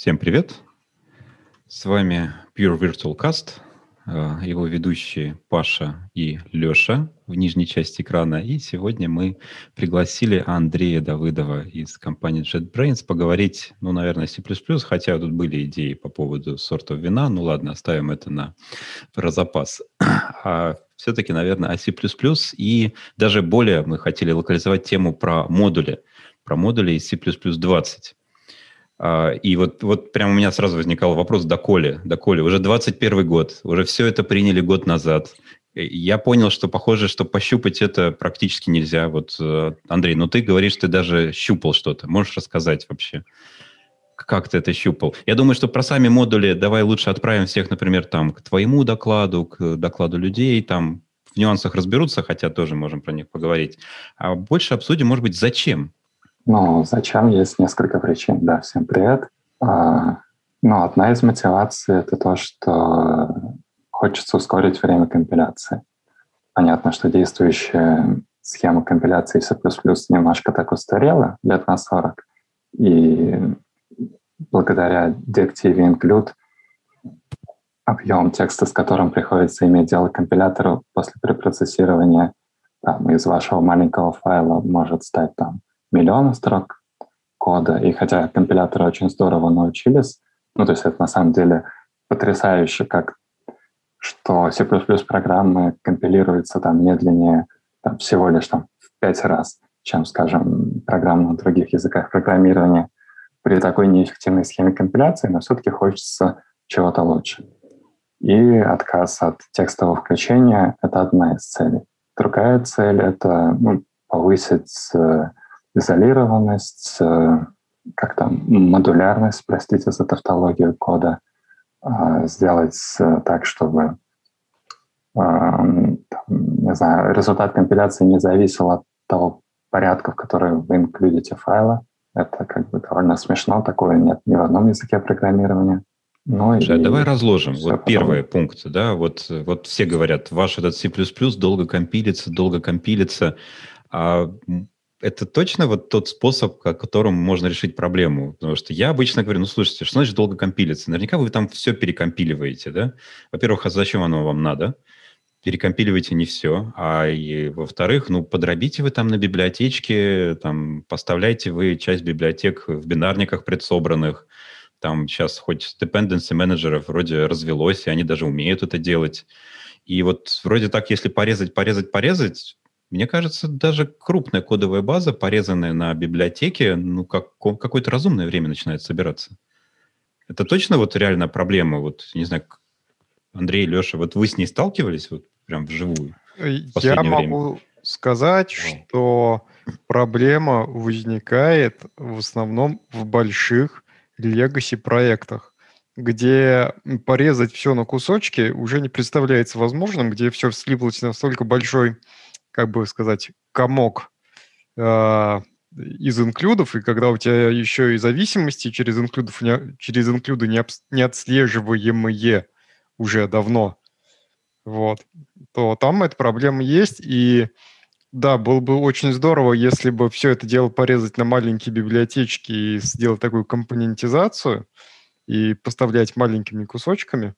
Всем привет! С вами Pure Virtual Cast, э, его ведущие Паша и Леша в нижней части экрана. И сегодня мы пригласили Андрея Давыдова из компании JetBrains поговорить, ну, наверное, C++, хотя тут были идеи по поводу сортов вина. Ну, ладно, оставим это на про запас. А все-таки, наверное, о C++ и даже более мы хотели локализовать тему про модули, про модули из C++20. А, и вот, вот прямо у меня сразу возникал вопрос, доколе, доколе, уже 21 год, уже все это приняли год назад. Я понял, что похоже, что пощупать это практически нельзя. Вот, э, Андрей, ну ты говоришь, ты даже щупал что-то. Можешь рассказать вообще, как ты это щупал? Я думаю, что про сами модули давай лучше отправим всех, например, там, к твоему докладу, к докладу людей, там в нюансах разберутся, хотя тоже можем про них поговорить. А больше обсудим, может быть, зачем ну, зачем? Есть несколько причин. Да, всем привет. А, ну, одна из мотиваций — это то, что хочется ускорить время компиляции. Понятно, что действующая схема компиляции C++ немножко так устарела, лет на 40, и благодаря Directive Include объем текста, с которым приходится иметь дело компилятору после препроцессирования там, из вашего маленького файла может стать там миллиона строк кода, и хотя компиляторы очень здорово научились, ну, то есть это на самом деле потрясающе, как что C++ программы компилируются там медленнее там, всего лишь там, в пять раз, чем, скажем, программы на других языках программирования при такой неэффективной схеме компиляции, но все-таки хочется чего-то лучше. И отказ от текстового включения — это одна из целей. Другая цель — это ну, повысить э, изолированность, э, как там, модулярность, простите за тавтологию кода, а, сделать э, так, чтобы не знаю, результат компиляции не зависел от того порядка, в который вы инклюдите файлы. Это как бы довольно смешно, такое нет ни в одном языке программирования. Ну, Слушай, и давай разложим. Вот потом... первый пункт, да, вот, вот все говорят, ваш этот C++ долго компилится, долго компилится. А это точно вот тот способ, которым можно решить проблему? Потому что я обычно говорю, ну, слушайте, что значит долго компилиться? Наверняка вы там все перекомпиливаете, да? Во-первых, а зачем оно вам надо? Перекомпиливайте не все. А и, во-вторых, ну, подробите вы там на библиотечке, там, поставляйте вы часть библиотек в бинарниках предсобранных, там сейчас хоть dependency менеджеров вроде развелось, и они даже умеют это делать. И вот вроде так, если порезать, порезать, порезать, мне кажется, даже крупная кодовая база, порезанная на библиотеке, ну, как, какое-то разумное время начинает собираться. Это точно вот реально проблема? Вот, не знаю, Андрей, Леша, вот вы с ней сталкивались вот прям вживую? Я могу сказать, что проблема возникает в основном в больших legacy проектах, где порезать все на кусочки уже не представляется возможным, где все слиплось настолько большой как бы сказать, комок э, из инклюдов, и когда у тебя еще и зависимости через инклюдов, не, через инклюды не, не отслеживаемые уже давно, вот, то там эта проблема есть, и да, было бы очень здорово, если бы все это дело порезать на маленькие библиотечки и сделать такую компонентизацию и поставлять маленькими кусочками,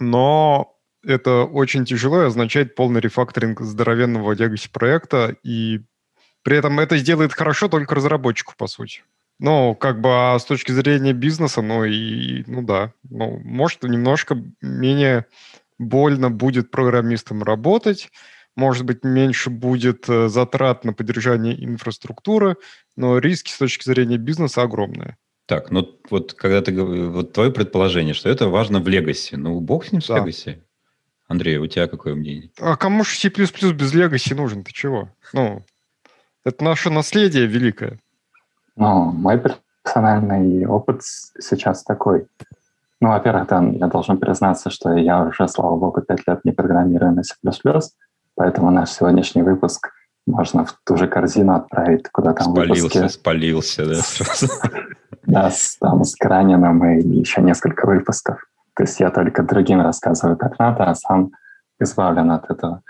но это очень тяжело и означает полный рефакторинг здоровенного legacy проекта, и при этом это сделает хорошо только разработчику, по сути. Ну, как бы а с точки зрения бизнеса, ну и, ну да, ну, может, немножко менее больно будет программистам работать, может быть, меньше будет э, затрат на поддержание инфраструктуры, но риски с точки зрения бизнеса огромные. Так, ну вот когда ты вот твое предположение, что это важно в Legacy, ну бог с ним с да. Legacy. Андрей, у тебя какое мнение? А кому же C++ без Legacy нужен? Ты чего? Ну, это наше наследие великое. Ну, мой персональный опыт сейчас такой. Ну, во-первых, да, я должен признаться, что я уже, слава богу, пять лет не программирую на C++, поэтому наш сегодняшний выпуск можно в ту же корзину отправить, куда там Спалился, выпуски. спалился, да. Да, с, там, с Кранином и еще несколько выпусков. То есть я только другим рассказываю, как надо, а сам избавлен от этого.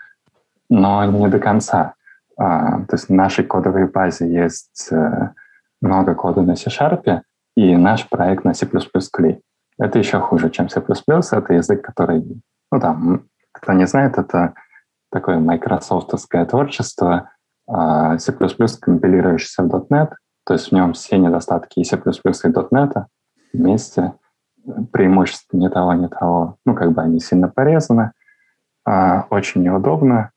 Но не до конца. А, то есть в нашей кодовой базе есть э, много кода на C-Sharp, и наш проект на C++ Clay. Это еще хуже, чем C++. Это язык, который, ну там, кто не знает, это такое майкрософтовское творчество, а, C++ компилирующийся в .NET, то есть в нем все недостатки и C++ и .NET вместе, преимущества ни того, ни того, ну, как бы они сильно порезаны, а, очень неудобно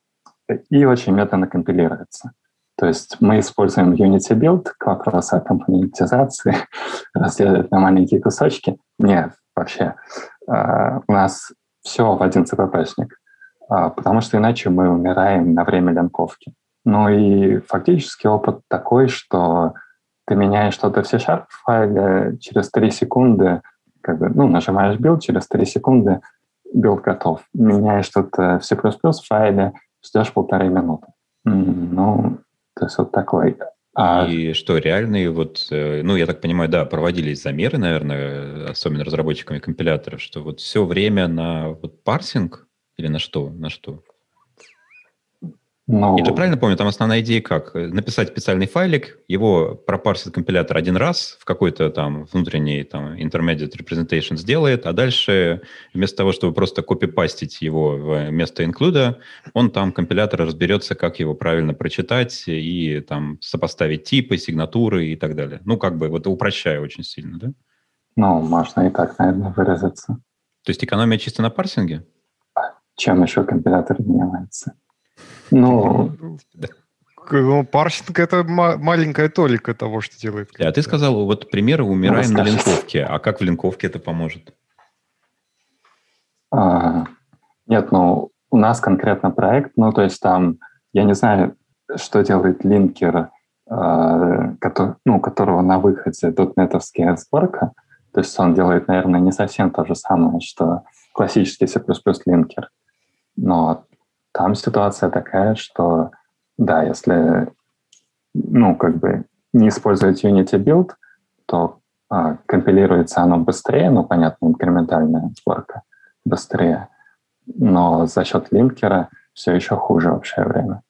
и очень медленно компилируется. То есть мы используем Unity Build к вопросу о компонентизации, разделить на маленькие кусочки. Нет, вообще. Uh, у нас все в один ЦППшник, uh, потому что иначе мы умираем на время линковки. Ну и фактически опыт такой, что ты меняешь что-то в C-Sharp файле, через 3 секунды, как бы, ну, нажимаешь build, через 3 секунды build готов. Меняешь что-то в C++ файле, ждешь полторы минуты. Ну, то есть вот такой. А... И что, реальные вот, э, ну, я так понимаю, да, проводились замеры, наверное, особенно разработчиками компиляторов, что вот все время на вот парсинг или на что, на что? Но... И ты правильно помню, там основная идея как? Написать специальный файлик, его пропарсит компилятор один раз, в какой-то там внутренний там intermediate representation сделает, а дальше вместо того, чтобы просто копипастить его в место инклюда, он там, компилятор разберется, как его правильно прочитать и там сопоставить типы, сигнатуры и так далее. Ну, как бы вот упрощая очень сильно, да? Ну, можно и так, наверное, выразиться. То есть экономия чисто на парсинге? Чем еще компилятор занимается? Ну, ну, парсинг — это маленькая толика того, что делает. А ты сказал, вот примеры умираем ну, на линковке. А как в линковке это поможет? А, нет, ну, у нас конкретно проект, ну, то есть там, я не знаю, что делает линкер, а, который, ну, которого на выходе дотнетовская сборка. То есть он делает, наверное, не совсем то же самое, что классический C++ линкер. Но там ситуация такая, что да, если ну, как бы не использовать Unity Build, то а, компилируется оно быстрее, ну, понятно, инкрементальная сборка быстрее, но за счет линкера все еще хуже в общее время.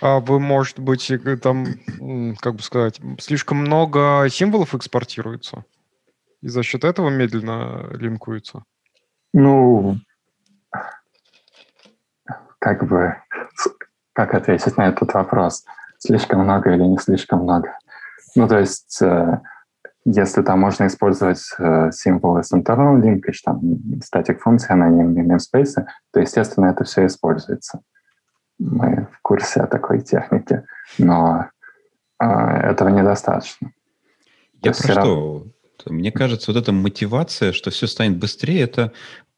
А вы, может быть, там, как бы сказать, слишком много символов экспортируется? И за счет этого медленно линкуется? Ну, как бы, как ответить на этот вопрос? Слишком много или не слишком много? Ну, то есть, э, если там можно использовать э, символы с internal linkage, там, static функции, анонимные namespace, то, естественно, это все используется. Мы в курсе о такой технике, но э, этого недостаточно. Я про что? Мне кажется, вот эта мотивация, что все станет быстрее, это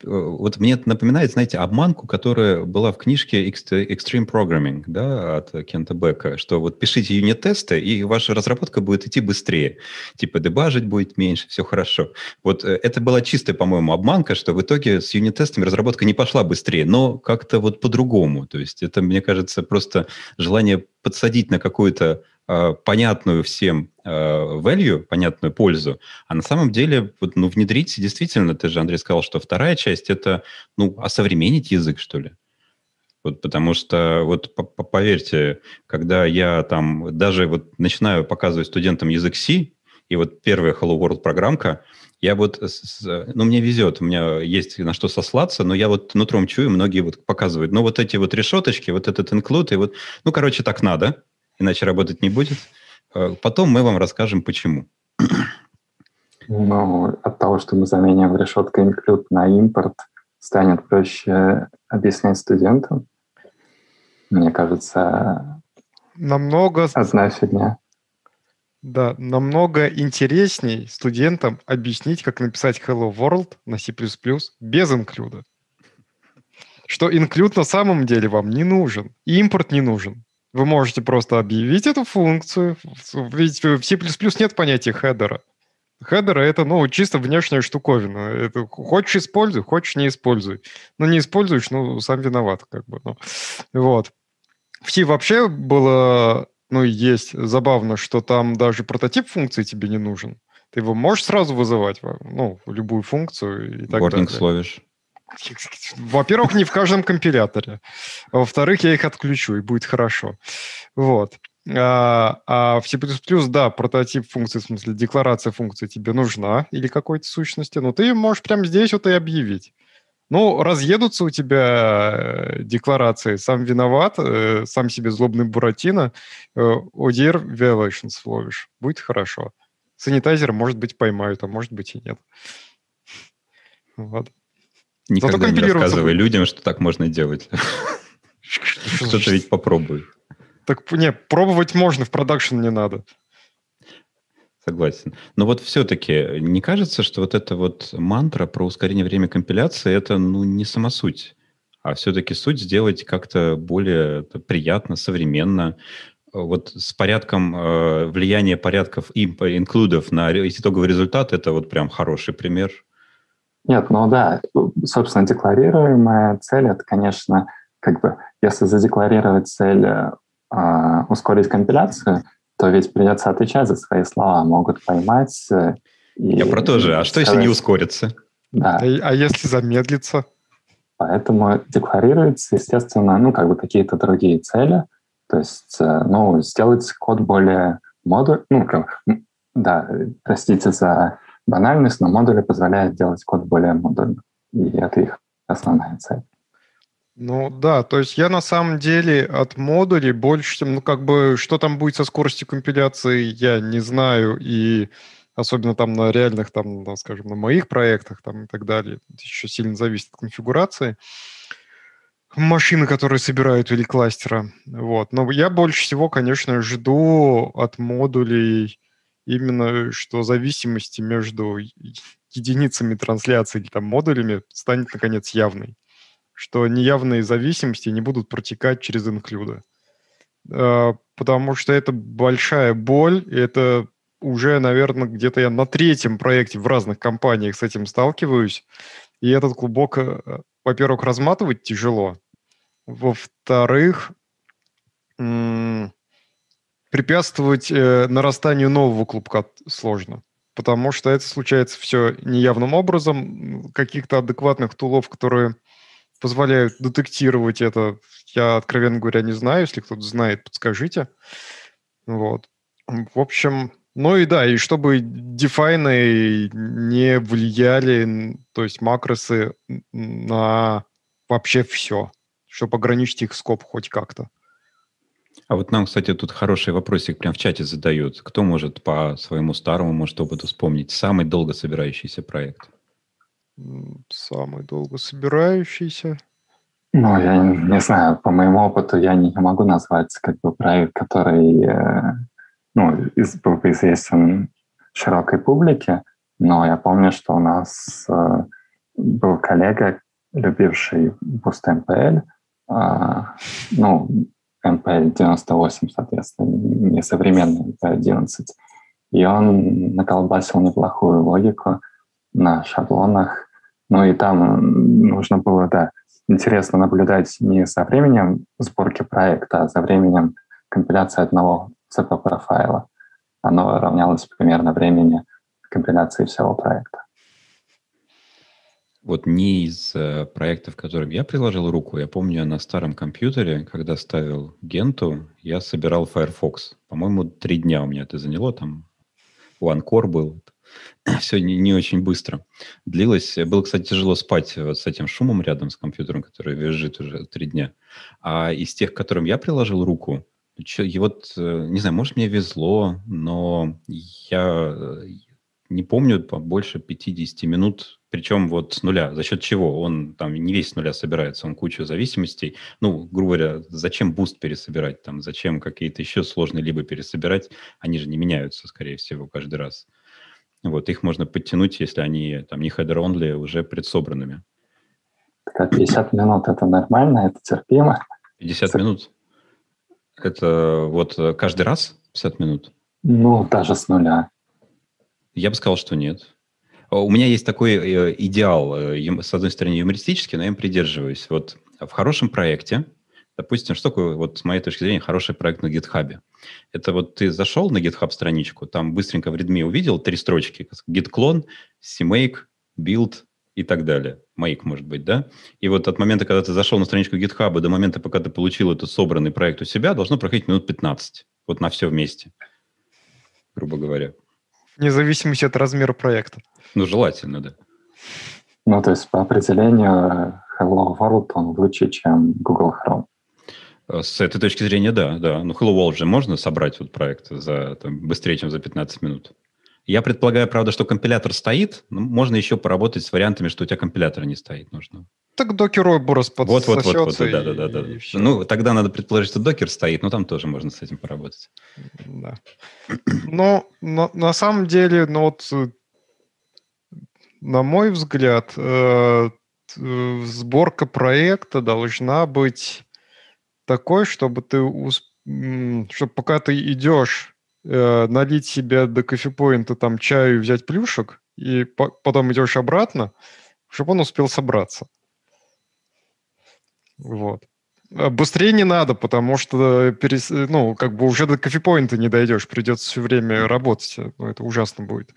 вот мне это напоминает, знаете, обманку, которая была в книжке Extreme Programming, да, от Кента Бека, что вот пишите юнит-тесты, и ваша разработка будет идти быстрее. Типа дебажить будет меньше, все хорошо. Вот э, это была чистая, по-моему, обманка, что в итоге с юнит-тестами разработка не пошла быстрее, но как-то вот по-другому. То есть это, мне кажется, просто желание подсадить на какую-то э, понятную всем э, value, понятную пользу, а на самом деле вот, ну, внедрить, действительно, ты же, Андрей, сказал, что вторая часть – это ну, осовременить язык, что ли. Вот, потому что, вот поверьте, когда я там даже вот начинаю показывать студентам язык C, и вот первая Hello World программка, я вот, ну, мне везет, у меня есть на что сослаться, но я вот нутром чую, многие вот показывают, ну, вот эти вот решеточки, вот этот инклюд, и вот, ну, короче, так надо, иначе работать не будет. Э, потом мы вам расскажем, почему. Ну, от того, что мы заменим решетка инклюд на импорт, станет проще объяснять студентам. Мне кажется, намного одна фигня. Да, намного интересней студентам объяснить, как написать Hello World на C++ без инклюда. Что инклюд на самом деле вам не нужен, и импорт не нужен. Вы можете просто объявить эту функцию. Ведь в C++ нет понятия хедера. Хедеры — это, ну, чисто внешняя штуковина. Это хочешь — используй, хочешь — не используй. Ну, не используешь, ну, сам виноват, как бы. Ну. Вот. В C вообще было ну, есть забавно, что там даже прототип функции тебе не нужен. Ты его можешь сразу вызывать, ну, любую функцию и так Warning далее. словишь. Во-первых, не в каждом компиляторе. Во-вторых, я их отключу, и будет хорошо. Вот. А, а в C++, да, прототип функции, в смысле декларация функции тебе нужна или какой-то сущности, но ты можешь прямо здесь вот и объявить. Ну, разъедутся у тебя э, декларации, сам виноват, э, сам себе злобный Буратино, э, ODR violations ловишь. Будет хорошо. Санитайзер, может быть, поймают, а может быть и нет. Вот. Никогда не рассказывай будет. людям, что так можно делать. Кто-то ведь попробует. Так не, пробовать можно, в продакшн не надо. Согласен. Но вот все-таки не кажется, что вот эта вот мантра про ускорение времени компиляции, это ну не сама суть, а все-таки суть сделать как-то более приятно, современно, вот с порядком э, влияния порядков и инклюдов на итоговый результат, это вот прям хороший пример. Нет, ну да, собственно, декларируемая цель, это, конечно, как бы, если задекларировать цель э, ускорить компиляцию, то ведь придется отвечать за свои слова, могут поймать. Э, и, Я про то же. А что, если не ускорится? Да. А, а если замедлится? Поэтому декларируется, естественно, ну, как бы какие-то другие цели. То есть, э, ну, сделать код более модуль... Ну, как, да, простите за банальность, но модули позволяют делать код более модульным. И это их основная цель. Ну да, то есть я на самом деле от модулей больше, ну как бы, что там будет со скоростью компиляции, я не знаю, и особенно там на реальных, там, да, скажем, на моих проектах там и так далее, это еще сильно зависит от конфигурации машины, которые собирают или кластера. Вот. Но я больше всего, конечно, жду от модулей именно, что зависимости между единицами трансляции или там модулями станет, наконец, явной что неявные зависимости не будут протекать через инклюды. А, потому что это большая боль, и это уже, наверное, где-то я на третьем проекте в разных компаниях с этим сталкиваюсь. И этот клубок, э, во-первых, разматывать тяжело. Во-вторых, препятствовать э, нарастанию нового клубка сложно. Потому что это случается все неявным образом. Каких-то адекватных тулов, которые позволяют детектировать это. Я, откровенно говоря, не знаю. Если кто-то знает, подскажите. Вот. В общем, ну и да, и чтобы дефайны не влияли, то есть макросы, на вообще все, чтобы ограничить их скоп хоть как-то. А вот нам, кстати, тут хороший вопросик прям в чате задают. Кто может по своему старому, может, опыту вспомнить самый долго собирающийся проект? Самый долго собирающийся. Ну, я не, не знаю, по моему опыту я не могу назвать как бы проект, который э, ну, из, был бы известен широкой публике, но я помню, что у нас э, был коллега, любивший Boost MPL, э, ну, MPL 98, соответственно, не современный MPL 11, и он наколбасил неплохую логику на шаблонах, ну и там нужно было, да, интересно наблюдать не со временем сборки проекта, а за временем компиляции одного CPP-файла. Оно равнялось примерно времени компиляции всего проекта. Вот не из э, проектов, которым я приложил руку, я помню на старом компьютере, когда ставил Генту, я собирал Firefox. По-моему, три дня у меня это заняло, там OneCore был, все не, не очень быстро длилось. Было, кстати, тяжело спать вот с этим шумом рядом с компьютером, который визжит уже три дня. А из тех, к которым я приложил руку, и вот, э, не знаю, может, мне везло, но я э, не помню больше 50 минут, причем вот с нуля. За счет чего? Он там не весь с нуля собирается, он кучу зависимостей. Ну, грубо говоря, зачем Boost пересобирать, там, зачем какие-то еще сложные либы пересобирать, они же не меняются, скорее всего, каждый раз. Вот, их можно подтянуть, если они там не header-only, уже предсобранными. Так, 50 минут – это нормально, это терпимо? 50 минут? Это вот каждый раз 50 минут? Ну, даже с нуля. Я бы сказал, что нет. У меня есть такой э, идеал, э, с одной стороны, юмористический, но я им придерживаюсь. Вот в хорошем проекте Допустим, что такое, вот с моей точки зрения, хороший проект на GitHub? Это вот ты зашел на GitHub страничку, там быстренько в Redmi увидел три строчки, git clone, cmake, build и так далее. Make, может быть, да? И вот от момента, когда ты зашел на страничку GitHub, до момента, пока ты получил этот собранный проект у себя, должно проходить минут 15. Вот на все вместе, грубо говоря. Вне зависимости от размера проекта. Ну, желательно, да. Ну, то есть по определению Hello World он лучше, чем Google Chrome. Э, с этой точки зрения, да, да. Ну, Hello World же можно собрать вот проект за, там, быстрее, чем за 15 минут. Я предполагаю, правда, что компилятор стоит, но можно еще поработать с вариантами, что у тебя компилятора не стоит нужно. Так докер Ouroboros вот, вот, вот, вот, да, да, да, да. Ну, тогда надо предположить, что докер стоит, но там тоже можно с этим поработать. Да. Но на, на самом деле, ну вот, э, на мой взгляд, э, э, сборка проекта должна быть такой, чтобы ты, чтобы пока ты идешь э, налить себе до кофепоинта там чаю и взять плюшек, и по- потом идешь обратно, чтобы он успел собраться. Вот. А быстрее не надо, потому что перес... ну, как бы уже до кофепоинта не дойдешь, придется все время работать. Ну, это ужасно будет.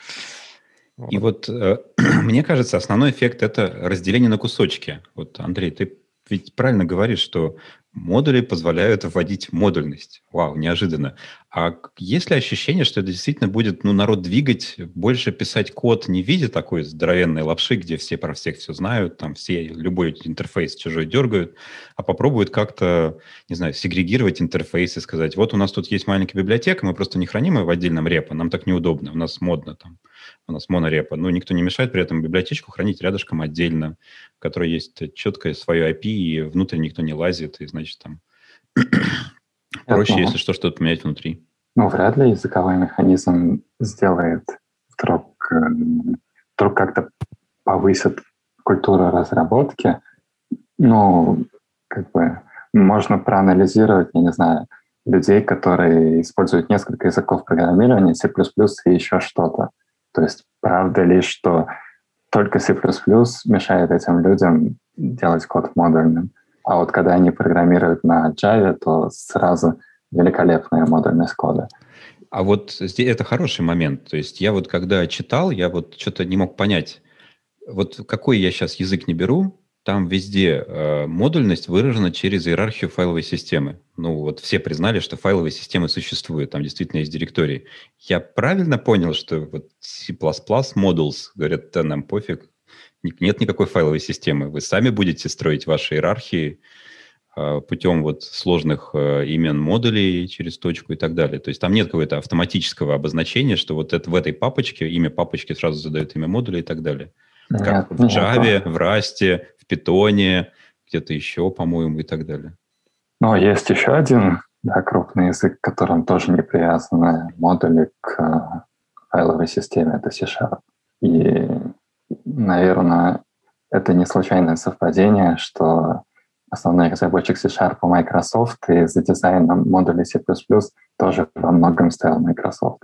И вот э, мне кажется, основной эффект это разделение на кусочки. Вот, Андрей, ты ведь правильно говоришь, что модули позволяют вводить модульность. Вау, неожиданно. А есть ли ощущение, что это действительно будет ну, народ двигать, больше писать код не в виде такой здоровенной лапши, где все про всех все знают, там все, любой интерфейс чужой дергают, а попробуют как-то, не знаю, сегрегировать интерфейсы, сказать, вот у нас тут есть маленькая библиотека, мы просто не храним ее в отдельном репо, нам так неудобно, у нас модно там, у нас монорепо, но никто не мешает при этом библиотечку хранить рядышком отдельно, в которой есть четкое свое IP, и внутрь никто не лазит, и, значит, там Проще, если что, что-то поменять внутри. Ну, вряд ли языковой механизм сделает вдруг, э, вдруг как-то повысит культуру разработки. Ну, как бы можно проанализировать, я не знаю, людей, которые используют несколько языков программирования, C++ и еще что-то. То есть правда ли, что только C++ мешает этим людям делать код модульным? А вот когда они программируют на Java, то сразу великолепная модульность кода. А вот здесь это хороший момент. То есть я вот когда читал, я вот что-то не мог понять. Вот какой я сейчас язык не беру, там везде э, модульность выражена через иерархию файловой системы. Ну вот все признали, что файловые системы существуют, там действительно есть директории. Я правильно понял, что вот C++ modules, говорят, да нам пофиг, нет никакой файловой системы. Вы сами будете строить ваши иерархии э, путем вот сложных э, имен модулей через точку и так далее. То есть там нет какого-то автоматического обозначения, что вот это в этой папочке, имя папочки сразу задает имя модуля и так далее. Нет, как в Java, в Rust, Python, где-то еще, по-моему, и так далее. Ну, есть еще один да, крупный язык, к которому тоже не привязаны модули к э, файловой системе, это C-Sharp. И наверное, это не случайное совпадение, что основной разработчик C-Sharp Microsoft и за дизайном модуля C++ тоже во многом стоял Microsoft.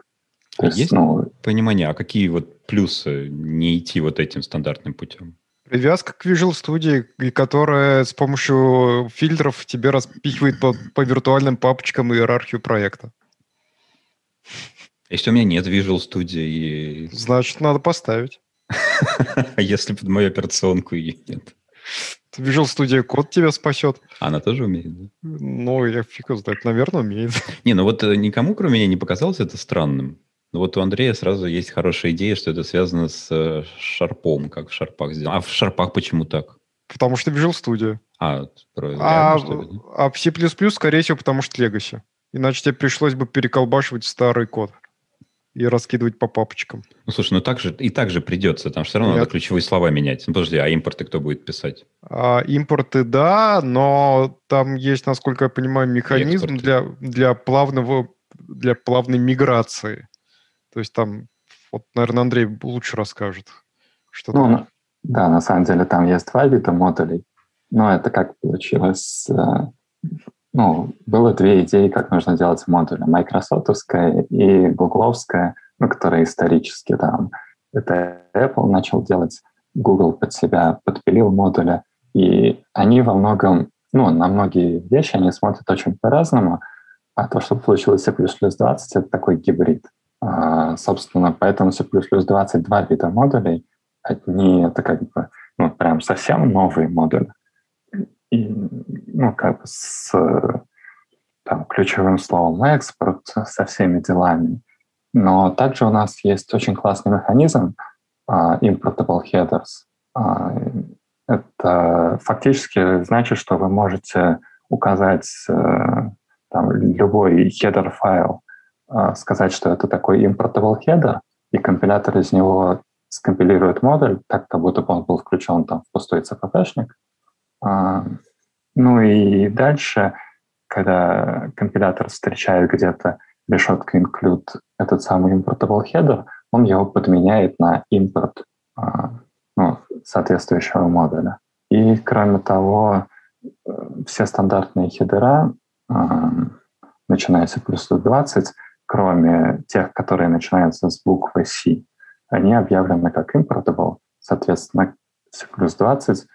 То есть, есть ну, понимание, а какие вот плюсы не идти вот этим стандартным путем? Привязка к Visual Studio, которая с помощью фильтров тебе распихивает по, по виртуальным папочкам иерархию проекта. Если у меня нет Visual Studio и... Значит, надо поставить. А если под мою операционку ее нет? Visual Studio код тебя спасет. Она тоже умеет, да? Ну, я фиг знает, наверное, умеет. Не, ну вот э, никому, кроме меня, не показалось это странным. Но вот у Андрея сразу есть хорошая идея, что это связано с э, шарпом, как в шарпах сделано. А в шарпах почему так? Потому что Visual Studio. А, про, а, ли, а в C++, скорее всего, потому что Legacy. Иначе тебе пришлось бы переколбашивать старый код и раскидывать по папочкам. Ну, слушай, ну так же и так же придется, там все равно Нет. надо ключевые слова менять. Ну, подожди, а импорты кто будет писать? А, импорты, да, но там есть, насколько я понимаю, механизм для, для плавного для плавной миграции. То есть там, вот, наверное, Андрей лучше расскажет. Что ну, там. да, на самом деле там есть два вида модулей. Но это как получилось э, ну, было две идеи, как нужно делать модули. Майкрософтовская и гугловская, ну, которые исторически там. Это Apple начал делать, Google под себя подпилил модули, и они во многом, ну, на многие вещи они смотрят очень по-разному, а то, что получилось C++ 20, это такой гибрид. А, собственно, поэтому C++ 20 два вида модулей. Одни — это как бы, ну, прям совсем новые модули, и, ну, как бы с там, ключевым словом экспорт со всеми делами. Но также у нас есть очень классный механизм uh, importable headers. Uh, это фактически значит, что вы можете указать uh, там, любой header файл, сказать, что это такой importable header, и компилятор из него скомпилирует модуль, так как будто бы он был включен там, в пустой CPP-шник. Uh, ну и дальше, когда компилятор встречает где-то решетка include этот самый importable header, он его подменяет на импорт а, ну, соответствующего модуля. И кроме того, э, все стандартные хедера, а, начиная с плюс 20, кроме тех, которые начинаются с буквы C, они объявлены как importable. Соответственно, C плюс 20,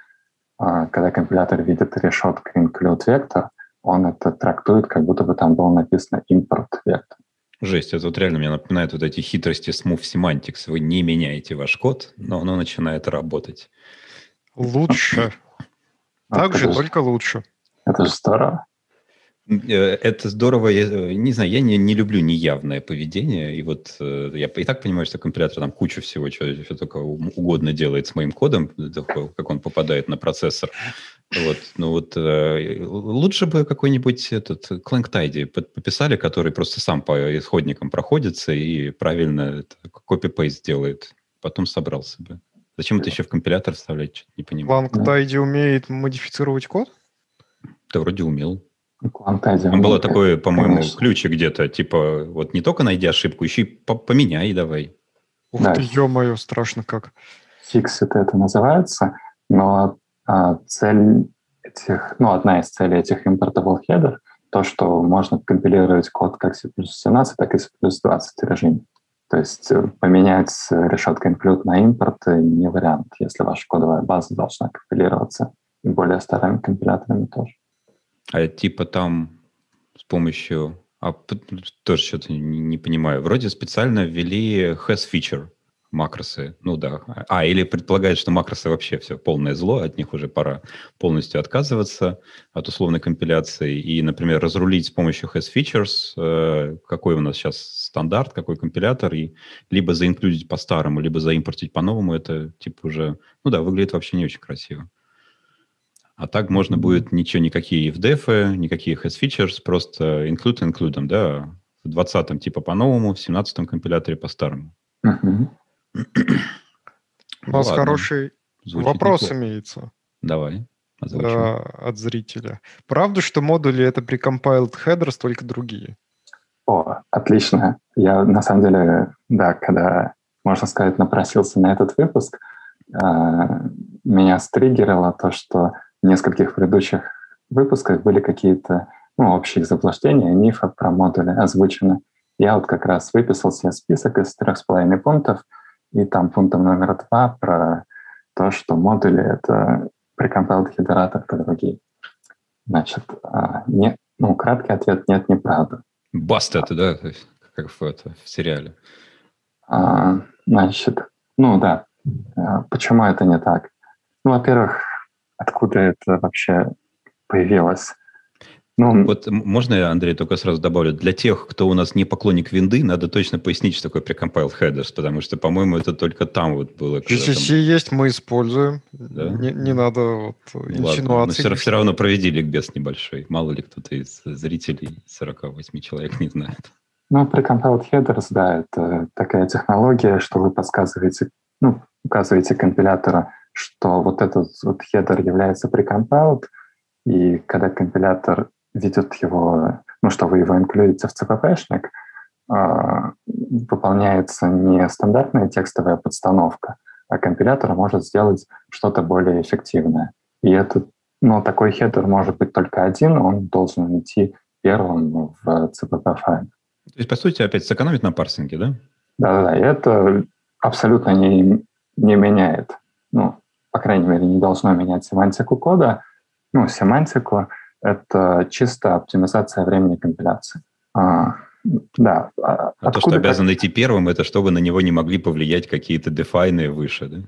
а, когда компилятор видит решетку include vector, он это трактует, как будто бы там было написано import vector. Жесть, это вот реально мне напоминает вот эти хитрости Smooth Semantics. Вы не меняете ваш код, но оно начинает работать. Лучше. А, так же, только лучше. Это же здорово. Э, это здорово. Я, э, не знаю, я не, не люблю неявное поведение. И вот э, я и так понимаю, что компилятор там кучу всего, что, что только угодно делает с моим кодом, как он попадает на процессор. Вот, ну вот лучше бы какой-нибудь этот Clang Tidy пописали, который просто сам по исходникам проходится и правильно копи-пейст делает. Потом собрался бы. Зачем это еще в компилятор вставлять? Не понимаю. Clang Tidy умеет модифицировать код? Да, вроде умел. Фантазия. Там было такое, по-моему, конечно. ключик где-то, типа, вот не только найди ошибку, еще и поменяй давай. Ух да. ты, ё-моё, страшно как. Фиксит это называется, но а, цель этих, ну, одна из целей этих importable header то, что можно компилировать код как C++ 17, так и C++ 20 режим. То есть э, поменять решетка include на импорт не вариант, если ваша кодовая база должна компилироваться и более старыми компиляторами тоже. А типа там с помощью... А, тоже что-то не, понимаю. Вроде специально ввели has feature макросы. Ну да. А, или предполагают, что макросы вообще все полное зло, от них уже пора полностью отказываться от условной компиляции. И, например, разрулить с помощью has features, э, какой у нас сейчас стандарт, какой компилятор, и либо заинклюдить по-старому, либо заимпортить по-новому, это типа уже, ну да, выглядит вообще не очень красиво. А так можно будет ничего, никакие FDF, никакие has features, просто include include, да, в 20-м типа по-новому, в 17-м компиляторе по-старому. У вас хороший Звучит вопрос неплохо. имеется. Давай. А, от зрителя. Правда, что модули это precompiled headers, только другие? О, отлично. Я на самом деле, да, когда, можно сказать, напросился на этот выпуск, а, меня стригерило то, что в нескольких предыдущих выпусках были какие-то ну, общие заблуждения, мифы про модули озвучены. Я вот как раз выписал себе список из трех с половиной пунктов, и там пунктом номер два про то, что модули — это header а, только другие. Значит, а, не, ну, краткий ответ — нет, неправда. Баст это, да? Как в, это, в сериале. А, значит, ну да. А, почему это не так? Ну, во-первых, откуда это вообще появилось. Ну, вот можно я, Андрей, только сразу добавлю, для тех, кто у нас не поклонник винды, надо точно пояснить, что такое precompiled headers, потому что, по-моему, это только там вот было. Если там... есть, мы используем. Да? Не, не надо вот инсинуации. Ладно, все, все равно проведи ликбез небольшой. Мало ли кто-то из зрителей 48 человек не знает. Ну, precompiled headers, да, это такая технология, что вы подсказываете, ну, указываете компилятору, что вот этот вот header является precompiled, и когда компилятор видит его, ну, что вы его инклюдите в CPP-шник, э, выполняется не стандартная текстовая подстановка, а компилятор может сделать что-то более эффективное. И этот, ну, такой хедер может быть только один, он должен идти первым в CPP-файле. То есть, по сути, опять сэкономить на парсинге, да? Да-да-да, и это абсолютно не, не меняет ну, по крайней мере, не должно менять семантику кода. Ну, семантику — это чисто оптимизация времени компиляции. А, да. А, а то, что обязан как... идти первым, это чтобы на него не могли повлиять какие-то дефайны выше, да?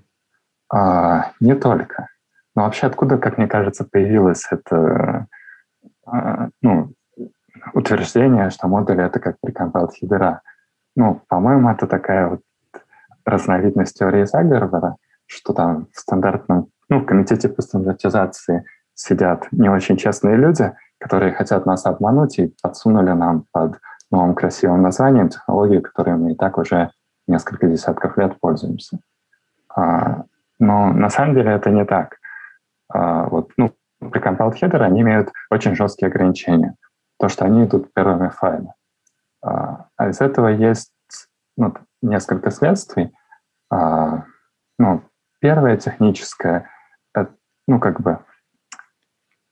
А, не только. Но вообще откуда, как мне кажется, появилось это, а, ну, утверждение, что модули — это как прикомпайл хидера. Ну, по-моему, это такая вот разновидность теории Загервера, что там в стандартном, ну, в комитете по стандартизации сидят не очень честные люди, которые хотят нас обмануть и подсунули нам под новым красивым названием технологии, которой мы и так уже несколько десятков лет пользуемся. А, но на самом деле это не так. А, вот, ну, при compiled header они имеют очень жесткие ограничения. То, что они идут первыми в. А, а из этого есть ну, несколько следствий. Ну, первое техническое, это, ну, как бы,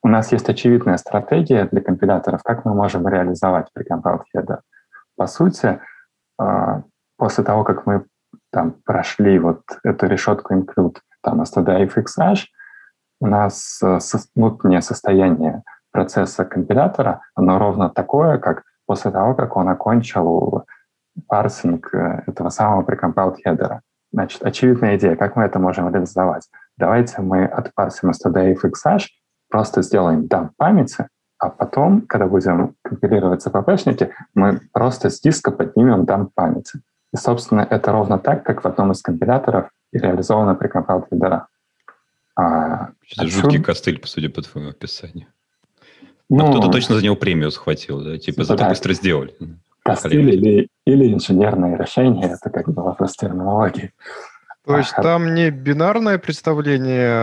у нас есть очевидная стратегия для компиляторов, как мы можем реализовать при header. По сути, а, после того, как мы там прошли вот эту решетку include, там stdafx.h, у нас э, внутреннее состояние процесса компилятора, оно ровно такое, как после того, как он окончил парсинг э, этого самого precompiled header а. Значит, очевидная идея, как мы это можем реализовать. Давайте мы отпарсим stdafx.h, просто сделаем дамп памяти, а потом, когда будем компилировать CPP-шники, мы просто с диска поднимем дамп памяти. И, собственно, это ровно так, как в одном из компиляторов и реализовано precompiled header а. А, Это отсюда... жуткий костыль, по судя по твоему описанию. Ну, а кто-то точно за него премию схватил, да? Типа, зато да. быстро сделали. Костыль или, или инженерное решение, это как бы вопрос терминологии. То есть а, там не бинарное представление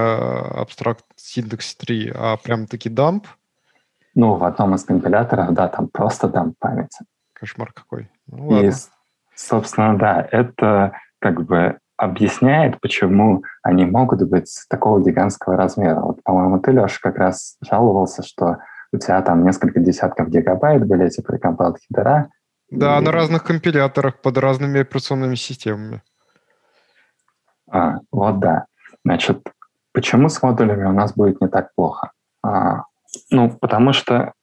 абстракт синдекс 3, а прям таки дамп? Ну, в одном из компиляторов, да, там просто дамп памяти. Кошмар какой. Ну, И, собственно, да, это как бы объясняет, почему они могут быть такого гигантского размера. Вот, по-моему, ты, Леша, как раз жаловался, что у тебя там несколько десятков гигабайт были эти precompiled хедера. Да, и... на разных компиляторах под разными операционными системами. А, вот да. Значит, почему с модулями у нас будет не так плохо? А, ну, потому что,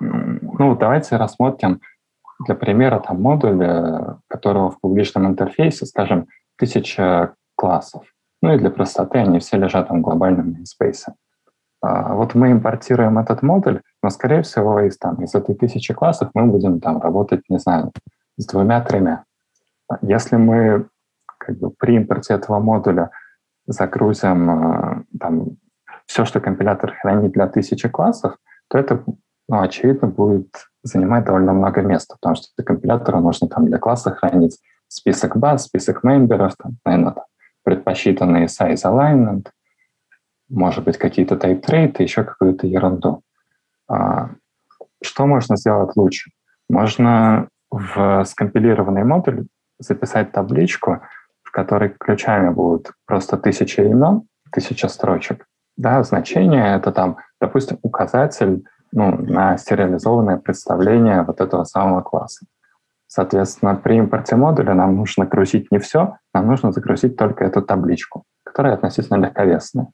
ну, давайте рассмотрим для примера там модуль, которого в публичном интерфейсе, скажем, тысяча классов. Ну и для простоты они все лежат в глобальном namespace. А, вот мы импортируем этот модуль, но, скорее всего, из, там, из этой тысячи классов мы будем там работать, не знаю, с двумя-тремя. Если мы как бы, при импорте этого модуля загрузим а, там, все, что компилятор хранит для тысячи классов, то это, ну, очевидно, будет занимать довольно много места, потому что компилятору нужно там для класса хранить список баз, список мемберов, там, наверное, там, предпочитанные size alignment, может быть, какие-то type трейты, еще какую-то ерунду. А, что можно сделать лучше? Можно в скомпилированный модуль записать табличку, в которой ключами будут просто тысяча имен, тысяча строчек. Да, значение — это там, допустим, указатель ну, на стерилизованное представление вот этого самого класса. Соответственно, при импорте модуля нам нужно грузить не все, нам нужно загрузить только эту табличку, которая относительно легковесная.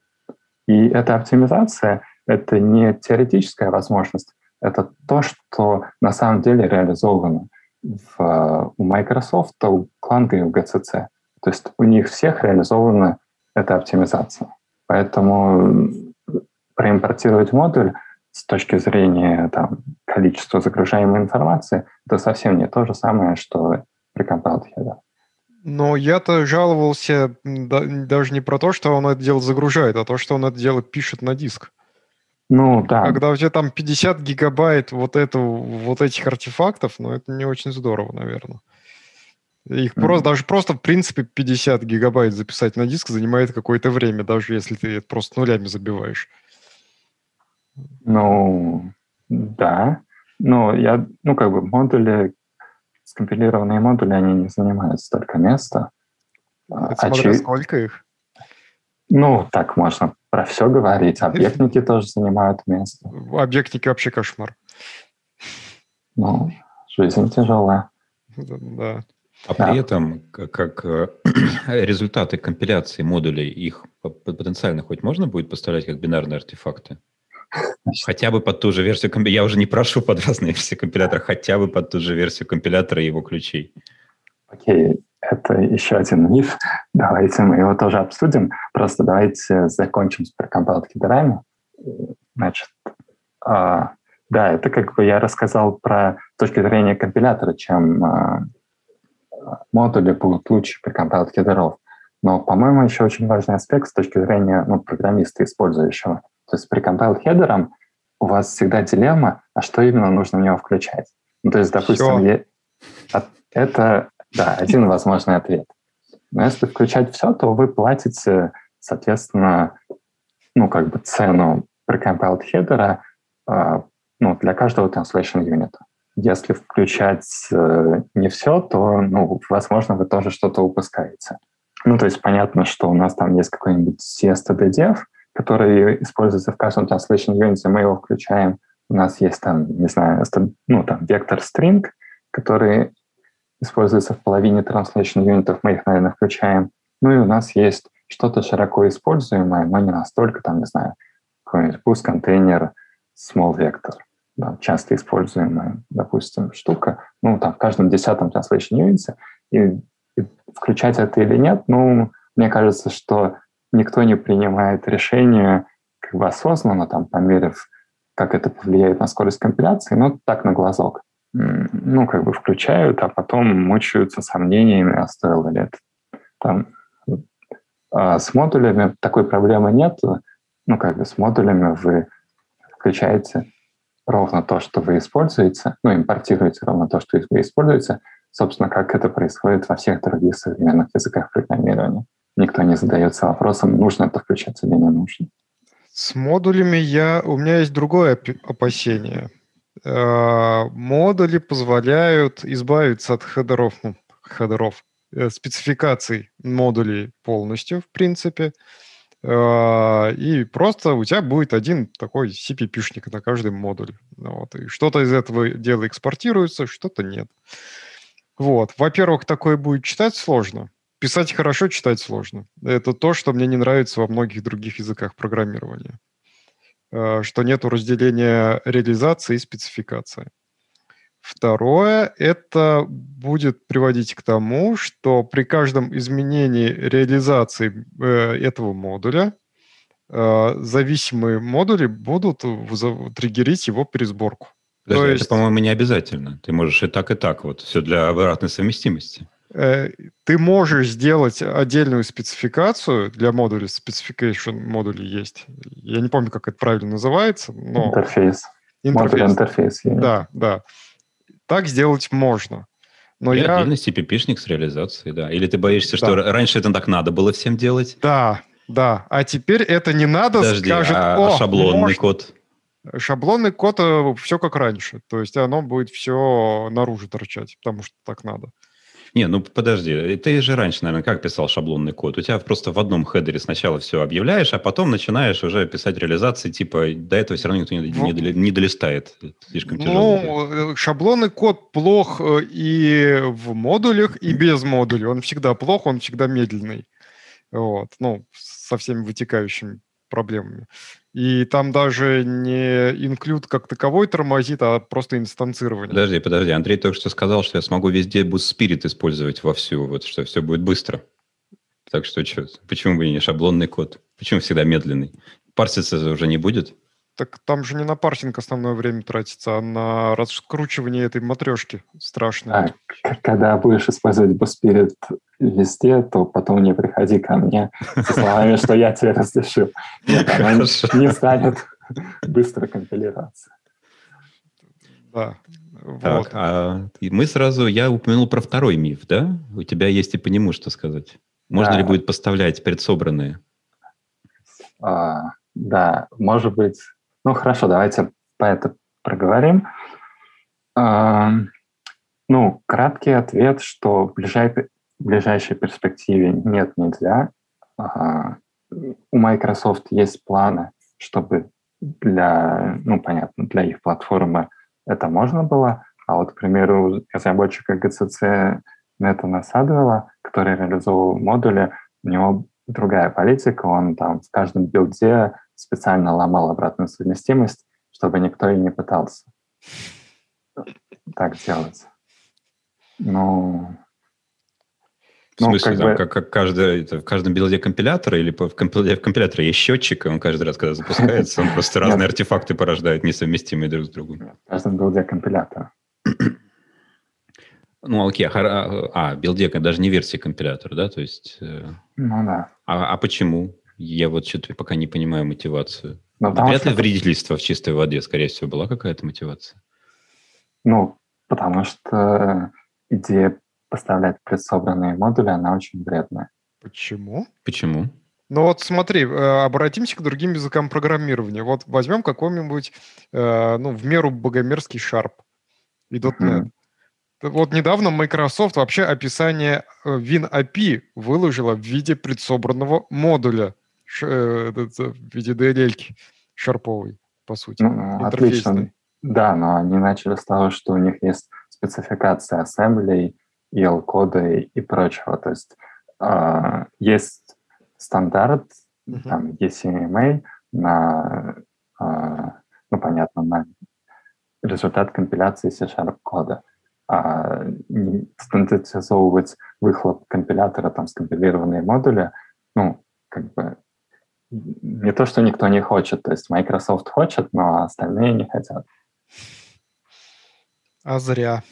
И эта оптимизация — это не теоретическая возможность, это то, что на самом деле реализовано в, у Microsoft, у Clang и у GCC. То есть у них всех реализована эта оптимизация. Поэтому проимпортировать модуль с точки зрения там, количества загружаемой информации, это совсем не то же самое, что при compiled header. Но я-то жаловался даже не про то, что он это дело загружает, а то, что он это дело пишет на диск. Ну, да. Когда у тебя там 50 гигабайт вот, эту, вот этих артефактов, ну, это не очень здорово, наверное. Их mm-hmm. просто, даже просто, в принципе, 50 гигабайт записать на диск занимает какое-то время, даже если ты это просто нулями забиваешь. Ну, да. Но я, ну, как бы модули, скомпилированные модули, они не занимают столько места. А это смотря Очи... сколько их? Ну, так можно про все говорить. Объектники тоже занимают место. Объектники вообще кошмар. Ну, жизнь тяжелая. Да. А да. при этом, как, как э, результаты компиляции модулей, их потенциально хоть можно будет поставлять как бинарные артефакты? Хотя бы под ту же версию компилятора. Я уже не прошу под разные версии компилятора, хотя бы под ту же версию компилятора и его ключей. Окей, это еще один миф. Давайте мы его тоже обсудим. Просто давайте закончим с precompiled хедерами. Значит, а, Да, это как бы я рассказал про точки зрения компилятора, чем э, модули будут лучше precompiled хедеров. Но, по-моему, еще очень важный аспект с точки зрения ну, программиста, использующего. То есть precompiled хедером у вас всегда дилемма, а что именно нужно в него включать. Ну, то есть, допустим, я... это да, один возможный ответ. Но если включать все, то вы платите, соответственно, ну, как бы цену precompiled хедера э, ну, для каждого translation unit а. Если включать э, не все, то, ну, возможно, вы тоже что-то упускаете. Ну, то есть понятно, что у нас там есть какой-нибудь CSTD-dev, который используется в каждом translation unit, мы его включаем. У нас есть там, не знаю, ну, там, vector string, который используется в половине translation юнитов, мы их, наверное, включаем. Ну и у нас есть что-то широко используемое, но не настолько, там, не знаю, какой-нибудь boost контейнер small vector, да, часто используемая, допустим, штука, ну, там, в каждом десятом translation unit, и, и включать это или нет, ну, мне кажется, что никто не принимает решение как бы осознанно, там, померив, как это повлияет на скорость компиляции, но так на глазок. Ну, как бы включают, а потом мучаются сомнениями, а стоило ли это. Там, а с модулями такой проблемы нет. Ну, как бы с модулями вы включаете ровно то, что вы используете, ну, импортируете ровно то, что вы используете, собственно, как это происходит во всех других современных языках программирования. Никто не задается вопросом, нужно это включать или не нужно. С модулями я, у меня есть другое опасение. Э, модули позволяют избавиться от хедеров, ну, хедеров, э, спецификаций модулей полностью, в принципе. А, и просто у тебя будет один такой CPP-шник на каждый модуль. Вот. И что-то из этого дела экспортируется, что-то нет. Вот. Во-первых, такое будет читать сложно. Писать хорошо, читать сложно. Это то, что мне не нравится во многих других языках программирования. А, что нету разделения реализации и спецификации. Второе, это будет приводить к тому, что при каждом изменении реализации э, этого модуля э, зависимые модули будут триггерить его пересборку. Подожди, То есть, это, по-моему, не обязательно. Ты можешь и так, и так. Вот все для обратной совместимости. Э, ты можешь сделать отдельную спецификацию для модуля. Specification модули есть. Я не помню, как это правильно называется. Но... Интерфейс. Интерфейс. Модуль интерфейс. Да, да. Так сделать можно. Но и я... отдельно CPP-шник с реализацией, да. Или ты боишься, да. что раньше это так надо было всем делать? Да, да. А теперь это не надо, Подожди, скажет, а, О, шаблонный может... код? Шаблонный код э, все как раньше. То есть оно будет все наружу торчать, потому что так надо. Не, ну подожди, ты же раньше, наверное, как писал шаблонный код? У тебя просто в одном хедере сначала все объявляешь, а потом начинаешь уже писать реализации, типа до этого все равно никто не, ну, не, не долистает. Слишком тяжело. Ну, э, шаблонный код плох э, и в модулях, и без модулей. Он всегда плох, он всегда медленный. Вот, ну, со всеми вытекающими проблемами. И там даже не инклюд как таковой тормозит, а просто инстанцирование. Подожди, подожди. Андрей только что сказал, что я смогу везде Boost Spirit использовать вовсю, вот что все будет быстро. Так что что, почему бы не шаблонный код? Почему всегда медленный? Парситься уже не будет? Так там же не на парсинг основное время тратится, а на раскручивание этой матрешки страшной. А, когда будешь использовать Буспирит везде, то потом не приходи ко мне со словами, что я тебе разрешил. Нет, она не станет быстро компилироваться. Да. Так, а мы сразу, я упомянул про второй миф, да? У тебя есть и по нему что сказать. Можно ли будет поставлять предсобранные? А, да, может быть, ну хорошо, давайте по это проговорим. А, ну, краткий ответ, что в ближайшей, в ближайшей перспективе нет, нельзя. А, у Microsoft есть планы, чтобы для, ну, понятно, для их платформы это можно было, а вот, к примеру, разработчика GCC Нета Садвелла, который реализовывал модули, у него другая политика, он там в каждом билде специально ломал обратную совместимость, чтобы никто и не пытался так делать. Ну, В ну, смысле, как, там, бы... как, как каждый, это в каждом билде компилятора или в компиляторе, в компиляторе есть счетчик, и он каждый раз, когда запускается, он просто разные артефакты порождает, несовместимые друг с другом. В каждом билде компилятора. Ну, окей, а, а билде даже не версия компилятора, да? То есть... Э, ну, да. А, а почему? Я вот что-то пока не понимаю мотивацию. Ну, Вряд что... ли вредительство в чистой воде, скорее всего, была какая-то мотивация? Ну, потому что идея поставлять предсобранные модули, она очень вредная. Почему? Почему? Ну вот смотри, э, обратимся к другим языкам программирования. Вот возьмем какой-нибудь, э, ну, в меру богомерзкий Sharp и .NET. Mm-hmm. Вот недавно Microsoft вообще описание э, WinAPI выложила в виде предсобранного модуля, в виде DLL шарповой, по сути. Ну, отлично. Да, но они начали с того, что у них есть спецификация ассемблей, EL-кода и, прочего. То есть э, есть стандарт, uh-huh. там, ECMA на, э, ну, понятно, на результат компиляции C-Sharp кода. А стандартизовывать выхлоп компилятора, там, скомпилированные модули, ну, как бы не то, что никто не хочет. То есть Microsoft хочет, но остальные не хотят. А зря.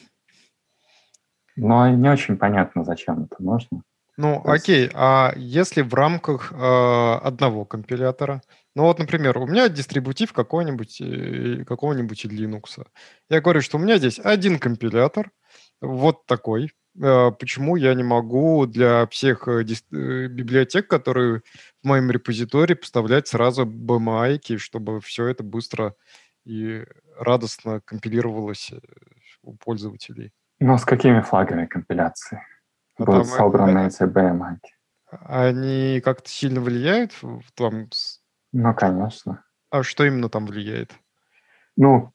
Но не очень понятно, зачем это нужно. Ну, То окей, есть... а если в рамках э, одного компилятора, ну вот, например, у меня дистрибутив какой-нибудь, э, какого-нибудь Linux. Я говорю, что у меня здесь один компилятор, вот такой. Э, почему я не могу для всех э, дис- библиотек, которые в моем репозитории, поставлять сразу BMI, чтобы все это быстро и радостно компилировалось у пользователей? Ну, с какими флагами компиляции а будут собраны эти BMI? Они как-то сильно влияют в том? Ну, конечно. А что именно там влияет? Ну,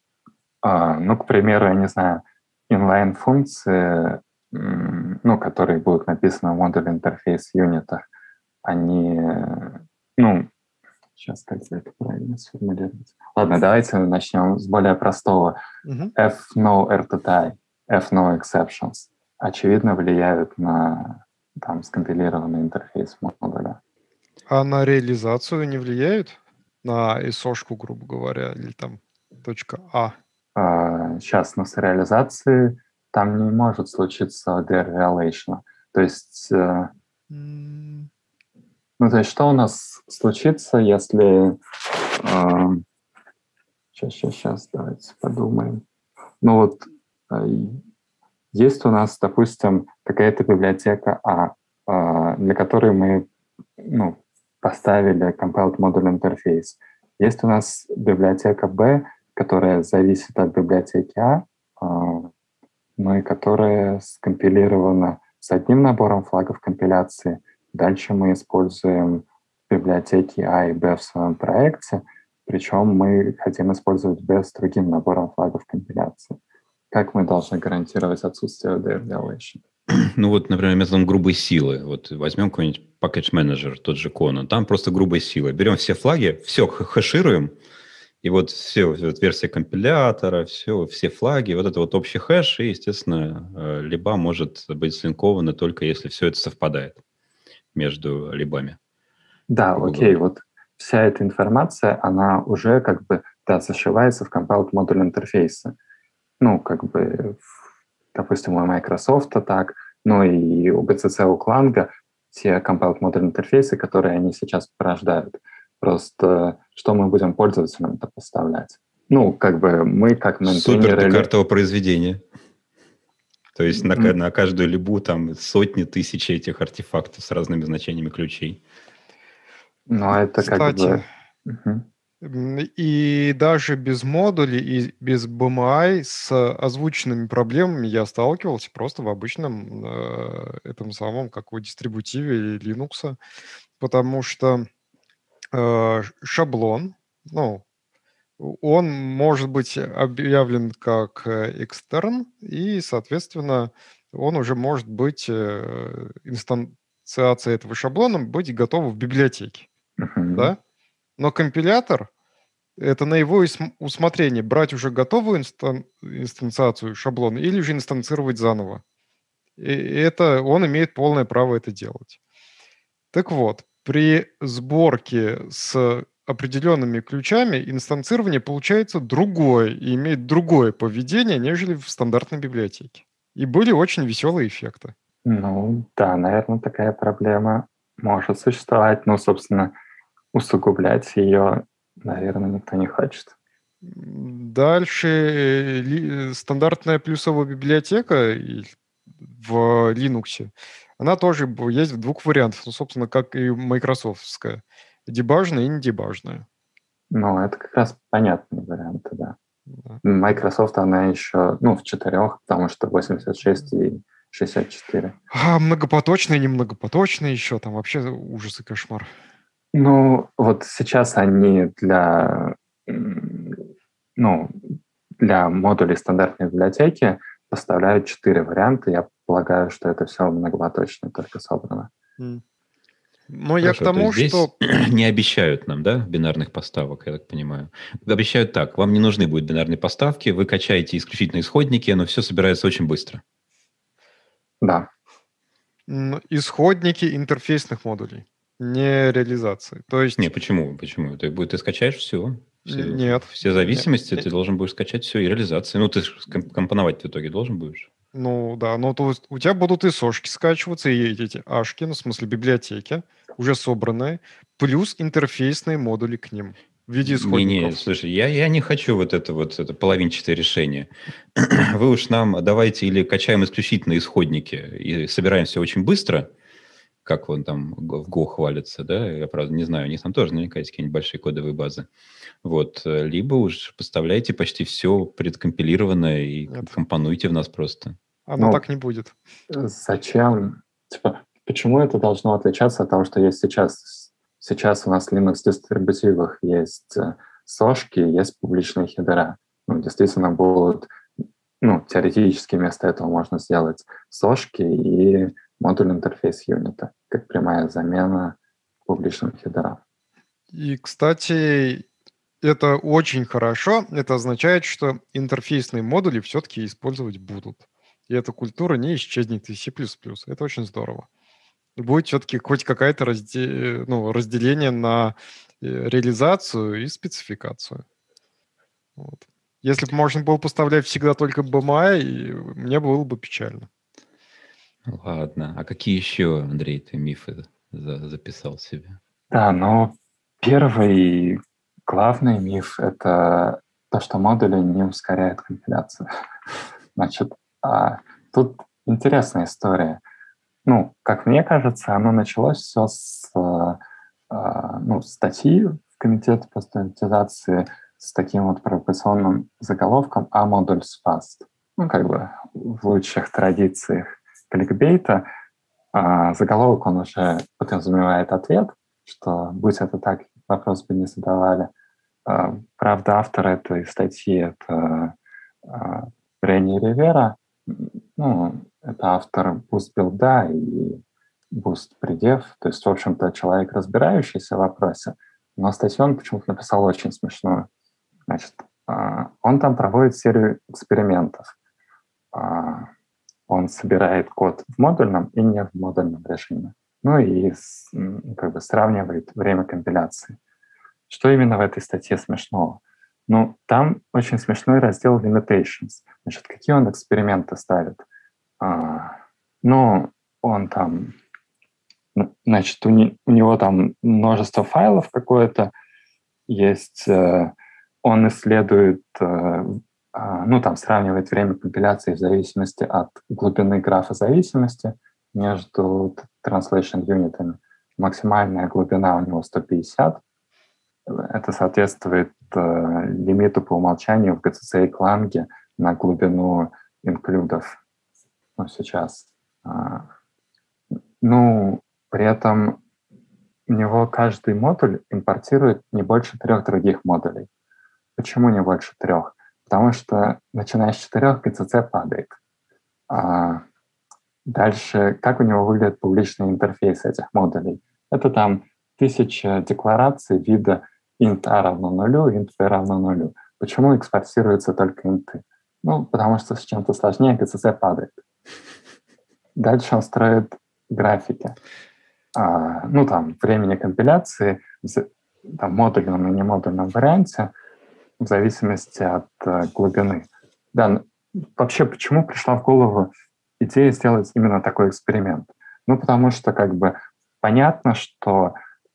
а, ну, к примеру, я не знаю, inline-функции, ну, которые будут написаны в модуле интерфейс юнитах, они, ну, сейчас как это правильно сформулировать? Ладно, давайте начнем с более простого. Uh-huh. F-no RTTI F-no exceptions, очевидно влияют на там скомпилированный интерфейс модуля. А на реализацию не влияют? На ISO-шку, грубо говоря, или там точка А? а сейчас, но с реализацией там не может случиться derealization. То есть, mm. ну, то есть, что у нас случится, если... Э, сейчас, сейчас, сейчас, давайте подумаем. Ну вот есть у нас, допустим, какая-то библиотека А, а для которой мы ну, поставили compiled module interface. Есть у нас библиотека Б, которая зависит от библиотеки А, а ну и которая скомпилирована с одним набором флагов компиляции. Дальше мы используем библиотеки А и Б в своем проекте, причем мы хотим использовать Б с другим набором флагов компиляции. Как мы должны гарантировать отсутствие deviation? Ну вот, например, методом грубой силы. Вот возьмем какой-нибудь package manager, тот же Conan. Там просто грубой силой. Берем все флаги, все хэшируем, и вот все, вот версия компилятора, все, все флаги, вот это вот общий хэш, и, естественно, э, либо может быть слинковано только если все это совпадает между либами. Да, окей, вот вся эта информация, она уже как бы, да, зашивается в compiled модуль интерфейса ну, как бы, допустим, у Microsoft так, ну и у BCC, у Clang, те compiled model интерфейсы, которые они сейчас порождают. Просто что мы будем пользователям это поставлять? Ну, как бы мы как. Супер картового произведения. То есть на, mm. на каждую либу там сотни, тысячи этих артефактов с разными значениями ключей. Ну, это Кстати, как бы... Угу. И даже без модулей и без BMI с озвученными проблемами я сталкивался просто в обычном э, этом самом, как в дистрибутиве Linux, потому что э, шаблон, ну, он может быть объявлен как экстерн, и, соответственно, он уже может быть, э, инстанциация этого шаблона быть готова в библиотеке, uh-huh. да? Но компилятор — это на его усмотрение брать уже готовую инстан- инстанциацию шаблона или же инстанцировать заново. И это, он имеет полное право это делать. Так вот, при сборке с определенными ключами инстанцирование получается другое и имеет другое поведение, нежели в стандартной библиотеке. И были очень веселые эффекты. Ну, да, наверное, такая проблема может существовать, но, собственно, усугублять ее, наверное, никто не хочет. Дальше э, стандартная плюсовая библиотека в Linux, она тоже есть в двух вариантах, ну, собственно, как и майкрософтская. Дебажная и не дебажная. Ну, это как раз понятные варианты, да. да. Microsoft, она еще, ну, в четырех, потому что 86 и 64. А многопоточные, не многопоточные еще, там вообще ужас и кошмар. Ну, вот сейчас они для, ну, для модулей стандартной библиотеки поставляют четыре варианта. Я полагаю, что это все многопоточно только собрано. Mm. Но я к тому, здесь что... не обещают нам, да, бинарных поставок, я так понимаю. Обещают так, вам не нужны будут бинарные поставки, вы качаете исключительно исходники, но все собирается очень быстро. Да. Исходники интерфейсных модулей, не реализации. То есть... Не, почему? Почему? Ты, ты скачаешь все. все нет. Все зависимости нет. ты должен будешь скачать все и реализации. Ну, ты компоновать в итоге должен будешь. Ну да, но то у тебя будут и сошки скачиваться, и эти ашки, ну в смысле библиотеки, уже собранные, плюс интерфейсные модули к ним в виде исходников. Не, не, слушай, я, я не хочу вот это вот это половинчатое решение. Вы уж нам давайте или качаем исключительно исходники и собираем все очень быстро, как он там в Go хвалится, да, я, правда, не знаю, у них там тоже наверняка есть какие-нибудь большие кодовые базы. Вот, либо уж поставляйте почти все предкомпилированное и Нет. компонуйте в нас просто. Оно ну, так не будет. Зачем? Типа, почему это должно отличаться от того, что есть сейчас? Сейчас у нас в Linux дистрибутивах есть э, сошки, есть публичные хедера. Ну, действительно будут, ну, теоретически вместо этого можно сделать сошки и module interface unit а, как прямая замена публичным хедерам. И, кстати, это очень хорошо. Это означает, что интерфейсные модули все-таки использовать будут. И эта культура не исчезнет из C++. Это очень здорово будет все-таки хоть какое-то разде... ну, разделение на э, реализацию и спецификацию. Вот. Если бы можно было поставлять всегда только BMI, мне было бы печально. Ладно. А какие еще, Андрей, ты мифы за записал себе? Да, ну, первый главный миф — это то, что модули не ускоряют компиляцию. Значит, а, тут интересная история ну, как мне кажется, оно началось все с э, ну, статьи в Комитете по стандартизации с таким вот провокационным заголовком «А модуль fast». Ну, как бы в лучших традициях кликбейта э, заголовок, он уже подразумевает ответ, что будь это так, вопрос бы не задавали. Э, правда, автор этой статьи — это э, Ренни Ривера. Ну, это автор Boost Build и Boost Придев. То есть, в общем-то, человек, разбирающийся в вопросе, но статью он почему-то написал очень смешную. Значит, а, он там проводит серию экспериментов. Он собирает код в модульном и не в модульном режиме. Ну и как бы сравнивает время компиляции. Что именно в этой статье смешного? Ну, там очень смешной раздел limitations. Значит, какие он эксперименты ставит? А, ну, он там, значит, у, не, у него там множество файлов какое-то есть, э, он исследует, э, ну, там сравнивает время компиляции в зависимости от глубины графа зависимости между translation юнитами. Максимальная глубина у него 150. Это соответствует э, лимиту по умолчанию в GCC и Clang на глубину инклюдов ну, сейчас. А, ну, при этом у него каждый модуль импортирует не больше трех других модулей. Почему не больше трех? Потому что, начиная с четырех, GCC падает. А дальше, как у него выглядит публичный интерфейс этих модулей? Это там тысяча деклараций вида int a равно нулю, int b равно нулю. Почему экспортируются только инты? Ну, потому что с чем-то сложнее GCC падает. дальше он строит графики. А, ну, там, времени компиляции, там, модульном и немодульном варианте, в зависимости от э, глубины. Да, вообще, почему пришла в голову идея сделать именно такой эксперимент? Ну, потому что, как бы, понятно, что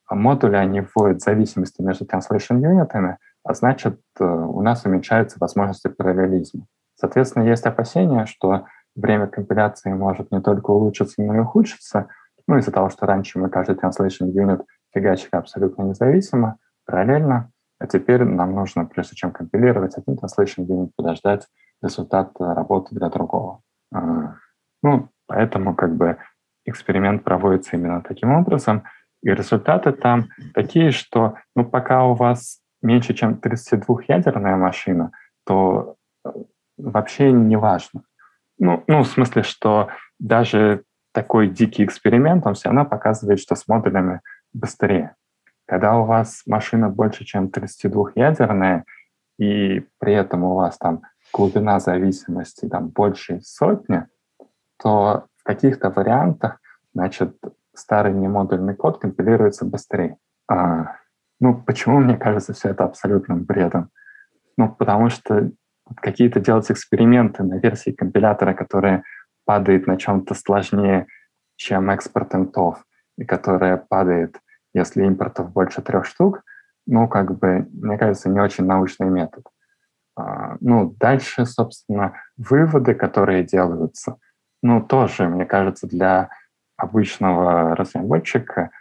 модули, они вводят зависимости между translation юнитами, а значит, э, у нас уменьшаются возможности параллелизма. Соответственно, есть опасения, что время компиляции может не только улучшиться, но и ухудшиться, ну, из-за того, что раньше мы каждый translation unit фигачили абсолютно независимо, параллельно, а теперь нам нужно, прежде чем компилировать один translation unit, подождать результат работы для другого. А, ну, поэтому как бы эксперимент проводится именно таким образом, и результаты там такие, что ну, пока у вас меньше, чем 32-ядерная машина, то э, вообще не важно. Ну, ну, в смысле, что даже такой дикий эксперимент, он все равно показывает, что с модулями быстрее. Когда у вас машина больше, чем 32-ядерная, и при этом у вас там глубина зависимости там больше сотни, то в каких-то вариантах, значит, старый немодульный код компилируется быстрее. А, ну, почему мне кажется все это абсолютным бредом? Ну, потому что какие-то делать эксперименты на версии компилятора, которая падает на чем-то сложнее, чем экспорт интов, и которая падает, если импортов больше трех штук, ну, как бы, мне кажется, не очень научный метод. А, ну, дальше, собственно, выводы, которые делаются, ну, тоже, мне кажется, для обычного разработчика,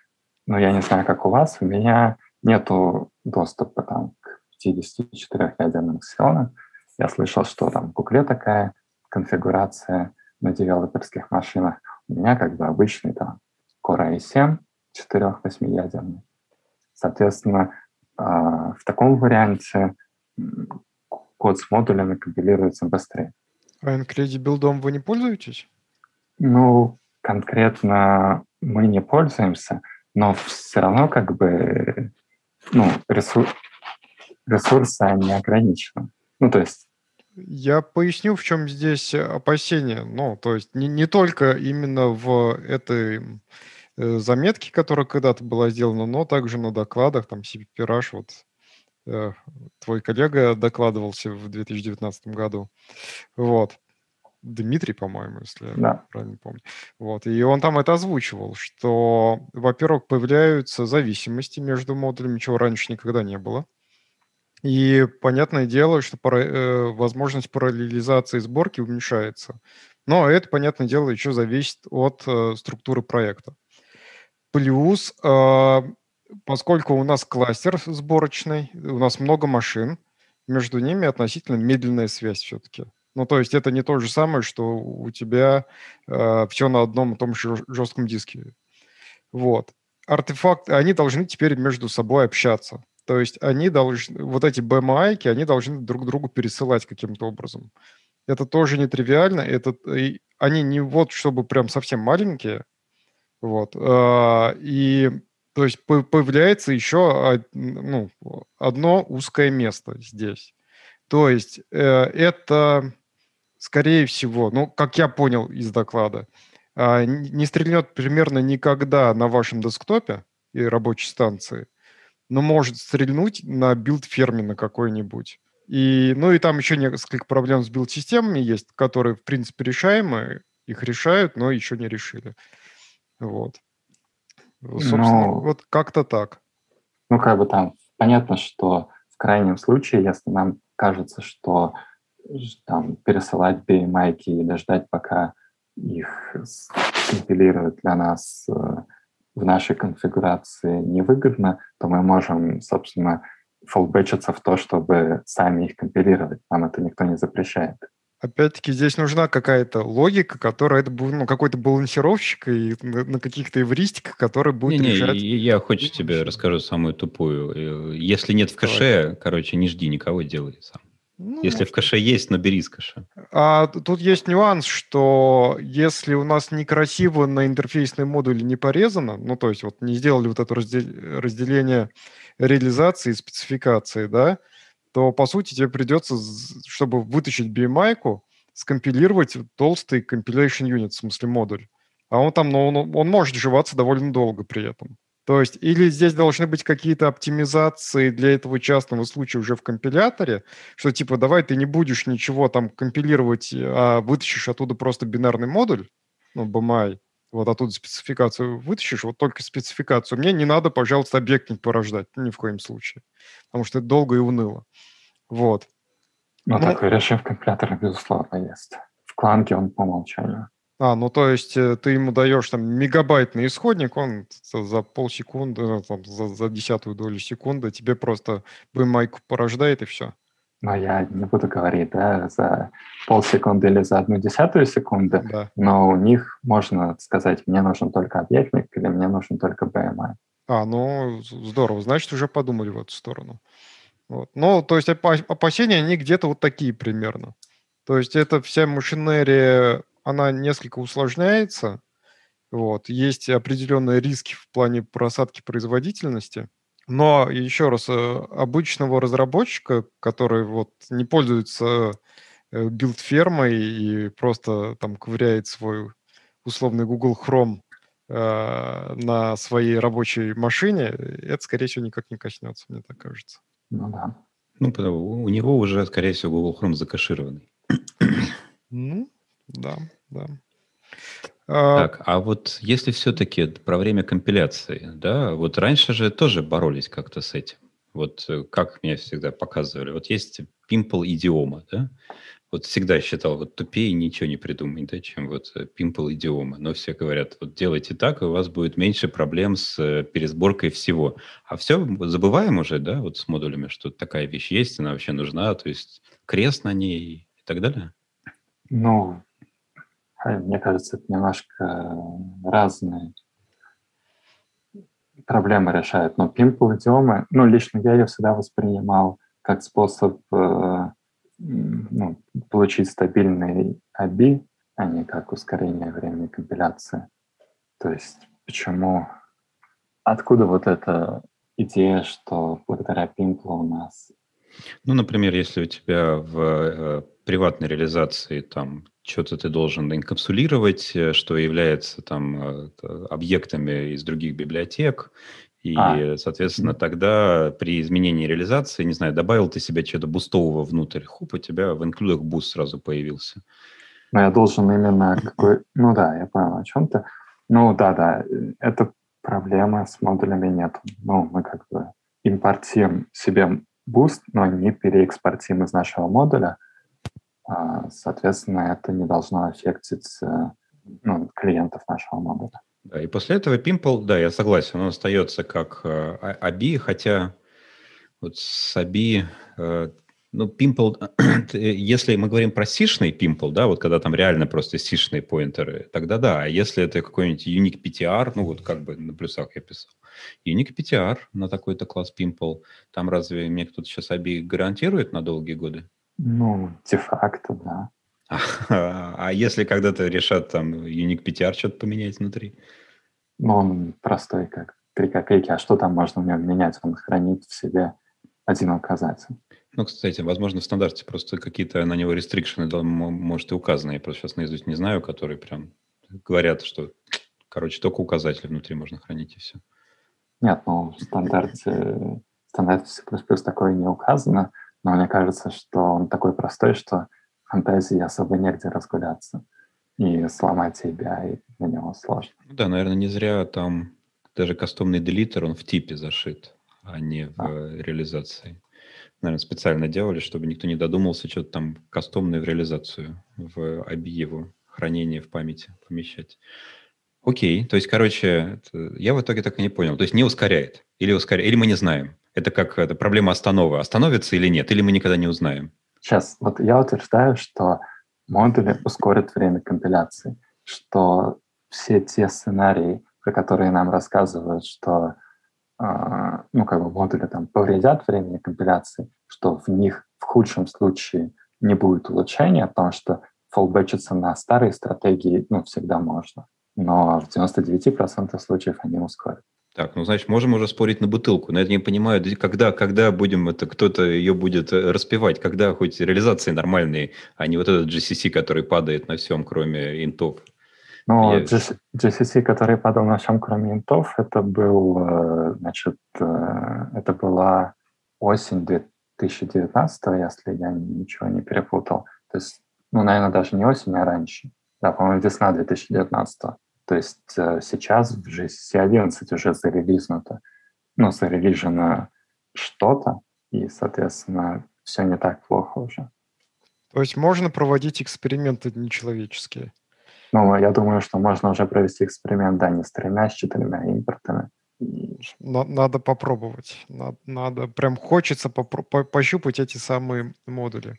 ну, я не знаю, как у вас, у меня нету доступа там, к 54 ядерным ксилонам, я слышал, что там в Гугле такая конфигурация на девелоперских машинах. У меня как бы обычный там Core i7 4-8 ядерный. Соответственно, а, в таком варианте код с модулями компилируется быстрее. А билдом вы не пользуетесь? Ну, конкретно мы не пользуемся, но все равно как бы ну, ресурс, ресурсы они ограничены. Ну, то есть... Я поясню, в чем здесь опасение. Ну, то есть не, не только именно в этой э, заметке, которая когда-то была сделана, но также на докладах, там, CPRH, вот э, твой коллега докладывался в 2019 году. Вот. Дмитрий, по-моему, если да. я правильно помню. Вот. И он там это озвучивал, что, во-первых, появляются зависимости между модулями, чего раньше никогда не было. И понятное дело, что пара, э, возможность параллелизации сборки уменьшается. Но это, понятное дело, еще зависит от э, структуры проекта. Плюс, э, поскольку у нас кластер сборочный, у нас много машин, между ними относительно медленная связь все-таки. Ну, то есть это не то же самое, что у тебя э, все на одном и том же жестком диске. Вот. Артефакты, они должны теперь между собой общаться. То есть они должны, вот эти BMI, они должны друг другу пересылать каким-то образом. Это тоже нетривиально. Это, и они не вот, чтобы прям совсем маленькие. Вот. А, и то есть появляется еще ну, одно узкое место здесь. То есть э, это, скорее всего, ну, как я понял из доклада, а, не стрельнет примерно никогда на вашем десктопе и рабочей станции, но может стрельнуть на билд-ферме на какой-нибудь. И, ну и там еще несколько проблем с билд-системами есть, которые, в принципе, решаемы, их решают, но еще не решили. Вот. Собственно, ну, вот как-то так. Ну, как бы там понятно, что в крайнем случае, если нам кажется, что там пересылать BMI или ждать, пока их компилируют для нас э, в нашей конфигурации невыгодно, то мы можем, собственно, фоллбэчиться в то, чтобы сами их компилировать. Нам это никто не запрещает. Опять-таки здесь нужна какая-то логика, которая это будет ну, какой-то балансировщик и на, каких-то эвристиках, который будет не, решать. Не, я хочу тебе расскажу самую тупую. Э, если нет в кэше, Давай. короче, не жди никого, делай сам. Ну, если в кэше есть, набери из кэша. А тут есть нюанс, что если у нас некрасиво на интерфейсной модуле не порезано, ну, то есть вот не сделали вот это разделение реализации и спецификации, да, то, по сути, тебе придется, чтобы вытащить BMI, скомпилировать толстый compilation unit, в смысле модуль. А он там, ну, он, он может жеваться довольно долго при этом. То есть или здесь должны быть какие-то оптимизации для этого частного случая уже в компиляторе, что типа давай ты не будешь ничего там компилировать, а вытащишь оттуда просто бинарный модуль, ну, BMI, вот оттуда спецификацию вытащишь, вот только спецификацию. Мне не надо, пожалуйста, объектник порождать, ни в коем случае, потому что это долго и уныло. Вот. Ну, ну такое решение в компиляторе, безусловно, есть. В кланке он по умолчанию. А, ну то есть э, ты ему даешь там мегабайтный исходник, он за полсекунды, э, там, за, за десятую долю секунды тебе просто BMI порождает и все. Но я не буду говорить, да, за полсекунды или за одну десятую секунды, да. но у них можно сказать, мне нужен только объектник или мне нужен только BMI. А, ну здорово, значит, уже подумали в эту сторону. Вот. Ну, то есть опасения, они где-то вот такие примерно. То есть это вся машинерия она несколько усложняется. Вот. Есть определенные риски в плане просадки производительности. Но еще раз, э, обычного разработчика, который вот не пользуется э, билд-фермой и просто там ковыряет свой условный Google Chrome э, на своей рабочей машине, это, скорее всего, никак не коснется, мне так кажется. Ну да. Ну, у него уже, скорее всего, Google Chrome закашированный. Ну, да, да. А, так, а вот если все-таки про время компиляции, да, вот раньше же тоже боролись как-то с этим. Вот э, как мне всегда показывали. Вот есть пимпл идиома, да? Вот всегда считал, вот тупее ничего не придумать, да, чем вот пимпл э, идиома. Но все говорят, вот делайте так, и у вас будет меньше проблем с э, пересборкой всего. А все забываем уже, да, вот с модулями, что такая вещь есть, она вообще нужна, то есть крест на ней и так далее. Ну, мне кажется, это немножко разные проблемы решают. Но Pimple идиомы, ну, лично я ее всегда воспринимал как способ э, ну, получить стабильный ABI, а не как ускорение времени компиляции. То есть почему, откуда вот эта идея, что благодаря Pimple у нас... Ну, например, если у тебя в э, приватной реализации там что-то ты должен инкапсулировать, э, что является там э, объектами из других библиотек, и, а. соответственно, тогда при изменении реализации, не знаю, добавил ты себе что-то бустового внутрь, хуп, у тебя в инклюдах буст сразу появился. Ну, я должен именно какой... Ну да, я понял, о чем ты. Ну да, да, это проблема с модулями нет. Ну, мы как бы импортируем себе буст, но не переэкспортируем из нашего модуля, а, соответственно, это не должно аффектить э, ну, клиентов нашего модуля. Да, и после этого Pimple, да, я согласен, он остается как э, ABI, хотя вот с ABI, э, ну, Pimple, если мы говорим про сишный Pimple, да, вот когда там реально просто сишные поинтеры, тогда да, а если это какой-нибудь Unique PTR, ну, вот как бы на плюсах я писал, Unique PTR на такой-то класс Pimple, там разве мне кто-то сейчас ABI гарантирует на долгие годы? Ну, де-факто, да. А, а если когда-то решат там Unique PTR что-то поменять внутри? Ну, он простой, как три копейки. А что там можно в нем менять? Он хранит в себе один указатель. Ну, кстати, возможно, в стандарте просто какие-то на него рестрикшены, может, и указаны. Я просто сейчас наизусть не знаю, которые прям говорят, что, короче, только указатели внутри можно хранить, и все. Нет, ну, в стандарте, в стандарте C++ такое не указано. Но мне кажется, что он такой простой, что фантазии особо негде разгуляться. И сломать API для него сложно. Ну да, наверное, не зря там даже кастомный делитер, он в типе зашит, а не в а. реализации. Наверное, специально делали, чтобы никто не додумался что-то там кастомное в реализацию, в его хранение в памяти помещать. Окей, то есть, короче, я в итоге так и не понял. То есть не ускоряет или ускоряет, или мы не знаем. Это как это, проблема остановы. Остановится или нет? Или мы никогда не узнаем? Сейчас, вот я утверждаю, что модули ускорят время компиляции, что все те сценарии, про которые нам рассказывают, что э, ну, как бы модули там повредят времени компиляции, что в них в худшем случае не будет улучшения, потому что фоллбэчиться на старые стратегии ну, всегда можно. Но в 99% случаев они ускорят. Так, ну, значит, можем уже спорить на бутылку. Но я не понимаю, когда, когда будем это, кто-то ее будет э, распевать, когда хоть реализации нормальные, а не вот этот GCC, который падает на всем, кроме интов. Ну, я... GCC, который падал на всем, кроме интов, это был, э, значит, э, это была осень 2019, если я ничего не перепутал. То есть, ну, наверное, даже не осень, а раньше. Да, по-моему, весна 2019. То есть э, сейчас в GCC 11 уже зарелизнуто, ну, зарелижено что-то, и, соответственно, все не так плохо уже. То есть можно проводить эксперименты нечеловеческие? Ну, я думаю, что можно уже провести эксперимент, да, не с тремя, с четырьмя импортами. Надо попробовать. Надо, надо прям хочется попро- пощупать эти самые модули.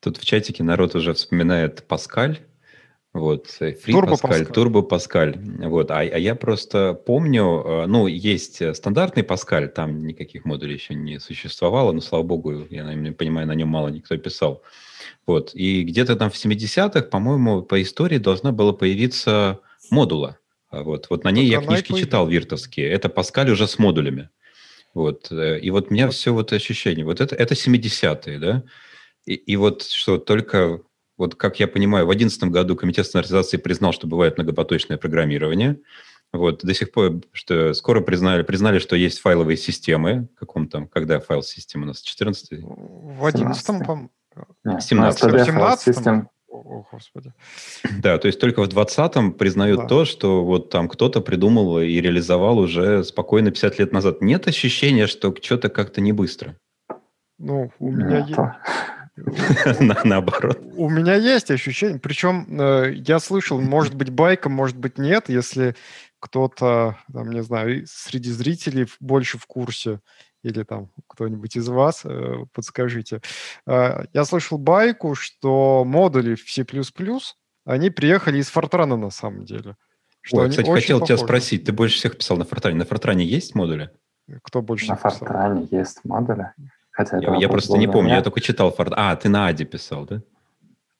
Тут в чатике народ уже вспоминает Паскаль, вот, Free Turbo Pascal, Pascal. Turbo Pascal. Вот, а, а я просто помню, э, ну, есть стандартный Pascal, там никаких модулей еще не существовало, но, слава богу, я понимаю, на нем мало никто писал. Вот, и где-то там в 70-х, по-моему, по истории должна была появиться модула. Вот, вот на ней вот я книжки читал виртовские. Это Pascal уже с модулями. Вот, э, и вот у меня все вот ощущение. Вот это, это 70-е, да? И, и вот что только вот как я понимаю, в 2011 году Комитет стандартизации признал, что бывает многопоточное программирование. Вот, до сих пор, что скоро признали, признали, что есть файловые системы. Каком там, когда файл системы у нас? 14 В 11 по-моему. 17 В 17 О, Господи. Да, то есть только в 20-м признают да. то, что вот там кто-то придумал и реализовал уже спокойно 50 лет назад. Нет ощущения, что что-то как-то не быстро? Ну, у меня Наоборот. У меня есть ощущение, причем э, я слышал, может быть, байка, может быть, нет, если кто-то, там, не знаю, среди зрителей больше в курсе, или там кто-нибудь из вас, э, подскажите. Э, я слышал байку, что модули в C++, они приехали из Фортрана на самом деле. Что Ой, кстати, хотел похожи. тебя спросить, ты больше всех писал на Фортране. На Фортране есть модули? Кто больше На Фортране есть модули. Хотя я, я просто не помню, я только читал Форд. А, ты на Аде писал, да?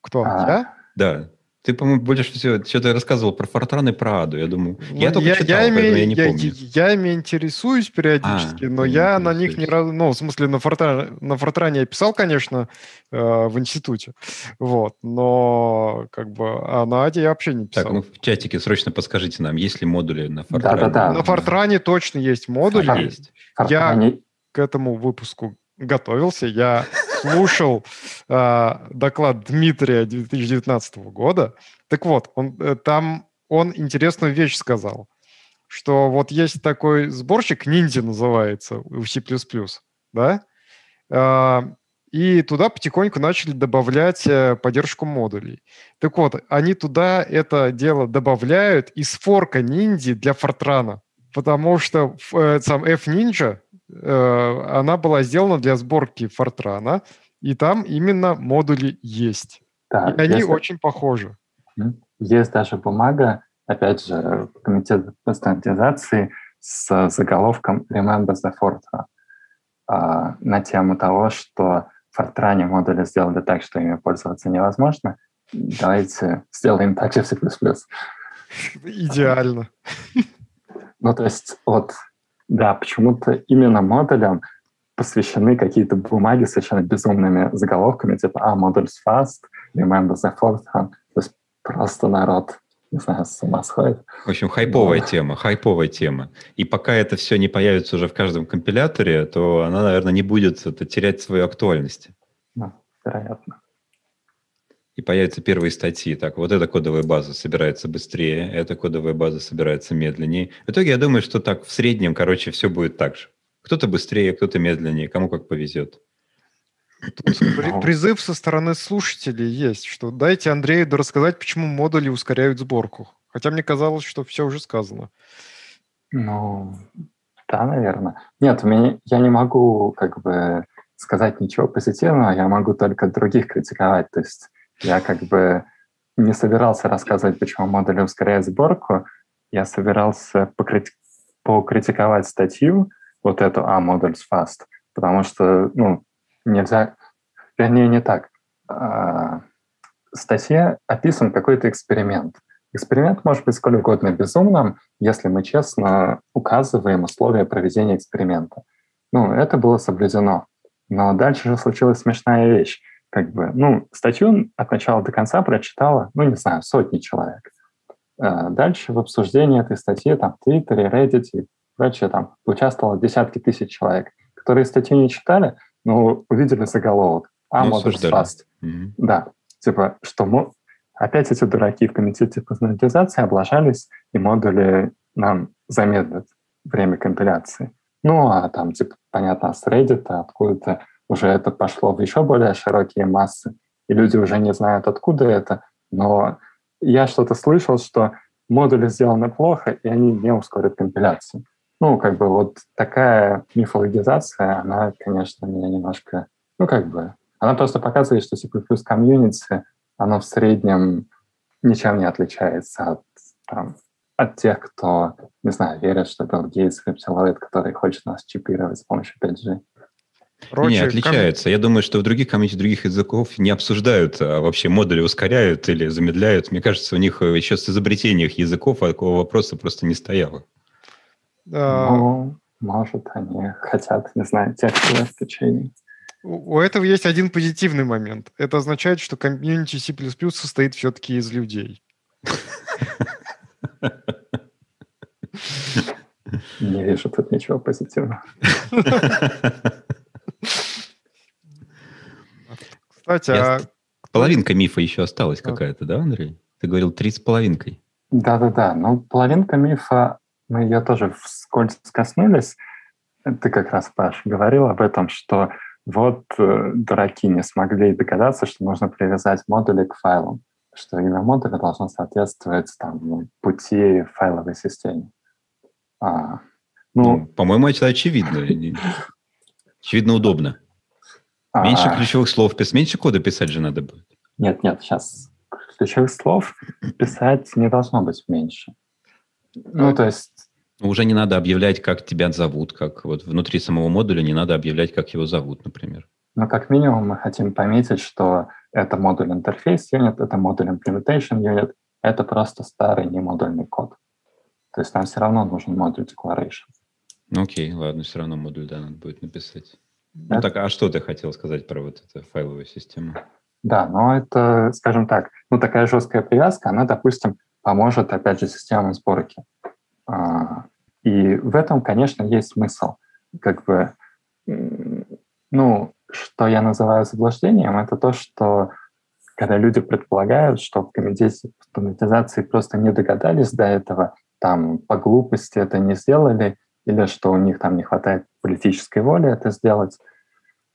Кто? А, я? Да. Ты, по-моему, больше всего что-то рассказывал про Фортран и про Аду. Я думаю, ну, я только я, читал, я, ими, я не я, помню. Я, я ими интересуюсь периодически, а, но я на них не раз... Ну, в смысле, на, Фортран, на Фортране я писал, конечно, э, в институте. Вот, но как бы... А на Аде я вообще не писал. Так, ну в чатике срочно подскажите нам, есть ли модули на Фортране? Да-да-да. На Фортране точно есть модули. А, есть. Я к этому выпуску готовился, я слушал э, доклад Дмитрия 2019 года. Так вот, он, э, там он интересную вещь сказал, что вот есть такой сборщик, ниндзя называется, в C++, да, э, и туда потихоньку начали добавлять э, поддержку модулей. Так вот, они туда это дело добавляют из форка ниндзи для Фортрана, потому что э, сам F-Ninja она была сделана для сборки Фортрана, и там именно модули есть. Да, и они если... очень похожи. Есть даже бумага, опять же, комитет по стандартизации с заголовком «Remember the Fortran» а, на тему того, что в Фортране модули сделали так, что ими пользоваться невозможно. Давайте сделаем так же в C++. Идеально. Ну, то есть вот да, почему-то именно модулям посвящены какие-то бумаги с совершенно безумными заголовками, типа «А, модуль fast», «Remember the fourth one». То есть просто народ, не знаю, с ума сходит. В общем, хайповая Но... тема, хайповая тема. И пока это все не появится уже в каждом компиляторе, то она, наверное, не будет это, терять свою актуальность. Ну, вероятно и появятся первые статьи. Так, вот эта кодовая база собирается быстрее, эта кодовая база собирается медленнее. В итоге я думаю, что так в среднем, короче, все будет так же. Кто-то быстрее, кто-то медленнее, кому как повезет. Тут призыв со стороны слушателей есть, что дайте Андрею рассказать, почему модули ускоряют сборку. Хотя мне казалось, что все уже сказано. Ну, да, наверное. Нет, меня, я не могу как бы сказать ничего позитивного, я могу только других критиковать. То есть я как бы не собирался рассказывать, почему модули ускоряют сборку. Я собирался покрити- покритиковать статью, вот эту «А, модуль fast», потому что, ну, нельзя... Вернее, не так. А, в статье описан какой-то эксперимент. эксперимент может быть сколь угодно безумным, если мы честно указываем условия проведения эксперимента. Ну, это было соблюдено. Но дальше же случилась смешная вещь. Как бы, ну, статью от начала до конца прочитала, ну, не знаю, сотни человек. Э, дальше в обсуждении этой статьи там в Твиттере, Reddit и прочее там участвовало десятки тысяч человек, которые статью не читали, но увидели заголовок. А, ну, модуль fast. Mm-hmm. Да, типа, что опять эти дураки в комитете по стандартизации облажались, и модули нам замедлят время компиляции. Ну, а там, типа, понятно, с Reddit откуда-то уже это пошло в еще более широкие массы, и люди уже не знают, откуда это, но я что-то слышал, что модули сделаны плохо, и они не ускорят компиляцию. Ну, как бы вот такая мифологизация, она, конечно, меня немножко, ну, как бы, она просто показывает, что C++ комьюнити, оно в среднем ничем не отличается от, там, от тех, кто, не знаю, верит, что Билл Гейтс рептилоид, который хочет нас чипировать с помощью 5G. Короче, не, отличается. Ком... Я думаю, что в других комьюнити других языков не обсуждают, а вообще модули ускоряют или замедляют. Мне кажется, у них еще с изобретением языков такого вопроса просто не стояло. Ну, может, они хотят, не знаю, текстовое обеспечение. У этого есть один позитивный момент. Это означает, что комьюнити C++ состоит все-таки из людей. Не вижу тут ничего позитивного. Кстати, а... Половинка мифа еще осталась какая-то, да, Андрей? Ты говорил три с половинкой. Да-да-да, ну половинка мифа, мы ее тоже вскользь коснулись. Ты как раз, Паш, говорил об этом, что вот э, дураки не смогли догадаться, что нужно привязать модули к файлам, что имя модуля должно соответствовать там, ну, пути файловой системе. А, ну, ну, по-моему, это очевидно. Очевидно, удобно. Меньше а, ключевых слов, меньше кода писать же надо будет. Нет, нет, сейчас ключевых слов писать не должно быть меньше. Ну, то есть... Уже не надо объявлять, как тебя зовут, как вот внутри самого модуля не надо объявлять, как его зовут, например. Но как минимум мы хотим пометить, что это модуль интерфейс юнит, это модуль implementation юнит, это просто старый немодульный код. То есть нам все равно нужен модуль declaration. Ну, окей, ладно, все равно модуль, да, надо будет написать. Да? Ну так, а что ты хотел сказать про вот эту файловую систему? Да, но это, скажем так, ну такая жесткая привязка, она, допустим, поможет, опять же, системам сборки. А, и в этом, конечно, есть смысл. Как бы, ну, что я называю заблуждением, это то, что когда люди предполагают, что в комитете стандартизации просто не догадались до этого, там по глупости это не сделали, или что у них там не хватает политической воли это сделать.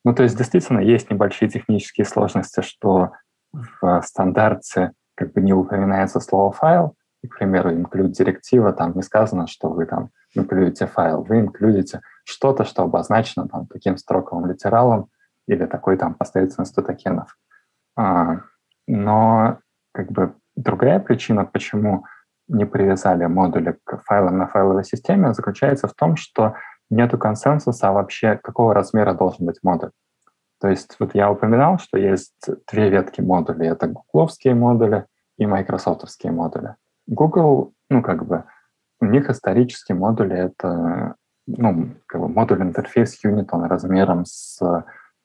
Ну, то есть действительно есть небольшие технические сложности, что в стандарте как бы не упоминается слово «файл», и, к примеру, include директива, там не сказано, что вы там инклюдите файл, вы инклюдите что-то, что обозначено там таким строковым литералом или такой там последовательностью токенов. А, но как бы другая причина, почему не привязали модули к файлам на файловой системе, заключается в том, что нет консенсуса вообще, какого размера должен быть модуль. То есть вот я упоминал, что есть две ветки модулей. Это гугловские модули и майкрософтовские модули. Google, ну как бы, у них исторически модули — это ну, как бы модуль интерфейс юнит, он размером с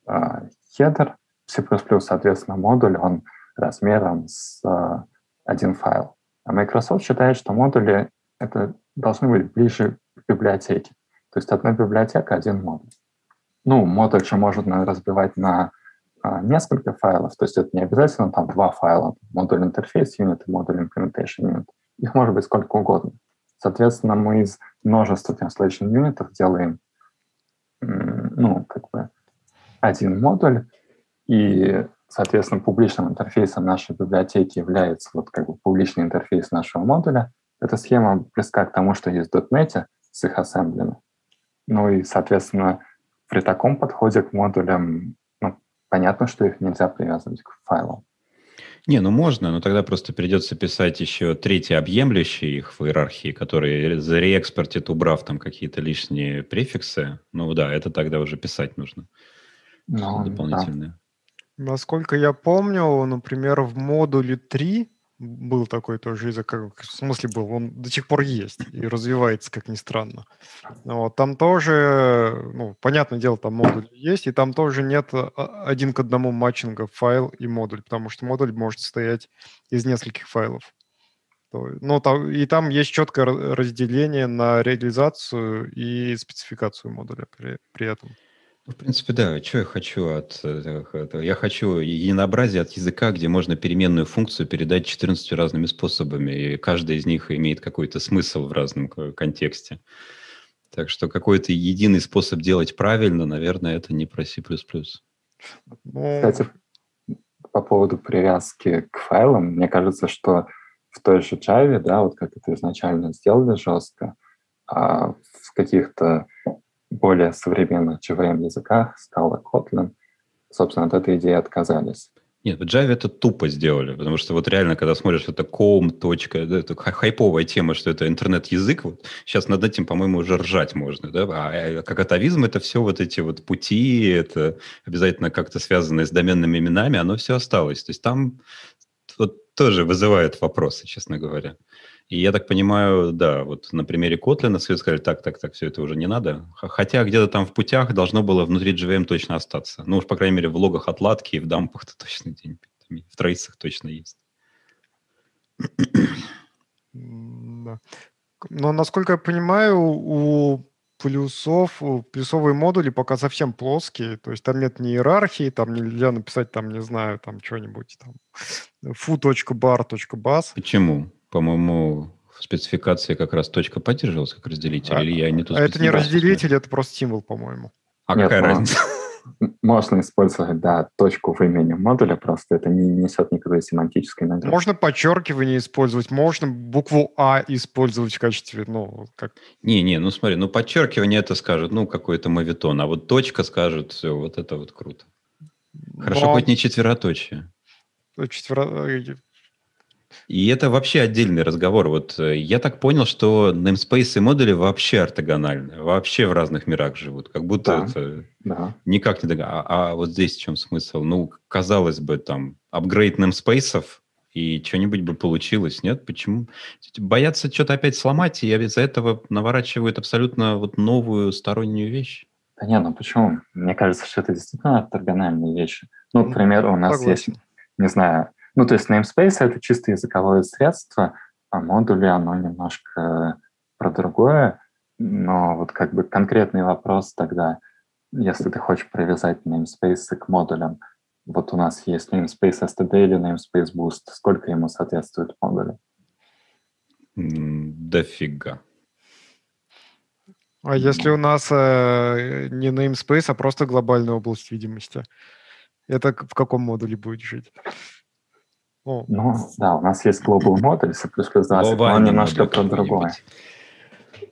э, header, C++, соответственно, модуль, он размером с э, один файл. А Microsoft считает, что модули это должны быть ближе к библиотеке. То есть одна библиотека, один модуль. Ну, модуль же можно разбивать на а, несколько файлов, то есть это не обязательно там два файла, модуль интерфейс юнит и модуль implementation unit. Их может быть сколько угодно. Соответственно, мы из множества translation юнитов делаем, ну, как бы один модуль, и Соответственно, публичным интерфейсом нашей библиотеки является вот как бы публичный интерфейс нашего модуля. Эта схема близка к тому, что есть в .NET с их ассемблями. Ну и, соответственно, при таком подходе к модулям ну, понятно, что их нельзя привязывать к файлам. Не, ну можно, но тогда просто придется писать еще третий объемлющий их в иерархии, который зареэкспортит, убрав там какие-то лишние префиксы. Ну да, это тогда уже писать нужно. Ну, дополнительное. Да. Насколько я помню, например, в модуле 3 был такой тоже язык, как, в смысле был, он до сих пор есть и развивается, как ни странно. Вот, там тоже, ну, понятное дело, там модуль есть, и там тоже нет а, один к одному матчинга файл и модуль, потому что модуль может состоять из нескольких файлов. Ну, там, и там есть четкое разделение на реализацию и спецификацию модуля при, при этом. В принципе, да. Что я хочу от э, этого? Я хочу единообразие от языка, где можно переменную функцию передать 14 разными способами, и каждая из них имеет какой-то смысл в разном контексте. Так что какой-то единый способ делать правильно, наверное, это не про C++. Ну, Кстати, по поводу привязки к файлам, мне кажется, что в той же Java, да, вот как это изначально сделали жестко, а в каких-то более современных JVM языках, Scala, Kotlin, собственно, от этой идеи отказались. Нет, в Java это тупо сделали, потому что вот реально, когда смотришь, это com, точка, да, это хайповая тема, что это интернет-язык, вот сейчас над этим, по-моему, уже ржать можно, да, а как атовизм это все вот эти вот пути, это обязательно как-то связанное с доменными именами, оно все осталось. То есть там вот тоже вызывает вопросы, честно говоря. И я так понимаю, да, вот на примере Kotlin все сказали, так, так, так, все это уже не надо. Хотя где-то там в путях должно было внутри JVM точно остаться. Ну уж, по крайней мере, в логах отладки и в дампах-то точно где-нибудь, в троицах точно есть. Да. Но, насколько я понимаю, у плюсов, плюсовые модули пока совсем плоские, то есть там нет ни иерархии, там нельзя написать, там, не знаю, там что-нибудь, там, foo.bar.bus. Почему? По-моему, в спецификации как раз точка поддерживалась как разделитель, а, или я не ту А это не разделитель, это просто символ, по-моему. А Нет, какая разница? Можно использовать, да, точку в имени модуля, просто это не несет никакой семантической нагрузки. Можно подчеркивание использовать, можно букву А использовать в качестве, ну, как... Не-не, ну смотри, ну подчеркивание это скажет, ну, какой-то мовитон, а вот точка скажет, все, вот это вот круто. Хорошо, Но... хоть не четвероточие. Четверо... И это вообще отдельный разговор. Вот э, я так понял, что namespace и модули вообще ортогональны, вообще в разных мирах живут. Как будто да, это да. никак не дог... а, а вот здесь в чем смысл? Ну, казалось бы, там, апгрейд namespace и что-нибудь бы получилось, нет? Почему? Боятся что-то опять сломать, и из-за этого наворачивают абсолютно вот новую стороннюю вещь. Да нет, ну почему? Мне кажется, что это действительно ортогональные вещи. Ну, к примеру, у нас Согласен. есть, не знаю, ну, то есть namespace — это чисто языковое средство, а модули, оно немножко про другое. Но вот как бы конкретный вопрос тогда, если ты хочешь привязать namespace к модулям, вот у нас есть namespace std или namespace boost, сколько ему соответствует модули? Дофига. А если у нас э, не namespace, а просто глобальная область видимости, это в каком модуле будет жить? Ну, да, у нас есть Global Model, C++ 20, но немножко про другое.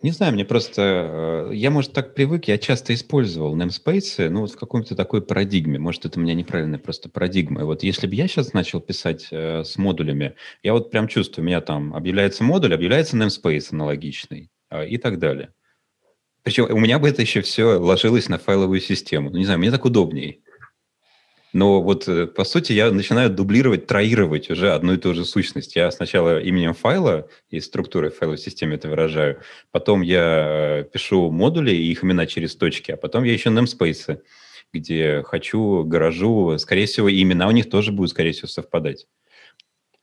Не знаю, мне просто... Э, я, может, так привык, я часто использовал namespace, ну, вот в каком-то такой парадигме. Может, это у меня неправильная просто парадигма. И вот если бы я сейчас начал писать э, с модулями, я вот прям чувствую, у меня там объявляется модуль, объявляется namespace аналогичный э, и так далее. Причем у меня бы это еще все ложилось на файловую систему. Ну, не знаю, мне так удобнее. Но вот, э, по сути, я начинаю дублировать, троировать уже одну и ту же сущность. Я сначала именем файла и структурой файловой системы это выражаю, потом я э, пишу модули и их имена через точки, а потом я еще namespace, где хочу, гаражу. Скорее всего, имена у них тоже будут, скорее всего, совпадать.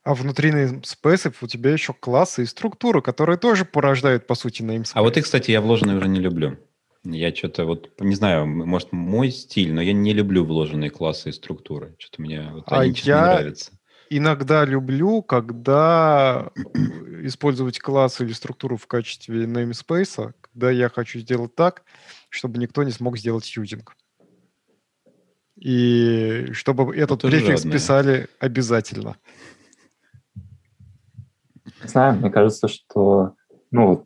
А внутри namespace у тебя еще классы и структуры, которые тоже порождают, по сути, namespace. А вот их, кстати, я вложенные уже не люблю. Я что-то вот, не знаю, может, мой стиль, но я не люблю вложенные классы и структуры. Что-то мне вот а они я... не нравятся. Иногда люблю, когда использовать класс или структуру в качестве namespace, когда я хочу сделать так, чтобы никто не смог сделать юзинг. И чтобы этот Это префикс жадное. писали обязательно. Знаю, мне кажется, что ну, вот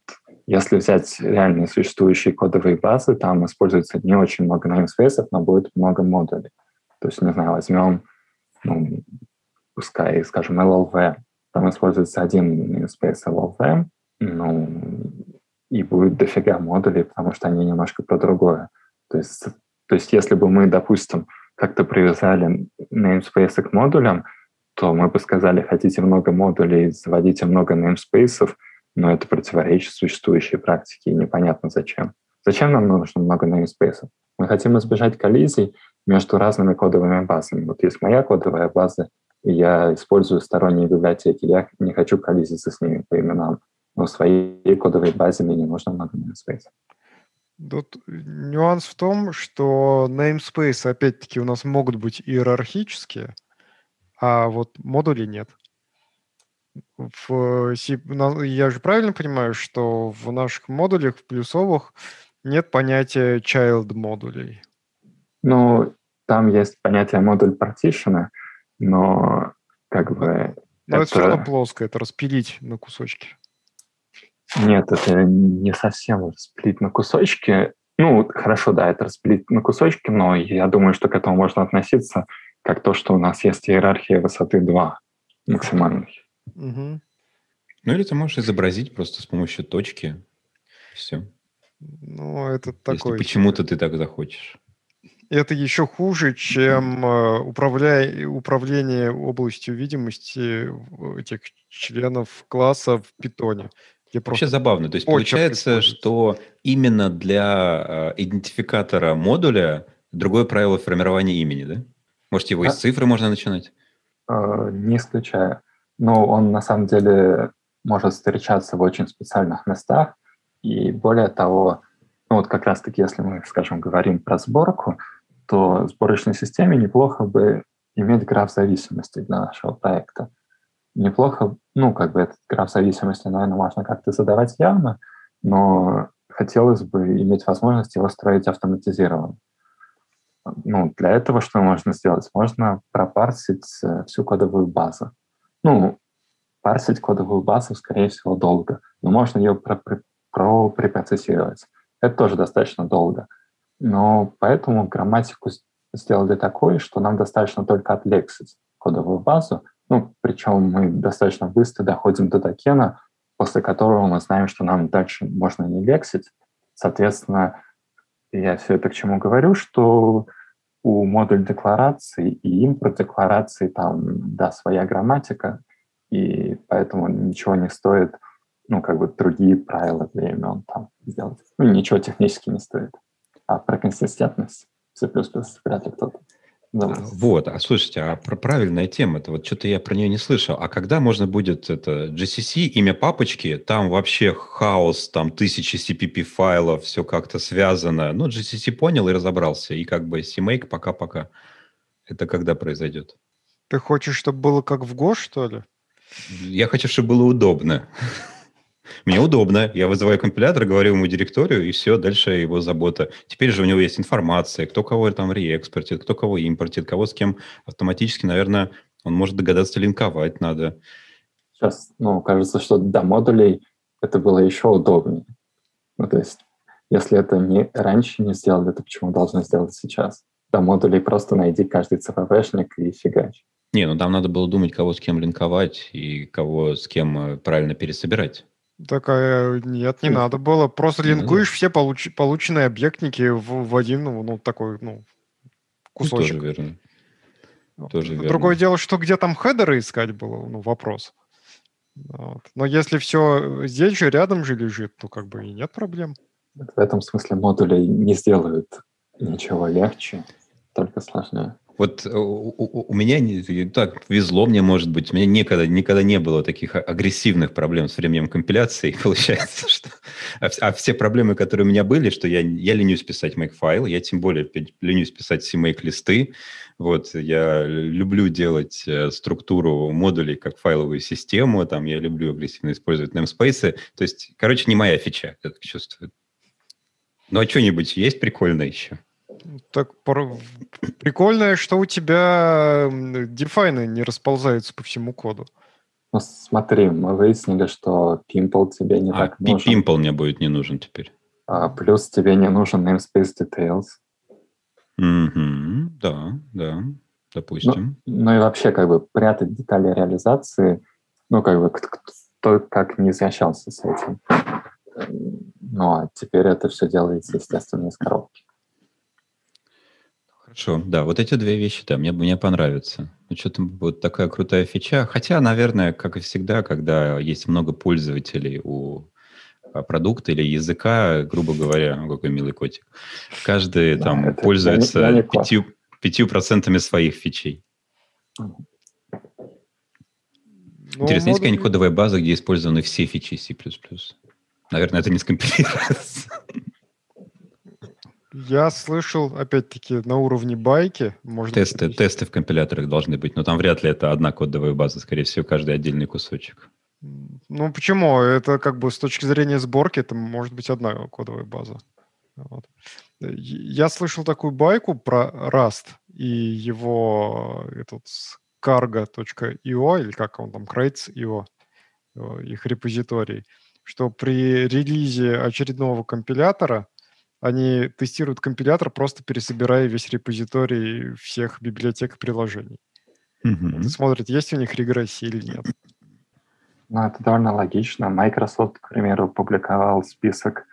если взять реальные существующие кодовые базы, там используется не очень много namespace, но будет много модулей. То есть, не знаю, возьмем, ну, пускай, скажем, LLV, там используется один namespace LLV, ну, и будет дофига модулей, потому что они немножко про другое. То есть, то есть если бы мы, допустим, как-то привязали namespace к модулям, то мы бы сказали, хотите много модулей, заводите много namespaces, но это противоречит существующей практике, и непонятно зачем. Зачем нам нужно много namespaces? Мы хотим избежать коллизий между разными кодовыми базами. Вот есть моя кодовая база, и я использую сторонние библиотеки. Я не хочу коллизиться с ними по именам. Но в своей кодовой базе мне не нужно много namespaces. Тут нюанс в том, что namespace, опять-таки, у нас могут быть иерархические, а вот модулей нет. В я же правильно понимаю, что в наших модулях, в плюсовых, нет понятия child модулей? Ну, там есть понятие модуль partition, но как бы... Но это, это все равно плоско, это распилить на кусочки. Нет, это не совсем распилить на кусочки. Ну, хорошо, да, это распилить на кусочки, но я думаю, что к этому можно относиться как то, что у нас есть иерархия высоты 2 максимальной. Угу. Ну или ты можешь изобразить просто с помощью точки. Все. Ну, это такой... Если почему-то ты так захочешь. Это еще хуже, чем э, управля... управление областью видимости этих членов класса в питоне. Вообще забавно. То есть получается, что именно для э, идентификатора модуля другое правило формирования имени, да? Может, его а? из цифры можно начинать? Э, не исключаю. Но он на самом деле может встречаться в очень специальных местах. И более того, ну вот как раз-таки, если мы, скажем, говорим про сборку, то сборочной системе неплохо бы иметь граф зависимости для нашего проекта неплохо, ну, как бы этот граф зависимости, наверное, можно как-то задавать явно, но хотелось бы иметь возможность его строить автоматизированно. Ну, для этого что можно сделать? Можно пропарсить э, всю кодовую базу. Ну, парсить кодовую базу, скорее всего, долго, но можно ее препроцессировать. Это тоже достаточно долго. Но поэтому грамматику сделали такой, что нам достаточно только отлексить кодовую базу, ну, причем мы достаточно быстро доходим до токена, после которого мы знаем, что нам дальше можно не лексить. Соответственно, я все это к чему говорю, что у модуль декларации и импорт декларации там, да, своя грамматика, и поэтому ничего не стоит, ну, как бы другие правила для имен там сделать. Ну, ничего технически не стоит. А про консистентность C++ вряд ли кто-то да. Вот, а слушайте, а про правильная тема, это вот что-то я про нее не слышал. А когда можно будет это GCC, имя папочки, там вообще хаос, там тысячи CPP файлов, все как-то связано. Ну, GCC понял и разобрался, и как бы CMake пока-пока. Это когда произойдет? Ты хочешь, чтобы было как в Go, что ли? Я хочу, чтобы было удобно. Мне удобно. Я вызываю компилятор, говорю ему директорию, и все, дальше его забота. Теперь же у него есть информация, кто кого там реэкспортит, кто кого импортит, кого с кем автоматически, наверное, он может догадаться линковать надо. Сейчас, ну, кажется, что до модулей это было еще удобнее. Ну, то есть, если это не раньше не сделали, то почему должны сделать сейчас? До модулей просто найди каждый ЦПВшник и фигач. Не, ну там надо было думать, кого с кем линковать и кого с кем э, правильно пересобирать. Такая, нет, не надо было. Просто линкуешь все получ, полученные объектники в, в один, ну, ну, такой, ну, кусочек. Тоже верно. Тоже верно. Другое дело, что где там хедеры искать было, ну, вопрос. Вот. Но если все здесь же, рядом же лежит, то как бы и нет проблем. В этом смысле модули не сделают ничего легче, только сложнее. Вот э, у, у, у меня не, так везло мне, может быть, у меня никогда, никогда не было таких агрессивных проблем с временем компиляции. Получается, что... А, а все проблемы, которые у меня были, что я, я ленюсь писать make-файл, я тем более ленюсь писать CMake-листы. Вот, я люблю делать э, структуру модулей как файловую систему, там я люблю агрессивно использовать namespace. То есть, короче, не моя фича, я так чувствую. Ну, а что-нибудь есть прикольное еще? Так прикольно, что у тебя дефайны не расползаются по всему коду. Ну, смотри, мы выяснили, что Pimple тебе не а, так нужен. Pimple мне будет не нужен теперь. А, плюс тебе не нужен namespace details. Mm-hmm. Да, да, допустим. Ну, ну и вообще, как бы, прятать детали реализации, ну, как бы, кто как не извращался с этим. Ну, а теперь это все делается, естественно, из коробки. Хорошо, да, вот эти две вещи, да, мне, мне понравятся. Ну, что-то вот такая крутая фича. Хотя, наверное, как и всегда, когда есть много пользователей у а, продукта или языка, грубо говоря, ну, какой милый котик, каждый да, там пользуется я не, я не пятью, пятью процентами своих фичей. Ну, Интересно, есть какая-нибудь кодовая база, где использованы все фичи C++? Наверное, это не скомпилируется. Я слышал, опять-таки, на уровне байки. Можно тесты, быть... тесты в компиляторах должны быть, но там вряд ли это одна кодовая база, скорее всего, каждый отдельный кусочек. Ну, почему? Это как бы с точки зрения сборки, это может быть одна кодовая база. Вот. Я слышал такую байку про Rust и его этот cargo.io, или как он там, crates.io, э, их репозиторий, что при релизе очередного компилятора они тестируют компилятор, просто пересобирая весь репозиторий всех библиотек и приложений. Mm-hmm. Смотрят, есть у них регрессия или нет. Ну, это довольно логично. Microsoft, к примеру, публиковал список,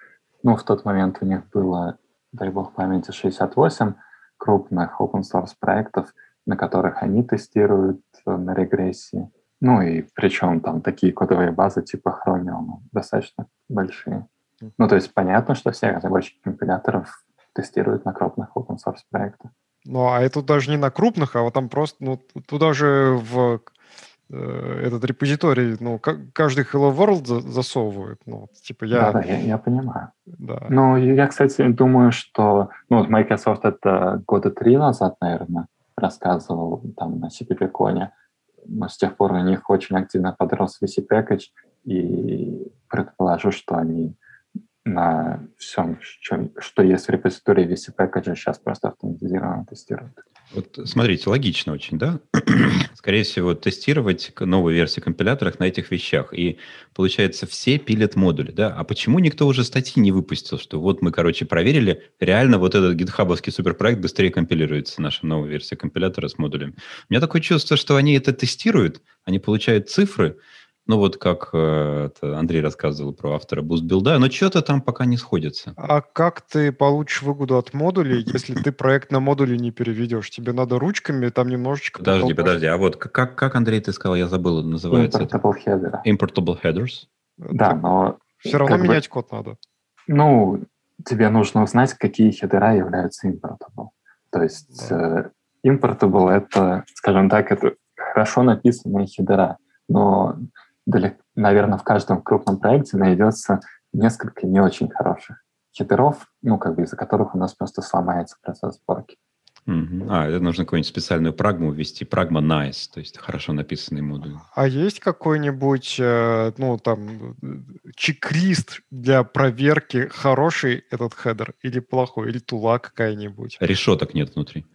ну, в тот момент у них было, дай бог памяти, 68 крупных open source проектов, на которых они тестируют э, на регрессии. Ну и причем там такие кодовые базы типа Chromium достаточно большие. Ну, то есть понятно, что все разработчики компиляторов тестируют на крупных open source проектах. Ну, а это даже не на крупных, а вот там просто, ну, туда же в э, этот репозиторий, ну, каждый Hello World засовывает. Ну, типа я... Да, да, я, я понимаю. Да. Ну, я, кстати, думаю, что, ну, вот Microsoft это года три назад, наверное, рассказывал там на CPP-коне, но с тех пор у них очень активно подрос VC Package, и предположу, что они на всем, что, что есть в репозитории VC Package, сейчас просто автоматизированно тестируют. Вот смотрите, логично очень, да? Скорее всего, тестировать новые версии компиляторов на этих вещах. И получается, все пилят модули, да? А почему никто уже статьи не выпустил, что вот мы, короче, проверили, реально вот этот гитхабовский суперпроект быстрее компилируется, наша новая версия компилятора с модулями. У меня такое чувство, что они это тестируют, они получают цифры, ну вот как э, Андрей рассказывал про автора BoostBuild, но что-то там пока не сходится. А как ты получишь выгоду от модулей, если ты проект на модули не переведешь? Тебе надо ручками там немножечко... Подожди, потолкать. подожди, а вот как, как, Андрей, ты сказал, я забыл, называется Importable это? header. Importable headers? Да, но... Все равно менять бы, код надо. Ну, тебе нужно узнать, какие хедера являются importable. То есть да. э, importable — это, скажем так, это хорошо написанные хедера, но наверное, в каждом крупном проекте найдется несколько не очень хороших хитеров, ну, как бы из-за которых у нас просто сломается процесс сборки. А, это нужно какую-нибудь специальную прагму ввести, прагма nice, то есть хорошо написанный модуль. А есть какой-нибудь, э, ну, там, чек-лист для проверки, хороший этот хедер или плохой, или тула какая-нибудь? Решеток нет внутри.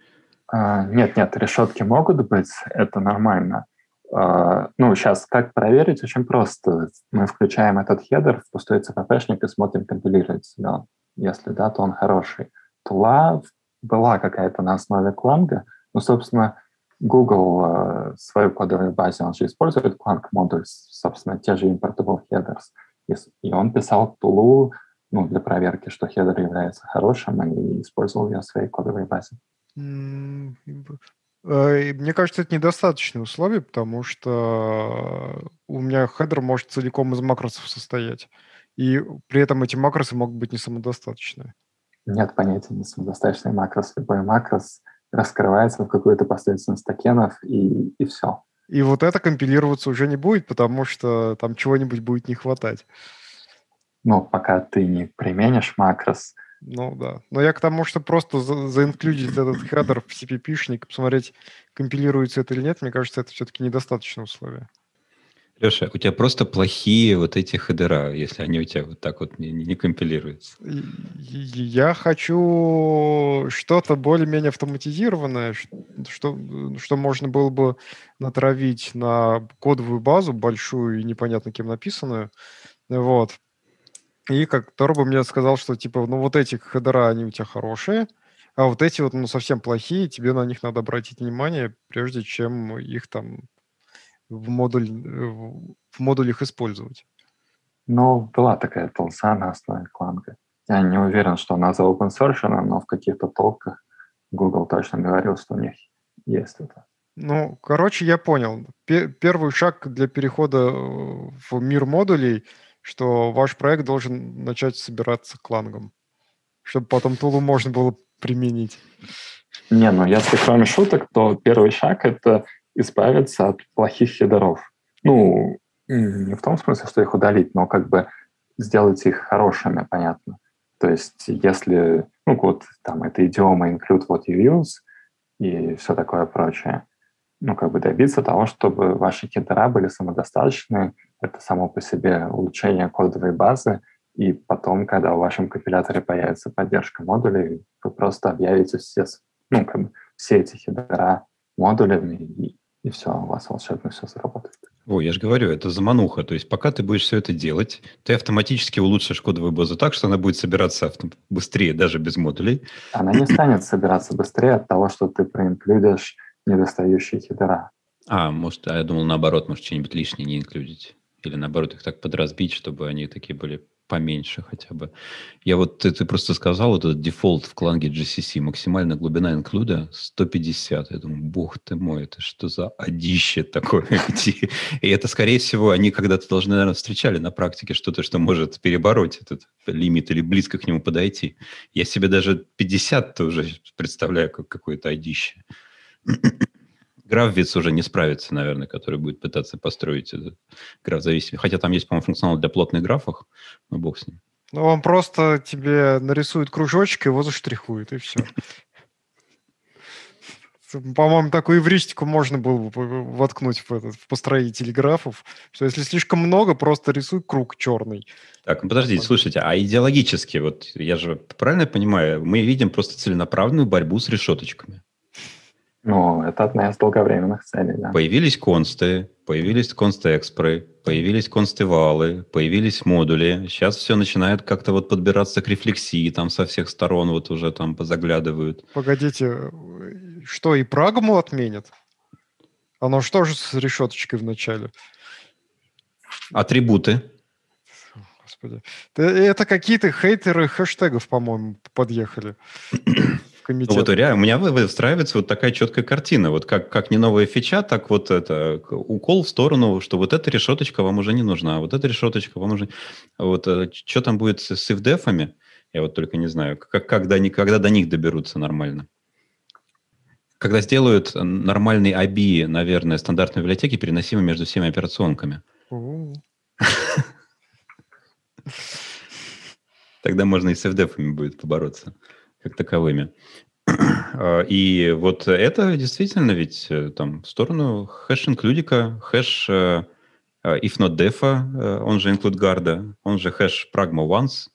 А, нет, нет, решетки могут быть, это нормально. А, ну, сейчас как проверить? Очень просто. Мы включаем этот хедер в пустой CPP-шник и смотрим, компилируется ли он. Если да, то он хороший. Тула была какая-то на основе Clang. Ну, собственно, Google э, свою кодовую базу, он же использует Clang module, собственно, те же importable headers. И он писал тулу ну, для проверки, что хедер является хорошим, и использовал ее в своей кодовой базе. Э, мне кажется, это недостаточное условие, потому что у меня хедер может целиком из макросов состоять. И при этом эти макросы могут быть не самодостаточные. Нет понятия не самодостаточный макрос. Любой макрос раскрывается в какую-то последовательность токенов, и, и все. И вот это компилироваться уже не будет, потому что там чего-нибудь будет не хватать. Ну, пока ты не применишь макрос, ну да. Но я к тому, что просто за заинклюдить этот хедер в CPP-шник, посмотреть, компилируется это или нет, мне кажется, это все-таки недостаточное условие. Леша, у тебя просто плохие вот эти хедера, если они у тебя вот так вот не, не компилируются. Я хочу что-то более-менее автоматизированное, что, что можно было бы натравить на кодовую базу большую и непонятно кем написанную. Вот. И как Торбо мне сказал, что типа, ну вот эти хедера, они у тебя хорошие, а вот эти вот, ну, совсем плохие, тебе на них надо обратить внимание, прежде чем их там в, модуль, в модулях использовать. Ну, была такая толса на основе кланга. Я не уверен, что она за open source, но в каких-то толках Google точно говорил, что у них есть это. Ну, короче, я понял. Первый шаг для перехода э, в мир модулей, что ваш проект должен начать собираться клангом, чтобы потом тулу можно было применить. Не, ну если кроме шуток, то первый шаг — это избавиться от плохих хедеров. Ну, не в том смысле, что их удалить, но как бы сделать их хорошими, понятно. То есть если, ну вот там это идиома include what you use и все такое прочее, ну как бы добиться того, чтобы ваши хедера были самодостаточны, это само по себе улучшение кодовой базы, и потом, когда в вашем компиляторе появится поддержка модулей, вы просто объявите все, ну, как бы все эти хедера модулями, и, и все, у вас волшебно все заработает. О, я же говорю, это замануха. То есть пока ты будешь все это делать, ты автоматически улучшишь кодовую базу так, что она будет собираться быстрее, даже без модулей. Она не станет собираться быстрее от того, что ты проинклюдишь недостающие хедера. А, может, а я думал наоборот, может, что-нибудь лишнее не инклюдить. Или наоборот, их так подразбить, чтобы они такие были поменьше хотя бы. Я вот, ты, ты просто сказал, этот дефолт в Clang GCC, максимальная глубина инклюда 150. Я думаю, бог ты мой, это что за адище такое? И это, скорее всего, они когда-то должны, наверное, встречали на практике что-то, что может перебороть этот лимит или близко к нему подойти. Я себе даже 50-то уже представляю как какое-то одище. Графвиц уже не справится, наверное, который будет пытаться построить этот граф зависимый. Хотя там есть, по-моему, функционал для плотных графов, но бог с ним. Ну, он просто тебе нарисует кружочек его заштрихует, и все. По-моему, такую эвристику можно было бы воткнуть в, этот, в построитель графов, что если слишком много, просто рисуй круг черный. Так, ну подождите, слушайте, а идеологически, вот я же правильно понимаю, мы видим просто целенаправленную борьбу с решеточками. Ну, это одна из долговременных целей, да. Появились консты, появились конст-экспры, появились констывалы, появились модули. Сейчас все начинает как-то вот подбираться к рефлексии, там со всех сторон вот уже там позаглядывают. Погодите, что, и прагму отменят? Оно что же с решеточкой в начале? Атрибуты. Господи. Это какие-то хейтеры хэштегов, по-моему, подъехали комитет. Ну, вот реально, у меня выстраивается вот такая четкая картина. Вот как, как не новая фича, так вот это укол в сторону, что вот эта решеточка вам уже не нужна, вот эта решеточка вам уже... Вот э, что там будет с, с ивдефами, я вот только не знаю, как, когда, когда до них доберутся нормально. Когда сделают нормальный ABI, наверное, стандартной библиотеки, переносимый между всеми операционками. Тогда можно и с FDF будет побороться как таковыми. А, и вот это действительно ведь э, там в сторону хэш-инклюдика, хэш uh, if not def, он же include guard, он же хэш pragma once.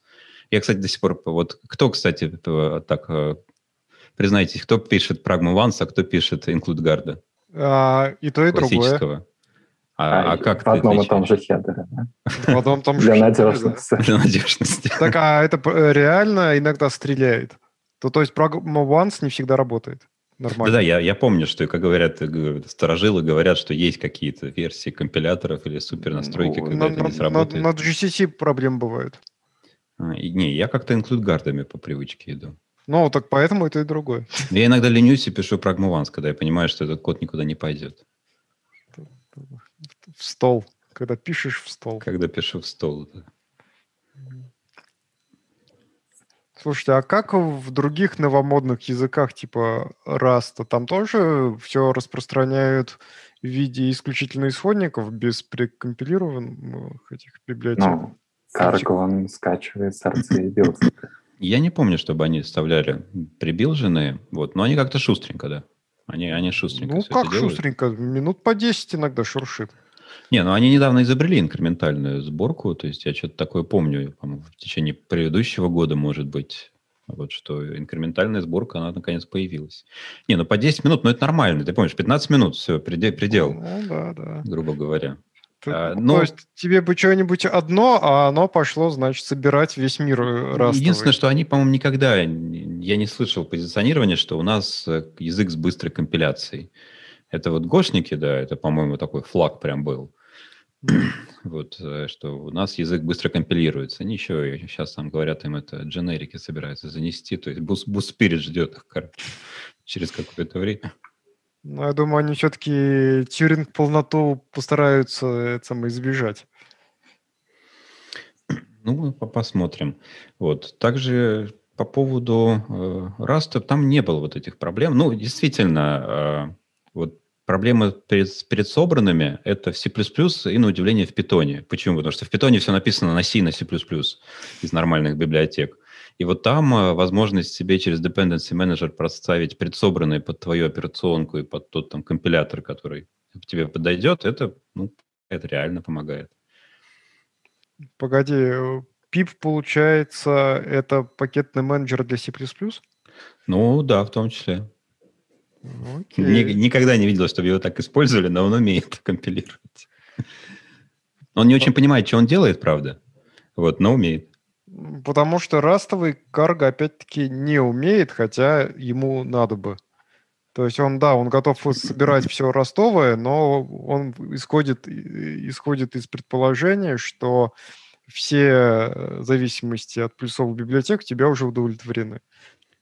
Я, кстати, до сих пор... Вот кто, кстати, так... Признайтесь, кто пишет pragma once, а кто пишет include guard? А, и то, и другое. А, а, а как в одном и том же хедере, да? В одном том же Для надежности. Для надежности. Так, а это реально иногда стреляет? То, то есть программа once не всегда работает. Нормально. Да, я, я помню, что, как говорят, сторожилы говорят, что есть какие-то версии компиляторов или супер настройки, ну, когда на, это не сработает. На, на GCC проблем бывают. А, и, не, я как-то инклюд-гардами по привычке иду. Ну, так поэтому это и другое. Я иногда ленюсь и пишу Once, когда я понимаю, что этот код никуда не пойдет. В стол. Когда пишешь в стол. Когда пишу в стол, да. Слушайте, а как в других новомодных языках типа Rust? Там тоже все распространяют в виде исключительно исходников без прекомпилированных этих библиотек? Ну, Cargo он скачивает сорцы и билдит. Я не помню, чтобы они вставляли пребилженные, вот, но они как-то шустренько, да. Они, они шустренько Ну, как шустренько? Минут по 10 иногда шуршит. Не, ну они недавно изобрели инкрементальную сборку, то есть я что-то такое помню, в течение предыдущего года, может быть, вот что инкрементальная сборка, она наконец появилась. Не, ну по 10 минут, ну это нормально, ты помнишь, 15 минут, все, предел, предел ну, да, да. грубо говоря. Ты, а, но... То есть тебе бы что-нибудь одно, а оно пошло, значит, собирать весь мир э, растовый. Единственное, что они, по-моему, никогда, я не слышал позиционирования, что у нас э, язык с быстрой компиляцией. Это вот гошники, да, это, по-моему, такой флаг прям был. вот, э, что у нас язык быстро компилируется. Еще сейчас там говорят, им это дженерики собираются занести, то есть бус, бус спирит ждет их, короче. через какое-то время. Ну, я думаю, они все-таки Тьюринг полноту постараются это самое избежать. Ну, посмотрим. Вот. Также по поводу э, Rust, там не было вот этих проблем. Ну, действительно, э, проблемы перед, перед собранными – это в C++ и, на удивление, в Python. Почему? Потому что в Python все написано на C на C++ из нормальных библиотек. И вот там э, возможность себе через Dependency Manager проставить предсобранные под твою операционку и под тот там компилятор, который тебе подойдет, это, ну, это реально помогает. Погоди, PIP, получается, это пакетный менеджер для C++? Ну, да, в том числе. Окей. Никогда не видел, чтобы его так использовали, но он умеет компилировать. Он не очень понимает, что он делает, правда, вот, но умеет. Потому что растовый карго опять-таки не умеет, хотя ему надо бы. То есть он, да, он готов собирать все ростовое, но он исходит, исходит из предположения, что все зависимости от плюсовых библиотек у тебя уже удовлетворены.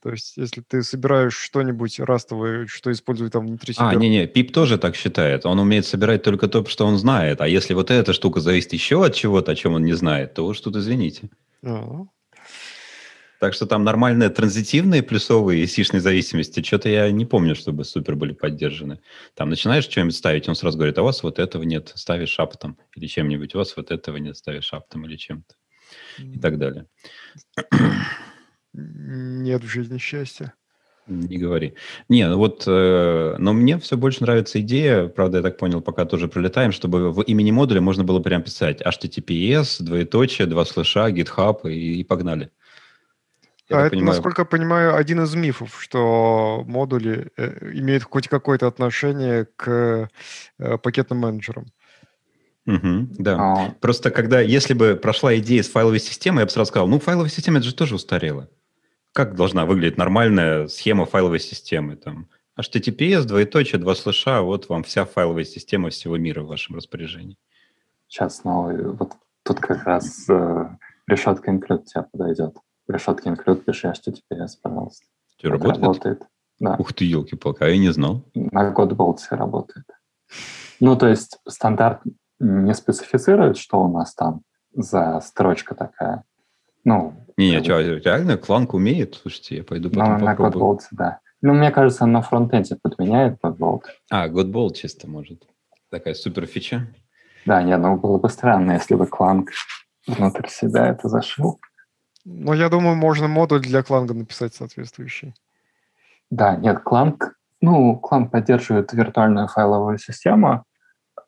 То есть, если ты собираешь что-нибудь растовое, что использует там внутри себя... А, не-не, Пип тоже так считает. Он умеет собирать только то, что он знает. А если вот эта штука зависит еще от чего-то, о чем он не знает, то уж тут извините. А-а. Так что там нормальные транзитивные плюсовые и сишные зависимости, что-то я не помню, чтобы супер были поддержаны. Там начинаешь что-нибудь ставить, он сразу говорит, а у вас вот этого нет, ставишь аптом или чем-нибудь, у вас вот этого нет, ставишь аптом или чем-то и так далее. Нет в жизни счастья. Не говори. Не, ну вот, э, но мне все больше нравится идея, правда, я так понял, пока тоже пролетаем, чтобы в имени модуля можно было прям писать HTTPS, двоеточие, два слэша, GitHub и, и погнали. Я а это, понимаю... насколько я понимаю, один из мифов, что модули э, имеют хоть какое-то отношение к э, пакетным менеджерам. Угу, да. А... Просто когда, если бы прошла идея с файловой системой, я бы сразу сказал, ну, файловая система, это же тоже устарела как должна выглядеть нормальная схема файловой системы? Там HTTPS, двоеточие, два слэша, вот вам вся файловая система всего мира в вашем распоряжении. Сейчас, ну, вот тут как раз э, решетка include тебе подойдет. Решетка include пиши HTTPS, пожалуйста. Что, работает? работает? Да. Ух ты, елки-палки, а я не знал. На Godbolt работает. Ну, то есть стандарт не специфицирует, что у нас там за строчка такая. Ну, не, не, что, реально Кланк умеет? Слушайте, я пойду потом ну, попробую. На Godbolt, да. Ну, мне кажется, на фронтенде подменяет Godbolt. А, Godbolt чисто может. Такая супер фича. Да, нет, ну было бы странно, если бы Кланк внутрь себя это зашил. Ну, я думаю, можно модуль для Кланга написать соответствующий. Да, нет, Кланк, ну, Кланк поддерживает виртуальную файловую систему,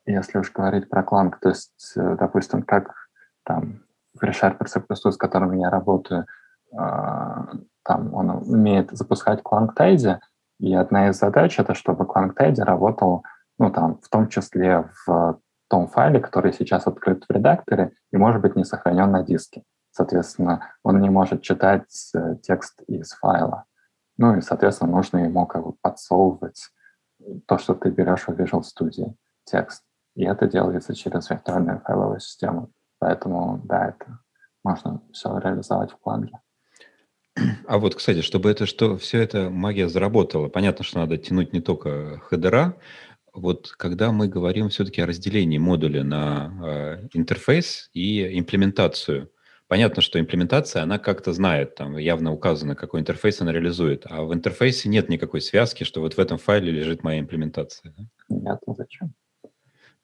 если уж говорить про Кланк, то есть, э, допустим, как там в ReSharper C++, с которым я работаю, а, там он умеет запускать ClankTidy, и одна из задач — это чтобы ClankTidy работал, ну, там, в том числе в том файле, который сейчас открыт в редакторе и, может быть, не сохранен на диске. Соответственно, он не может читать э, текст из файла. Ну и, соответственно, нужно ему как бы подсовывать то, что ты берешь в Visual Studio, текст. И это делается через виртуальную файловую систему. Поэтому, да, это можно все реализовать в планге. А вот, кстати, чтобы это что все это магия заработала, понятно, что надо тянуть не только хедера. Вот когда мы говорим все-таки о разделении модуля на э, интерфейс и имплементацию, понятно, что имплементация, она как-то знает, там явно указано, какой интерфейс она реализует, а в интерфейсе нет никакой связки, что вот в этом файле лежит моя имплементация. Да? Нет, ну зачем?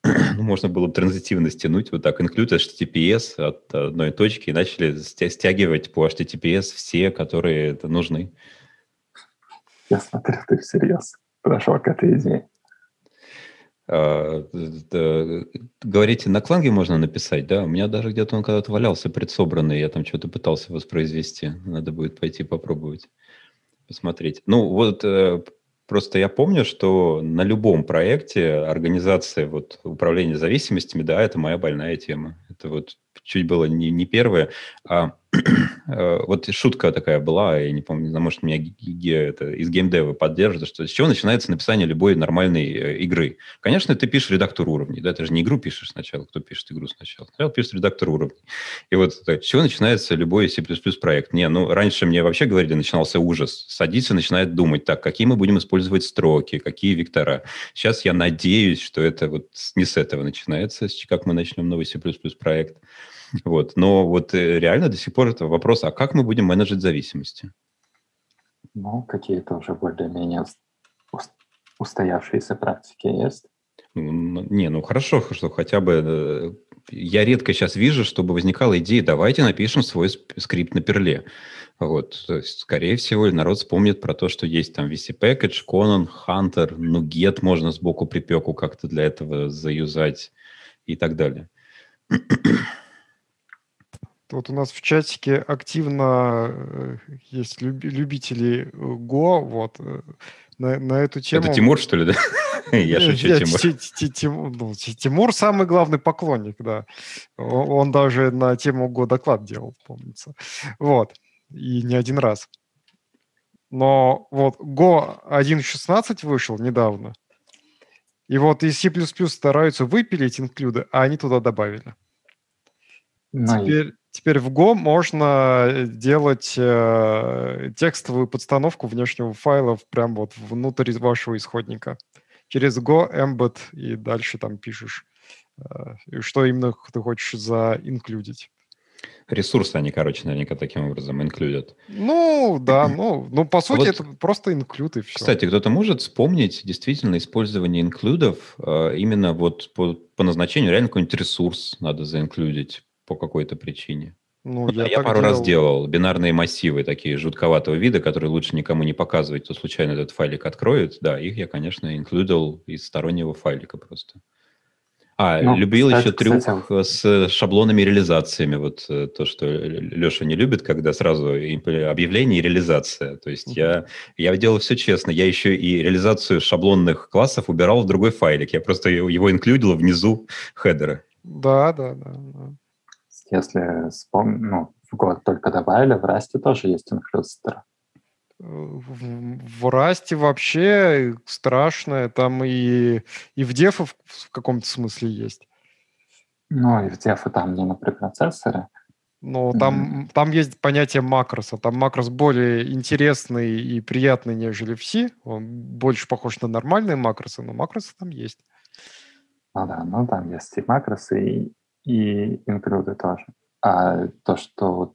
ну, можно было бы транзитивно стянуть, вот так, include HTTPS от одной точки, и начали стягивать по HTTPS все, которые это нужны. Я смотрю, ты всерьез подошел к этой идее. А, говорите, на кланге можно написать, да? У меня даже где-то он когда-то валялся предсобранный, я там что-то пытался воспроизвести. Надо будет пойти попробовать, посмотреть. Ну, вот э, Просто я помню, что на любом проекте организация вот, управления зависимостями, да, это моя больная тема. Это вот чуть было не, не первое. А вот шутка такая была, я не помню, не может, меня это, из геймдева поддержит, что с чего начинается написание любой нормальной э, игры? Конечно, ты пишешь редактор уровней, да, ты же не игру пишешь сначала, кто пишет игру сначала? Сначала пишет редактор уровней. И вот так, с чего начинается любой C++ проект? Не, ну, раньше мне вообще говорили, начинался ужас. Садится, начинает думать, так, какие мы будем использовать строки, какие вектора. Сейчас я надеюсь, что это вот не с этого начинается, как мы начнем новый C++ проект. Вот. Но вот э, реально до сих пор это вопрос, а как мы будем менеджить зависимости? Ну, какие-то уже более-менее устоявшиеся практики есть. Ну, не, ну хорошо, что хотя бы э, я редко сейчас вижу, чтобы возникала идея, давайте напишем свой скрипт на перле. Вот, то есть, скорее всего, народ вспомнит про то, что есть там VC Package, Conan, Hunter, ну, get можно сбоку припеку как-то для этого заюзать и так далее. Вот у нас в чатике активно э, есть любители Го, вот, э, на, на эту тему... Это Тимур, что ли, да? Я шучу, Тимур. Ну, Тимур самый главный поклонник, да. Он даже на тему Го доклад делал, помнится. Вот. И не один раз. Но вот Go 1.16 вышел недавно. И вот из C++ стараются выпилить инклюды, а они туда добавили. Теперь, теперь в Go можно э, делать э, текстовую подстановку внешнего файла прям вот внутрь вашего исходника. Через Go, embed и дальше там пишешь, э, что именно ты хочешь заинклюдить. Ресурсы они, короче, наверняка таким образом инклюдят. Ну, да, ну, ну по а сути, а вот, это просто инклюд и все. Кстати, кто-то может вспомнить действительно использование инклюдов э, именно вот по, по назначению реально какой-нибудь ресурс надо заинклюдить по какой-то причине. Ну, я, я пару делал. раз делал бинарные массивы такие жутковатого вида, которые лучше никому не показывать, кто случайно этот файлик откроет. Да, их я, конечно, инклюдил из стороннего файлика просто. А, ну, любил кстати, еще трюк кстати. с шаблонами и реализациями. Вот э, то, что Леша не любит, когда сразу объявление и реализация. То есть mm-hmm. я, я делал все честно. Я еще и реализацию шаблонных классов убирал в другой файлик. Я просто его инклюдил внизу хедера. Да, да, да. да если вспомнить, ну, в Go только добавили, в Расте тоже есть include_str. В, в Расте вообще страшное, там и, и в Дефе в, в каком-то смысле есть. Ну, и в Дефе там не на препроцессоре. Но там, mm-hmm. там есть понятие макроса. Там макрос более интересный и приятный, нежели в C. Он больше похож на нормальные макросы, но макросы там есть. Ну да, ну там есть и макросы, и, и инклюды тоже. А то, что вот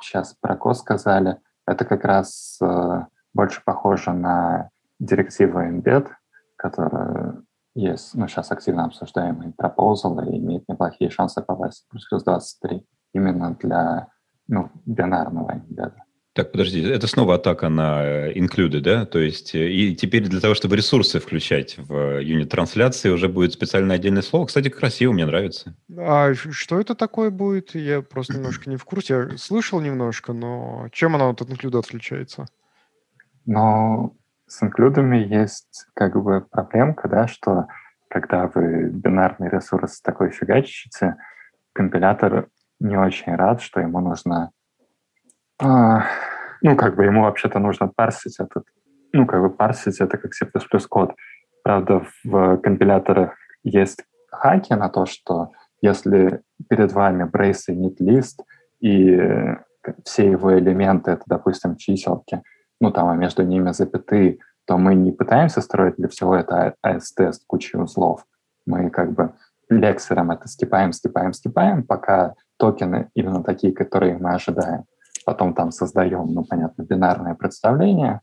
сейчас про КО сказали, это как раз э, больше похоже на директиву embed, которая есть, ну, сейчас активно обсуждаемый proposal и имеет неплохие шансы попасть в плюс 23 именно для ну, бинарного embed. Так, подожди, это снова атака на э, include, да? То есть э, и теперь для того, чтобы ресурсы включать в юнит-трансляции, уже будет специальное отдельное слово. Кстати, красиво, мне нравится. А что это такое будет? Я просто немножко не в курсе. Я слышал немножко, но чем оно от include отличается? Но с инклюдами есть как бы проблемка, да, что когда вы бинарный ресурс такой фигачите, компилятор не очень рад, что ему нужно а, ну, как бы ему вообще-то нужно парсить этот, ну, как бы парсить это как C++ код. Правда, в компиляторах есть хаки на то, что если перед вами brace init list и все его элементы, это, допустим, чиселки, ну, там, а между ними запятые, то мы не пытаемся строить для всего это AS-тест, кучу узлов. Мы как бы лексером это скипаем, скипаем, скипаем, пока токены именно такие, которые мы ожидаем потом там создаем, ну, понятно, бинарное представление,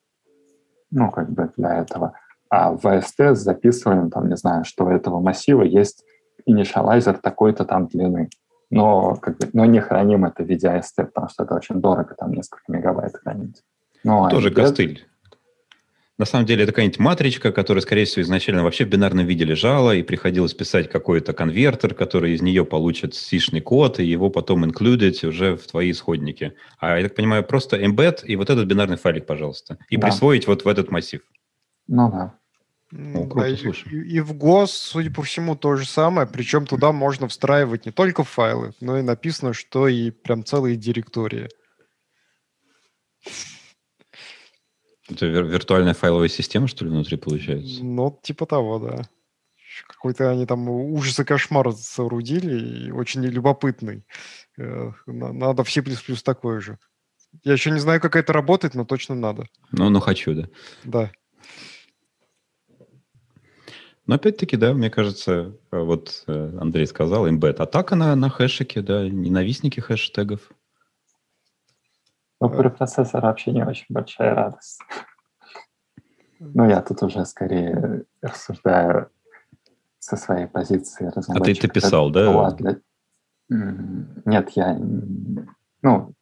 ну, как бы для этого, а в VST записываем, там, не знаю, что у этого массива есть инициалайзер такой-то там длины, но, как бы, но не храним это в виде AST, потому что это очень дорого, там несколько мегабайт хранить. Ну, Тоже а костыль. На самом деле это какая-нибудь матричка, которая, скорее всего, изначально вообще в бинарном виде лежала, и приходилось писать какой-то конвертер, который из нее получит сишный код, и его потом инклюдить уже в твои исходники. А я так понимаю, просто embed и вот этот бинарный файлик, пожалуйста, и да. присвоить вот в этот массив. Ну да. Ну, круто, да, и, и, и в GOS, судя по всему, то же самое. Причем туда можно встраивать не только файлы, но и написано, что и прям целые директории. Это вир- виртуальная файловая система, что ли, внутри получается? Ну, типа того, да. Какой-то они там ужас и кошмар соорудили, и очень любопытный. Э, надо в C++ такое же. Я еще не знаю, как это работает, но точно надо. Ну, ну хочу, да. Да. Но опять-таки, да, мне кажется, э, вот э, Андрей сказал, embed атака на, на хэшике, да, ненавистники хэштегов. Ну, при процессоре вообще не очень большая радость. Ну, я тут уже скорее рассуждаю со своей позиции А ты, ты писал, да? Нет, я... Ну,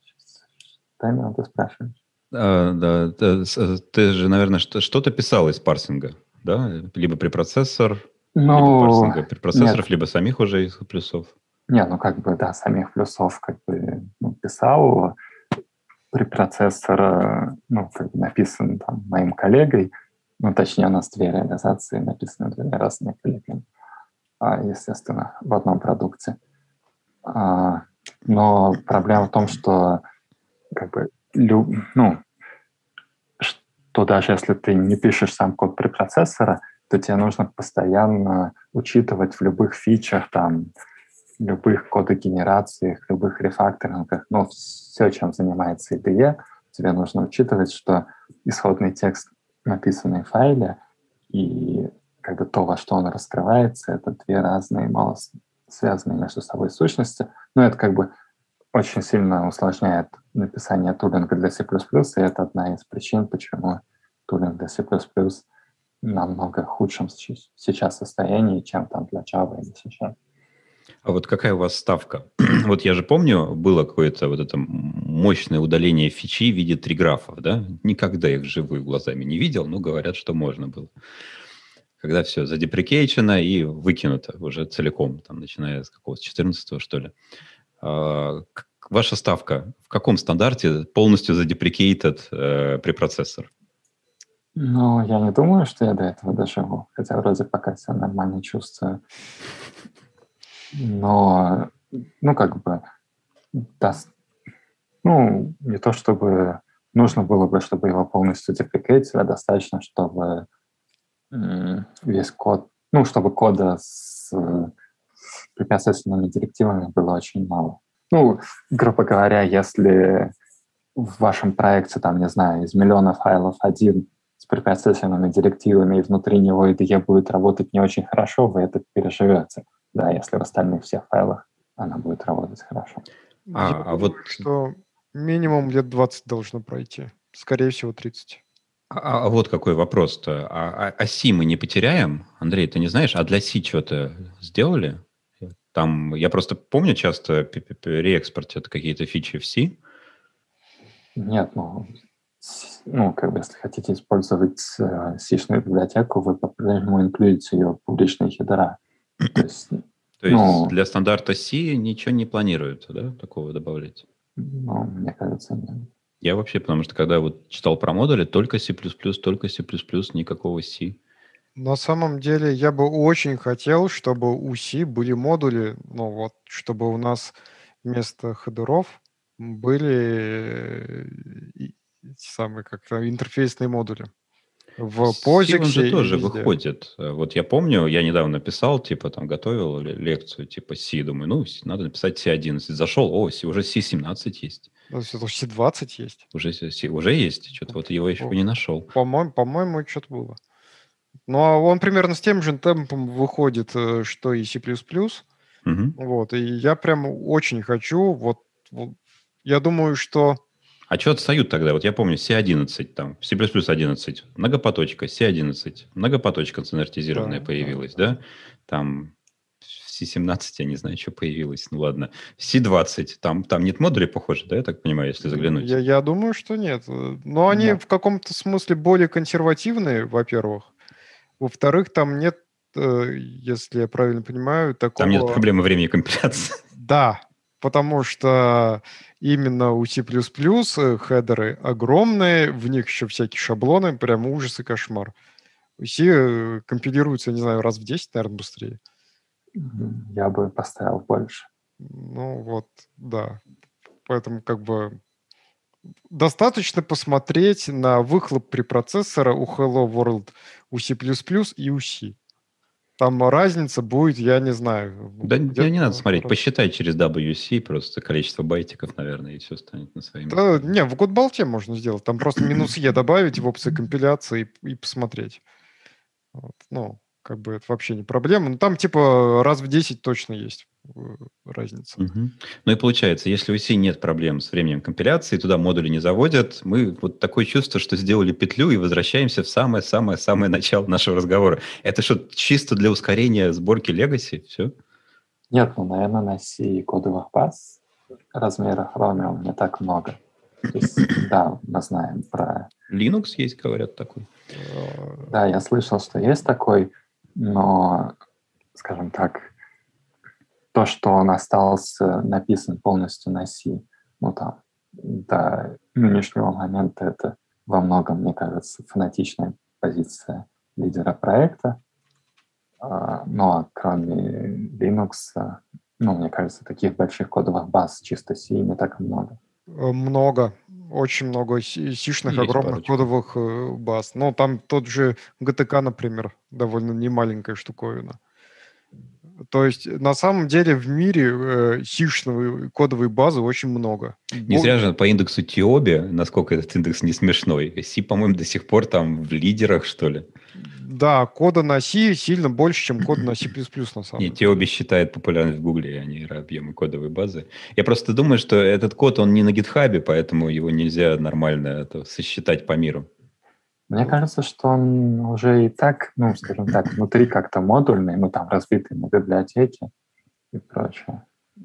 дай минуту спрашиваешь. А, да, ты, ты же, наверное, что-то писал из парсинга да? Либо препроцессор, ну, либо парсинга препроцессоров, нет. либо самих уже из плюсов. Не, ну как бы, да, самих плюсов как бы ну, писал. Препроцессор, ну, как бы написан там моим коллегой, ну, точнее, у нас две реализации написаны двумя разными коллегами, а, естественно, в одном продукте. А, но проблема в том, что как бы, ну, то даже если ты не пишешь сам код препроцессора, то тебе нужно постоянно учитывать в любых фичах, там, любых кодогенерациях, любых рефакторингах, ну, все, чем занимается IDE, тебе нужно учитывать, что исходный текст, написанный в файле, и как бы то, во что он раскрывается, это две разные, мало связанные между собой сущности. Ну, это как бы очень сильно усложняет написание тулинга для C++, и это одна из причин, почему тулинг для C++ намного худшем сейчас состоянии, чем там для Java или C А вот какая у вас ставка? вот я же помню, было какое-то вот это мощное удаление фичи в виде триграфов, да? Никогда их живую глазами не видел, но говорят, что можно было. Когда все задеприкейчено и выкинуто уже целиком, там, начиная с какого-то 14 что ли. А, ваша ставка в каком стандарте полностью задеприкейтед э, препроцессор? Ну, я не думаю, что я до этого доживу, хотя вроде пока себя нормально чувствую. Но, ну, как бы, да, ну, не то чтобы нужно было бы, чтобы его полностью деприкейтили, а достаточно, чтобы весь код, ну, чтобы кода с препятствительными директивами было очень мало. Ну, грубо говоря, если в вашем проекте, там, не знаю, из миллиона файлов один с препятствительными директивами, и внутри него IDE будет работать не очень хорошо, вы это переживете. Да, если в остальных всех файлах она будет работать хорошо. А, Я а вот... что минимум лет 20 должно пройти. Скорее всего, 30. А, а вот какой вопрос-то. А, а, а C мы не потеряем? Андрей, ты не знаешь, а для C что-то сделали? Там, я просто помню часто реэкспортят какие-то фичи в C. Нет, ну, ну, как бы, если хотите использовать э, C-шную библиотеку, вы по-прежнему инклюдите ее в публичные хедера. То есть, То есть ну, для стандарта C ничего не планируется, да, такого добавлять? Ну, мне кажется, нет. Я вообще, потому что когда вот читал про модули, только C++, только C++, никакого C. На самом деле я бы очень хотел, чтобы у C были модули, ну вот, чтобы у нас вместо хедеров были эти самые как-то интерфейсные модули. В POSIX же тоже везде. выходит. Вот я помню, я недавно писал, типа там готовил лекцию типа C, думаю, ну, надо написать C11. Зашел, о, уже C17 есть. Ну, C20 есть. Уже, уже есть, что-то вот его еще не нашел. По-моему, по-моему, что-то было. Ну, а он примерно с тем же темпом выходит, э, что и C++. Угу. Вот, и я прям очень хочу, вот, вот я думаю, что... А что отстают тогда? Вот я помню, C11, там, C++ 11, многопоточка, C11, многопоточка стандартизированная да, появилась, да. да? Там C17, я не знаю, что появилось, ну ладно. C20, там, там нет модулей, похоже, да, я так понимаю, если заглянуть? Я, я думаю, что нет. Но они да. в каком-то смысле более консервативные, во-первых. Во-вторых, там нет, э, если я правильно понимаю, такого... Там нет проблемы времени компиляции. Да, потому что именно у C++ хедеры огромные, в них еще всякие шаблоны, прям ужас и кошмар. C э, компилируется, не знаю, раз в 10, наверное, быстрее. Я бы поставил больше. Ну вот, да. Поэтому как бы достаточно посмотреть на выхлоп препроцессора у Hello World, у C++ и у C. Там разница будет, я не знаю. Да, да не надо смотреть, посчитай через WC просто количество байтиков, наверное, и все станет на свои да, Не, в Godbolt можно сделать. Там просто минус Е добавить в опции компиляции и, и посмотреть. Вот. Ну, как бы это вообще не проблема. Но там типа раз в 10 точно есть разница. Угу. Ну и получается, если у C нет проблем с временем компиляции, туда модули не заводят, мы вот такое чувство, что сделали петлю и возвращаемся в самое-самое-самое начало нашего разговора. Это что, чисто для ускорения сборки Legacy? Все? Нет, ну, наверное, на C кодовых баз размера Chromium не так много. То есть, да, мы знаем про... Linux есть, говорят, такой. Да, я слышал, что есть такой, но, скажем так, то, что он остался написан полностью на C, ну там, до нынешнего момента это во многом, мне кажется, фанатичная позиция лидера проекта. А, ну, а кроме Linux, ну, мне кажется, таких больших кодовых баз чисто C не так много. Много очень много сишных огромных парочка. кодовых э, баз. Ну, там тот же GTK, например, довольно немаленькая штуковина. То есть на самом деле в мире э, сишной кодовой базы очень много. Не зря же по индексу Тиоби, насколько этот индекс не смешной. Си, по-моему, до сих пор там в лидерах, что ли. Да, кода на C сильно больше, чем код на C++, на самом деле. Нет, Тиоби считает популярность в Гугле, а не объемы кодовой базы. Я просто думаю, что этот код, он не на гитхабе, поэтому его нельзя нормально это сосчитать по миру. Мне кажется, что он уже и так, ну, скажем так, внутри как-то модульный, мы там разбиты на библиотеки и прочее.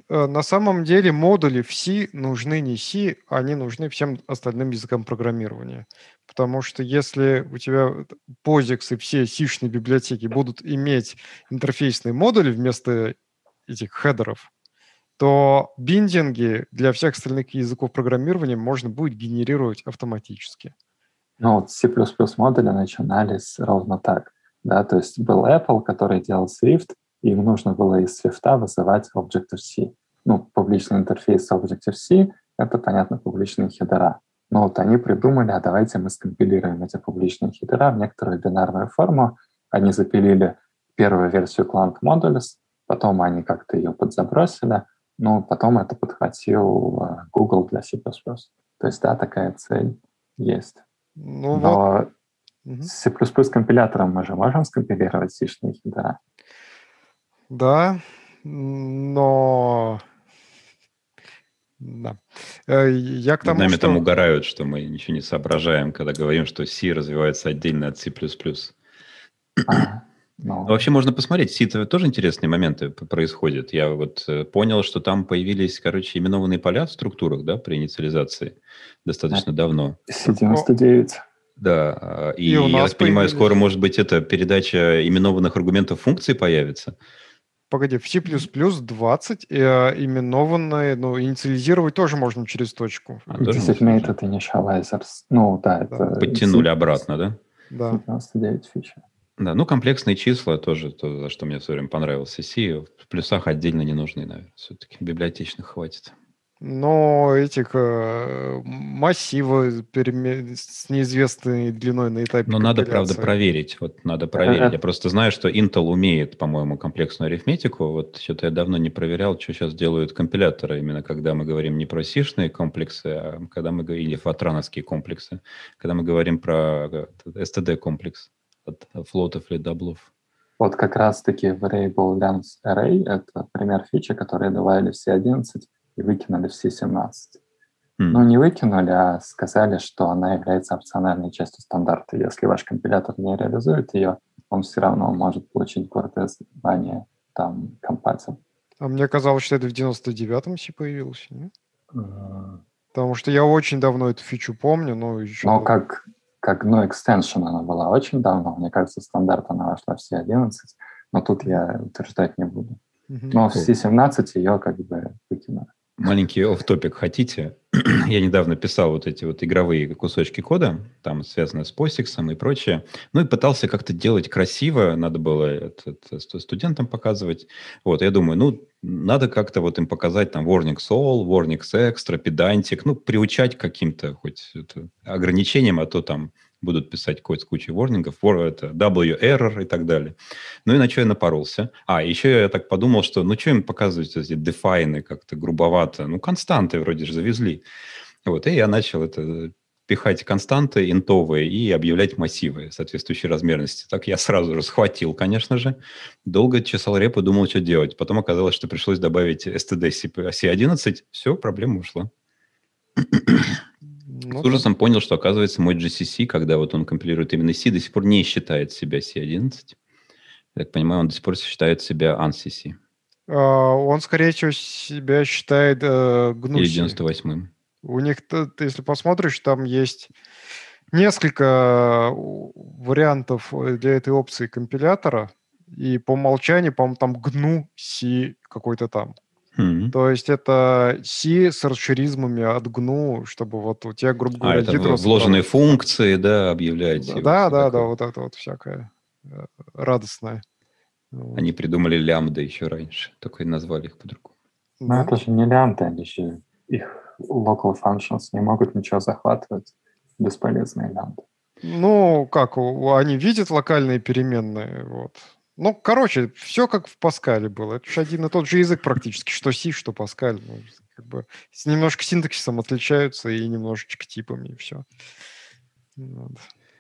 Э, на самом деле модули в C нужны не C, они нужны всем остальным языкам программирования. Потому что если у тебя POSIX и все C-шные библиотеки будут иметь интерфейсные модули вместо этих хедеров, то биндинги для всех остальных языков программирования можно будет генерировать автоматически. Ну, вот C++ модули начинались ровно так. Да, то есть был Apple, который делал Swift, и им нужно было из Swift вызывать Objective-C. Ну, публичный интерфейс Objective-C — это, понятно, публичные хедера. Но вот они придумали, а давайте мы скомпилируем эти публичные хедера в некоторую бинарную форму. Они запилили первую версию Clang Modules, потом они как-то ее подзабросили, но потом это подхватил э, Google для C++. То есть, да, такая цель есть. Ну, Но вот. с C++ компилятором мы же можем скомпилировать C-шные хедера. Да, но... Да. Э, я к тому, Нами что... там угорают, что мы ничего не соображаем, когда говорим, что C развивается отдельно от C++. А, ну... Вообще можно посмотреть, -то тоже интересные моменты происходят. Я вот э, понял, что там появились, короче, именованные поля в структурах, да, при инициализации достаточно а, давно. C99. Да, а, и, и я так понимаю, скоро, может быть, эта передача именованных аргументов функций появится. Погоди, в C++ 20 э, именованные, ну, инициализировать тоже можно через точку. А, Designated initializers. Ну, да, да. это... Подтянули C++. обратно, да? Да. 99 фича. Да, ну, комплексные числа тоже, то, за что мне в свое время понравился C. В плюсах отдельно не нужны, наверное, все-таки библиотечных хватит но этих э, массивы с неизвестной длиной на этапе Но надо, правда, проверить. Вот надо проверить. Я просто знаю, что Intel умеет, по-моему, комплексную арифметику. Вот что-то я давно не проверял, что сейчас делают компиляторы, именно когда мы говорим не про сишные комплексы, а когда мы говорим, или фатрановские комплексы, когда мы говорим про std complex от флотов или даблов. Вот как раз-таки Variable Length Array — это пример фичи, которые добавили в C11 и выкинули в C17. Mm. Ну, не выкинули, а сказали, что она является опциональной частью стандарта. Если ваш компилятор не реализует ее, он все равно может получить гордое звание там compatible. А мне казалось, что это в 99-м C появилось, нет? Mm. Потому что я очень давно эту фичу помню, но еще... Но как, как ну, extension она была очень давно. Мне кажется, стандарт она вошла в C11, но тут я утверждать не буду. Mm-hmm. Но в C17 ее как бы выкинули. Маленький оф-топик хотите? Я недавно писал вот эти вот игровые кусочки кода, там связанные с постиксом и прочее. Ну и пытался как-то делать красиво, надо было это, это студентам показывать. Вот, я думаю, ну, надо как-то вот им показать там warning all, warning extra, pedantic, ну, приучать каким-то хоть это, ограничениям, а то там будут писать код с кучей ворнингов, это W error и так далее. Ну и на что я напоролся? А, еще я так подумал, что ну что им показывать эти дефайны как-то грубовато? Ну, константы вроде же завезли. Вот, и я начал это пихать константы интовые и объявлять массивы соответствующей размерности. Так я сразу же схватил, конечно же. Долго чесал репу, думал, что делать. Потом оказалось, что пришлось добавить std C11. Все, проблема ушла. Ну, С ужасом понял, что, оказывается, мой GCC, когда вот он компилирует именно C, до сих пор не считает себя C11. Я так понимаю, он до сих пор считает себя ANSI. А, он, скорее всего, себя считает э, GNU Или 98-м. У них, если посмотришь, там есть несколько вариантов для этой опции компилятора, и по умолчанию, по-моему, там GNU C какой-то там. Mm-hmm. То есть это C с расширизмами от GNU, чтобы вот у тебя, грубо говоря, а, это ядро... вложенные там... функции, да, объявляете. Да, да, да, вот это вот всякое э, радостное. Они придумали лямбда еще раньше, только и назвали их по-другому. Ну, это же не лямбда, они же их local functions не могут ничего захватывать, бесполезные лямбда. Ну, как, они видят локальные переменные, вот. Ну, короче, все как в Паскале было. Это же один и тот же язык практически, что C, что Паскаль. Ну, как бы с немножко синтаксисом отличаются и немножечко типами, и все. Вот.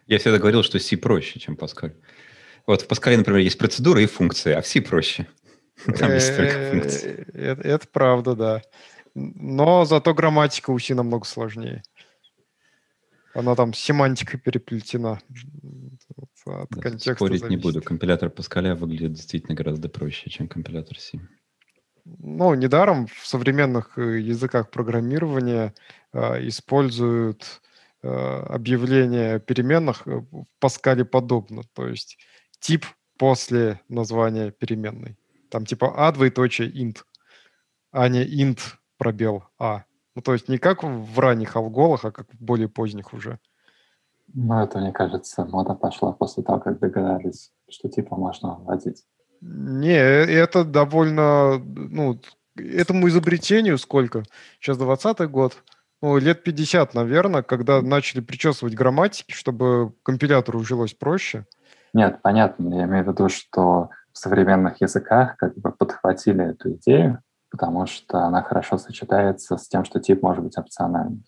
Я всегда говорил, что C проще, чем Паскаль. Вот в Паскале, например, есть процедуры и функции, а в C проще. Там есть только э, функции. Это правда, да. Но зато грамматика у C намного сложнее. Она там семантикой переплетена от да, контекста Спорить зависит. не буду. Компилятор Паскаля выглядит действительно гораздо проще, чем компилятор C. Ну, недаром в современных э, языках программирования э, используют э, объявление переменных э, в Паскале подобно. То есть тип после названия переменной. Там типа a двоеточие int, а не int пробел a. Ну, то есть не как в ранних алголах, а как в более поздних уже. Ну, это, мне кажется, мода пошла после того, как догадались, что типа можно вводить. Не, это довольно, ну, этому изобретению сколько? Сейчас 20 год. Ну, лет 50, наверное, когда начали причесывать грамматики, чтобы компилятору жилось проще. Нет, понятно. Я имею в виду, что в современных языках как бы подхватили эту идею, потому что она хорошо сочетается с тем, что тип может быть опциональным.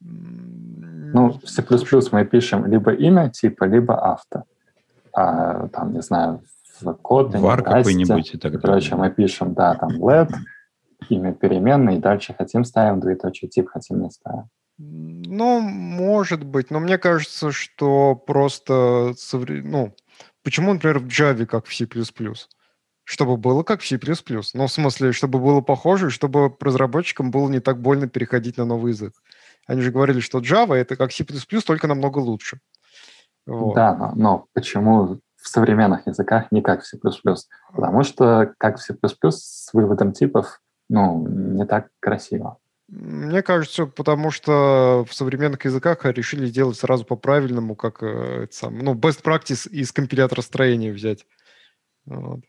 Ну, в C++ мы пишем либо имя типа, либо авто. А, там, не знаю, в код, Var какой-нибудь и так далее. Короче, мы пишем, да, там let, имя переменной, и дальше хотим ставим двоеточие тип, хотим не ставим. Ну, может быть, но мне кажется, что просто, ну, почему, например, в Java как в C++? Чтобы было как в C++. Ну, в смысле, чтобы было похоже, чтобы разработчикам было не так больно переходить на новый язык. Они же говорили, что Java это как C++, только намного лучше. Вот. Да, но, но почему в современных языках не как в C++? Потому что как в C++ с выводом типов, ну, не так красиво. Мне кажется, потому что в современных языках решили сделать сразу по-правильному, как э, сам, ну, best practice из компилятора строения взять. Вот.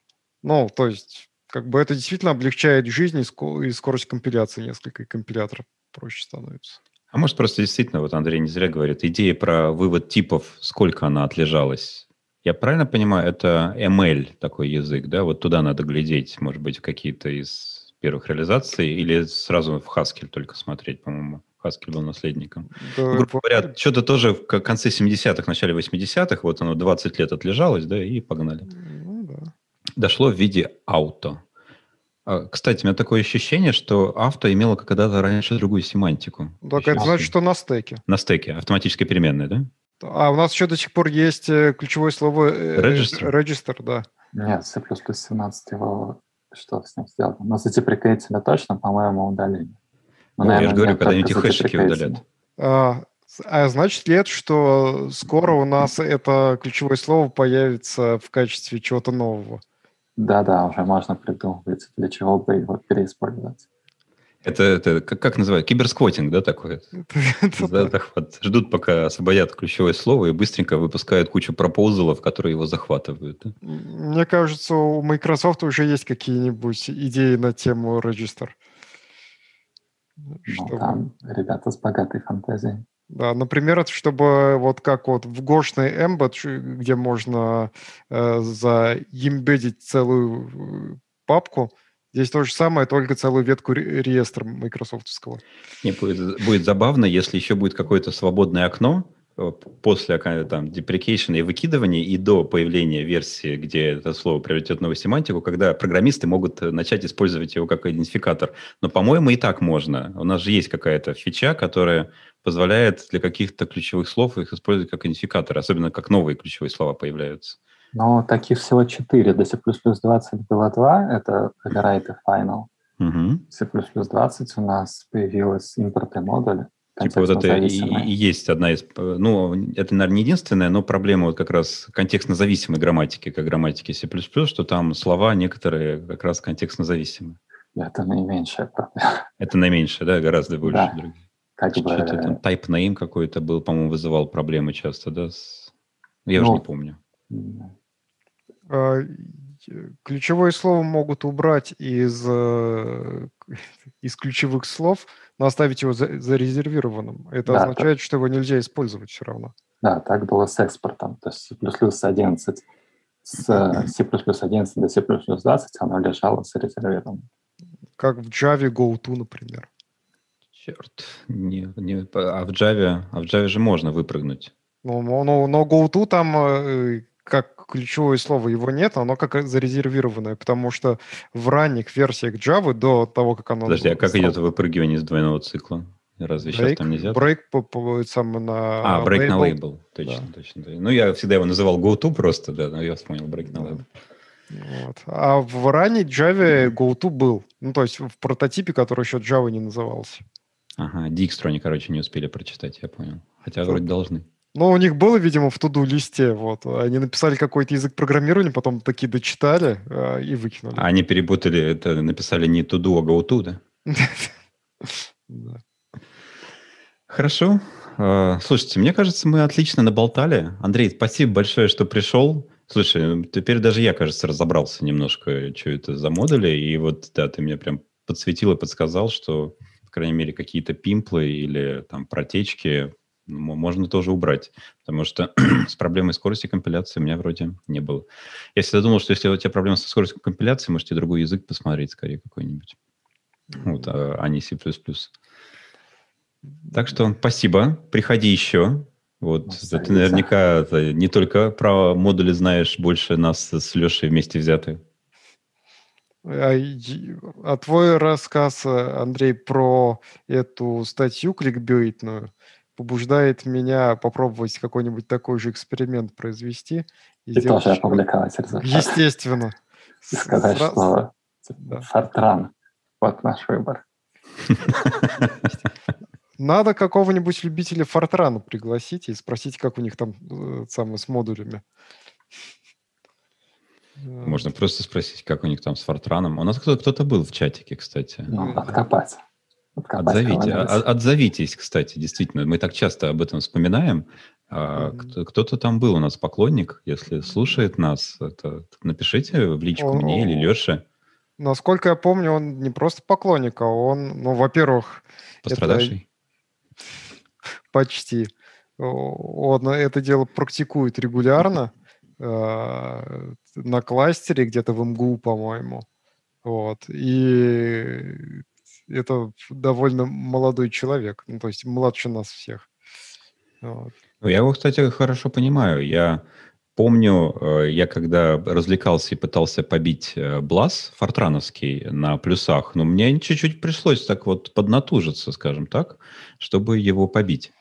Ну, то есть, как бы это действительно облегчает жизнь и скорость компиляции несколько, и компилятор проще становится. А может, просто действительно, вот Андрей не зря говорит, идея про вывод типов, сколько она отлежалась? Я правильно понимаю, это ML такой язык, да? Вот туда надо глядеть, может быть, какие-то из первых реализаций, или сразу в Haskell только смотреть, по-моему. Haskell был наследником. Да, ну, грубо говоря, что-то тоже в конце 70-х, начале 80-х, вот оно 20 лет отлежалось, да, и погнали. Ну. Дошло в виде ауто. А, кстати, у меня такое ощущение, что авто имело когда-то раньше другую семантику. Так это значит, что на стеке. На стеке, автоматическая переменная, да? А у нас еще до сих пор есть э, ключевое слово э, register, register да. Нет, C++ 17 его что с ним сделано? Но затеприкейтили точно, по-моему, удалили. Но, ну, наверное, я же говорю, когда-нибудь их хэшики удалят. А, а значит ли это, что скоро у нас это ключевое слово появится в качестве чего-то нового? Да-да, уже можно придумывать, для чего бы его переиспользовать. Это, это как, как называют? Киберсквотинг, да, такой? Да, захват. Ждут, пока освободят ключевое слово и быстренько выпускают кучу пропозалов, которые его захватывают. Да? Мне кажется, у Microsoft уже есть какие-нибудь идеи на тему Register. Ну, чтобы... там ребята с богатой фантазией. Да, например, чтобы вот как вот в гошный Embed, где можно э, заимбедить целую э, папку, Здесь то же самое, только целую ветку реестра майкрософтовского. Не, будет, будет забавно, если еще будет какое-то свободное окно э, после там, deprecation и выкидывания и до появления версии, где это слово приобретет новую семантику, когда программисты могут начать использовать его как идентификатор. Но, по-моему, и так можно. У нас же есть какая-то фича, которая позволяет для каких-то ключевых слов их использовать как идентификатор, особенно как новые ключевые слова появляются. Но таких всего четыре. До C++ 20 было два. Это override и final. Угу. C++ 20 у нас появилась импорт и модуль. Типа вот это и, и есть одна из... Ну, это, наверное, не единственная, но проблема вот как раз контекстно-зависимой грамматики, как грамматики C++, что там слова некоторые как раз контекстно-зависимы. Это наименьшая проблема. Это наименьшая, да, гораздо больше да. других. Как бы... Что-то там type name какой-то был, по-моему, вызывал проблемы часто, да? С... Я ну, уже не помню. А, ключевое слово могут убрать из, э, из ключевых слов, но оставить его за, зарезервированным. Это да, означает, так. что его нельзя использовать все равно. Да, так было с экспортом. То есть C++ 11 с C++ 11 до C++ 20 оно лежало зарезервированным. Как в Java GoTo, например. Черт, не, не, а в Java, а в Java же можно выпрыгнуть. Ну, но, но GoTo там э, как ключевое слово его нет, оно как зарезервированное, потому что в ранних версиях Java до того, как оно... Подожди, а как стало... идет выпрыгивание из двойного цикла? Разве break, сейчас там нельзя? Брейк по, по, сам на А, брейк на лейбл. Точно, да. точно. Ну, я всегда его называл GoTo просто, да, но я вспомнил брейк на лейбл. Вот. А в ранней Java GoTo был. Ну, то есть в прототипе, который еще Java не назывался. Ага, Dijkstro они, короче, не успели прочитать, я понял. Хотя Что? вроде должны. Ну, у них было, видимо, в туду листе. Вот. Они написали какой-то язык программирования, потом такие дочитали э, и выкинули. А они перепутали, это написали не туду, а to, да? Хорошо. А, слушайте, мне кажется, мы отлично наболтали. Андрей, спасибо большое, что пришел. Слушай, теперь даже я, кажется, разобрался немножко, что это за модули. И вот, да, ты мне прям подсветил и подсказал, что, крайней мере, какие-то пимплы или там протечки можно тоже убрать, потому что с проблемой скорости компиляции у меня вроде не было. Я всегда думал, что если у тебя проблема со скоростью компиляции, можете другой язык посмотреть скорее какой-нибудь, вот, а, а не C++. Так что спасибо, приходи еще. Вот, ты наверняка не только про модули знаешь больше нас с Лешей вместе взятые. А, а твой рассказ, Андрей, про эту статью кликбейтную, побуждает меня попробовать какой-нибудь такой же эксперимент произвести. И, и тоже опубликовать результат. Естественно. И сказать, Сразу... что да. Фортран, вот наш выбор. Надо какого-нибудь любителя Фортрана пригласить и спросить, как у них там э, самое с модулями. Можно просто спросить, как у них там с Фортраном. У нас кто-то был в чатике, кстати. Ну, откопать. Отзовите, а, отзовитесь, кстати, действительно. Мы так часто об этом вспоминаем. Mm-hmm. Кто-то там был у нас поклонник, если слушает нас, это, напишите в личку он, мне или Леше. Насколько я помню, он не просто поклонник, а он, ну, во-первых... Пострадавший? Это... Почти. Он это дело практикует регулярно э, на кластере, где-то в МГУ, по-моему. Вот. И это довольно молодой человек, ну, то есть младше нас всех. Вот. Ну, я его, кстати, хорошо понимаю. Я помню, э, я когда развлекался и пытался побить э, Блас фортрановский на плюсах, но мне чуть-чуть пришлось так вот поднатужиться, скажем так, чтобы его побить.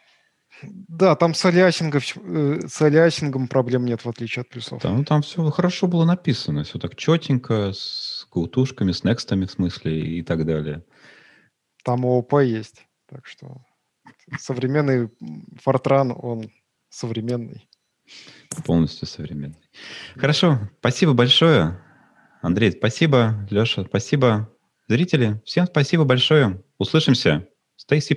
Да, там с алиасингом, э, с алиасингом проблем нет, в отличие от плюсов. Там, там все хорошо было написано, все так четенько, с каутушками, с некстами в смысле и так далее. Там ООП есть. Так что современный Фортран, он современный. Полностью современный. Хорошо, спасибо большое. Андрей, спасибо. Леша, спасибо. зрители, всем спасибо большое. Услышимся. Stay C++.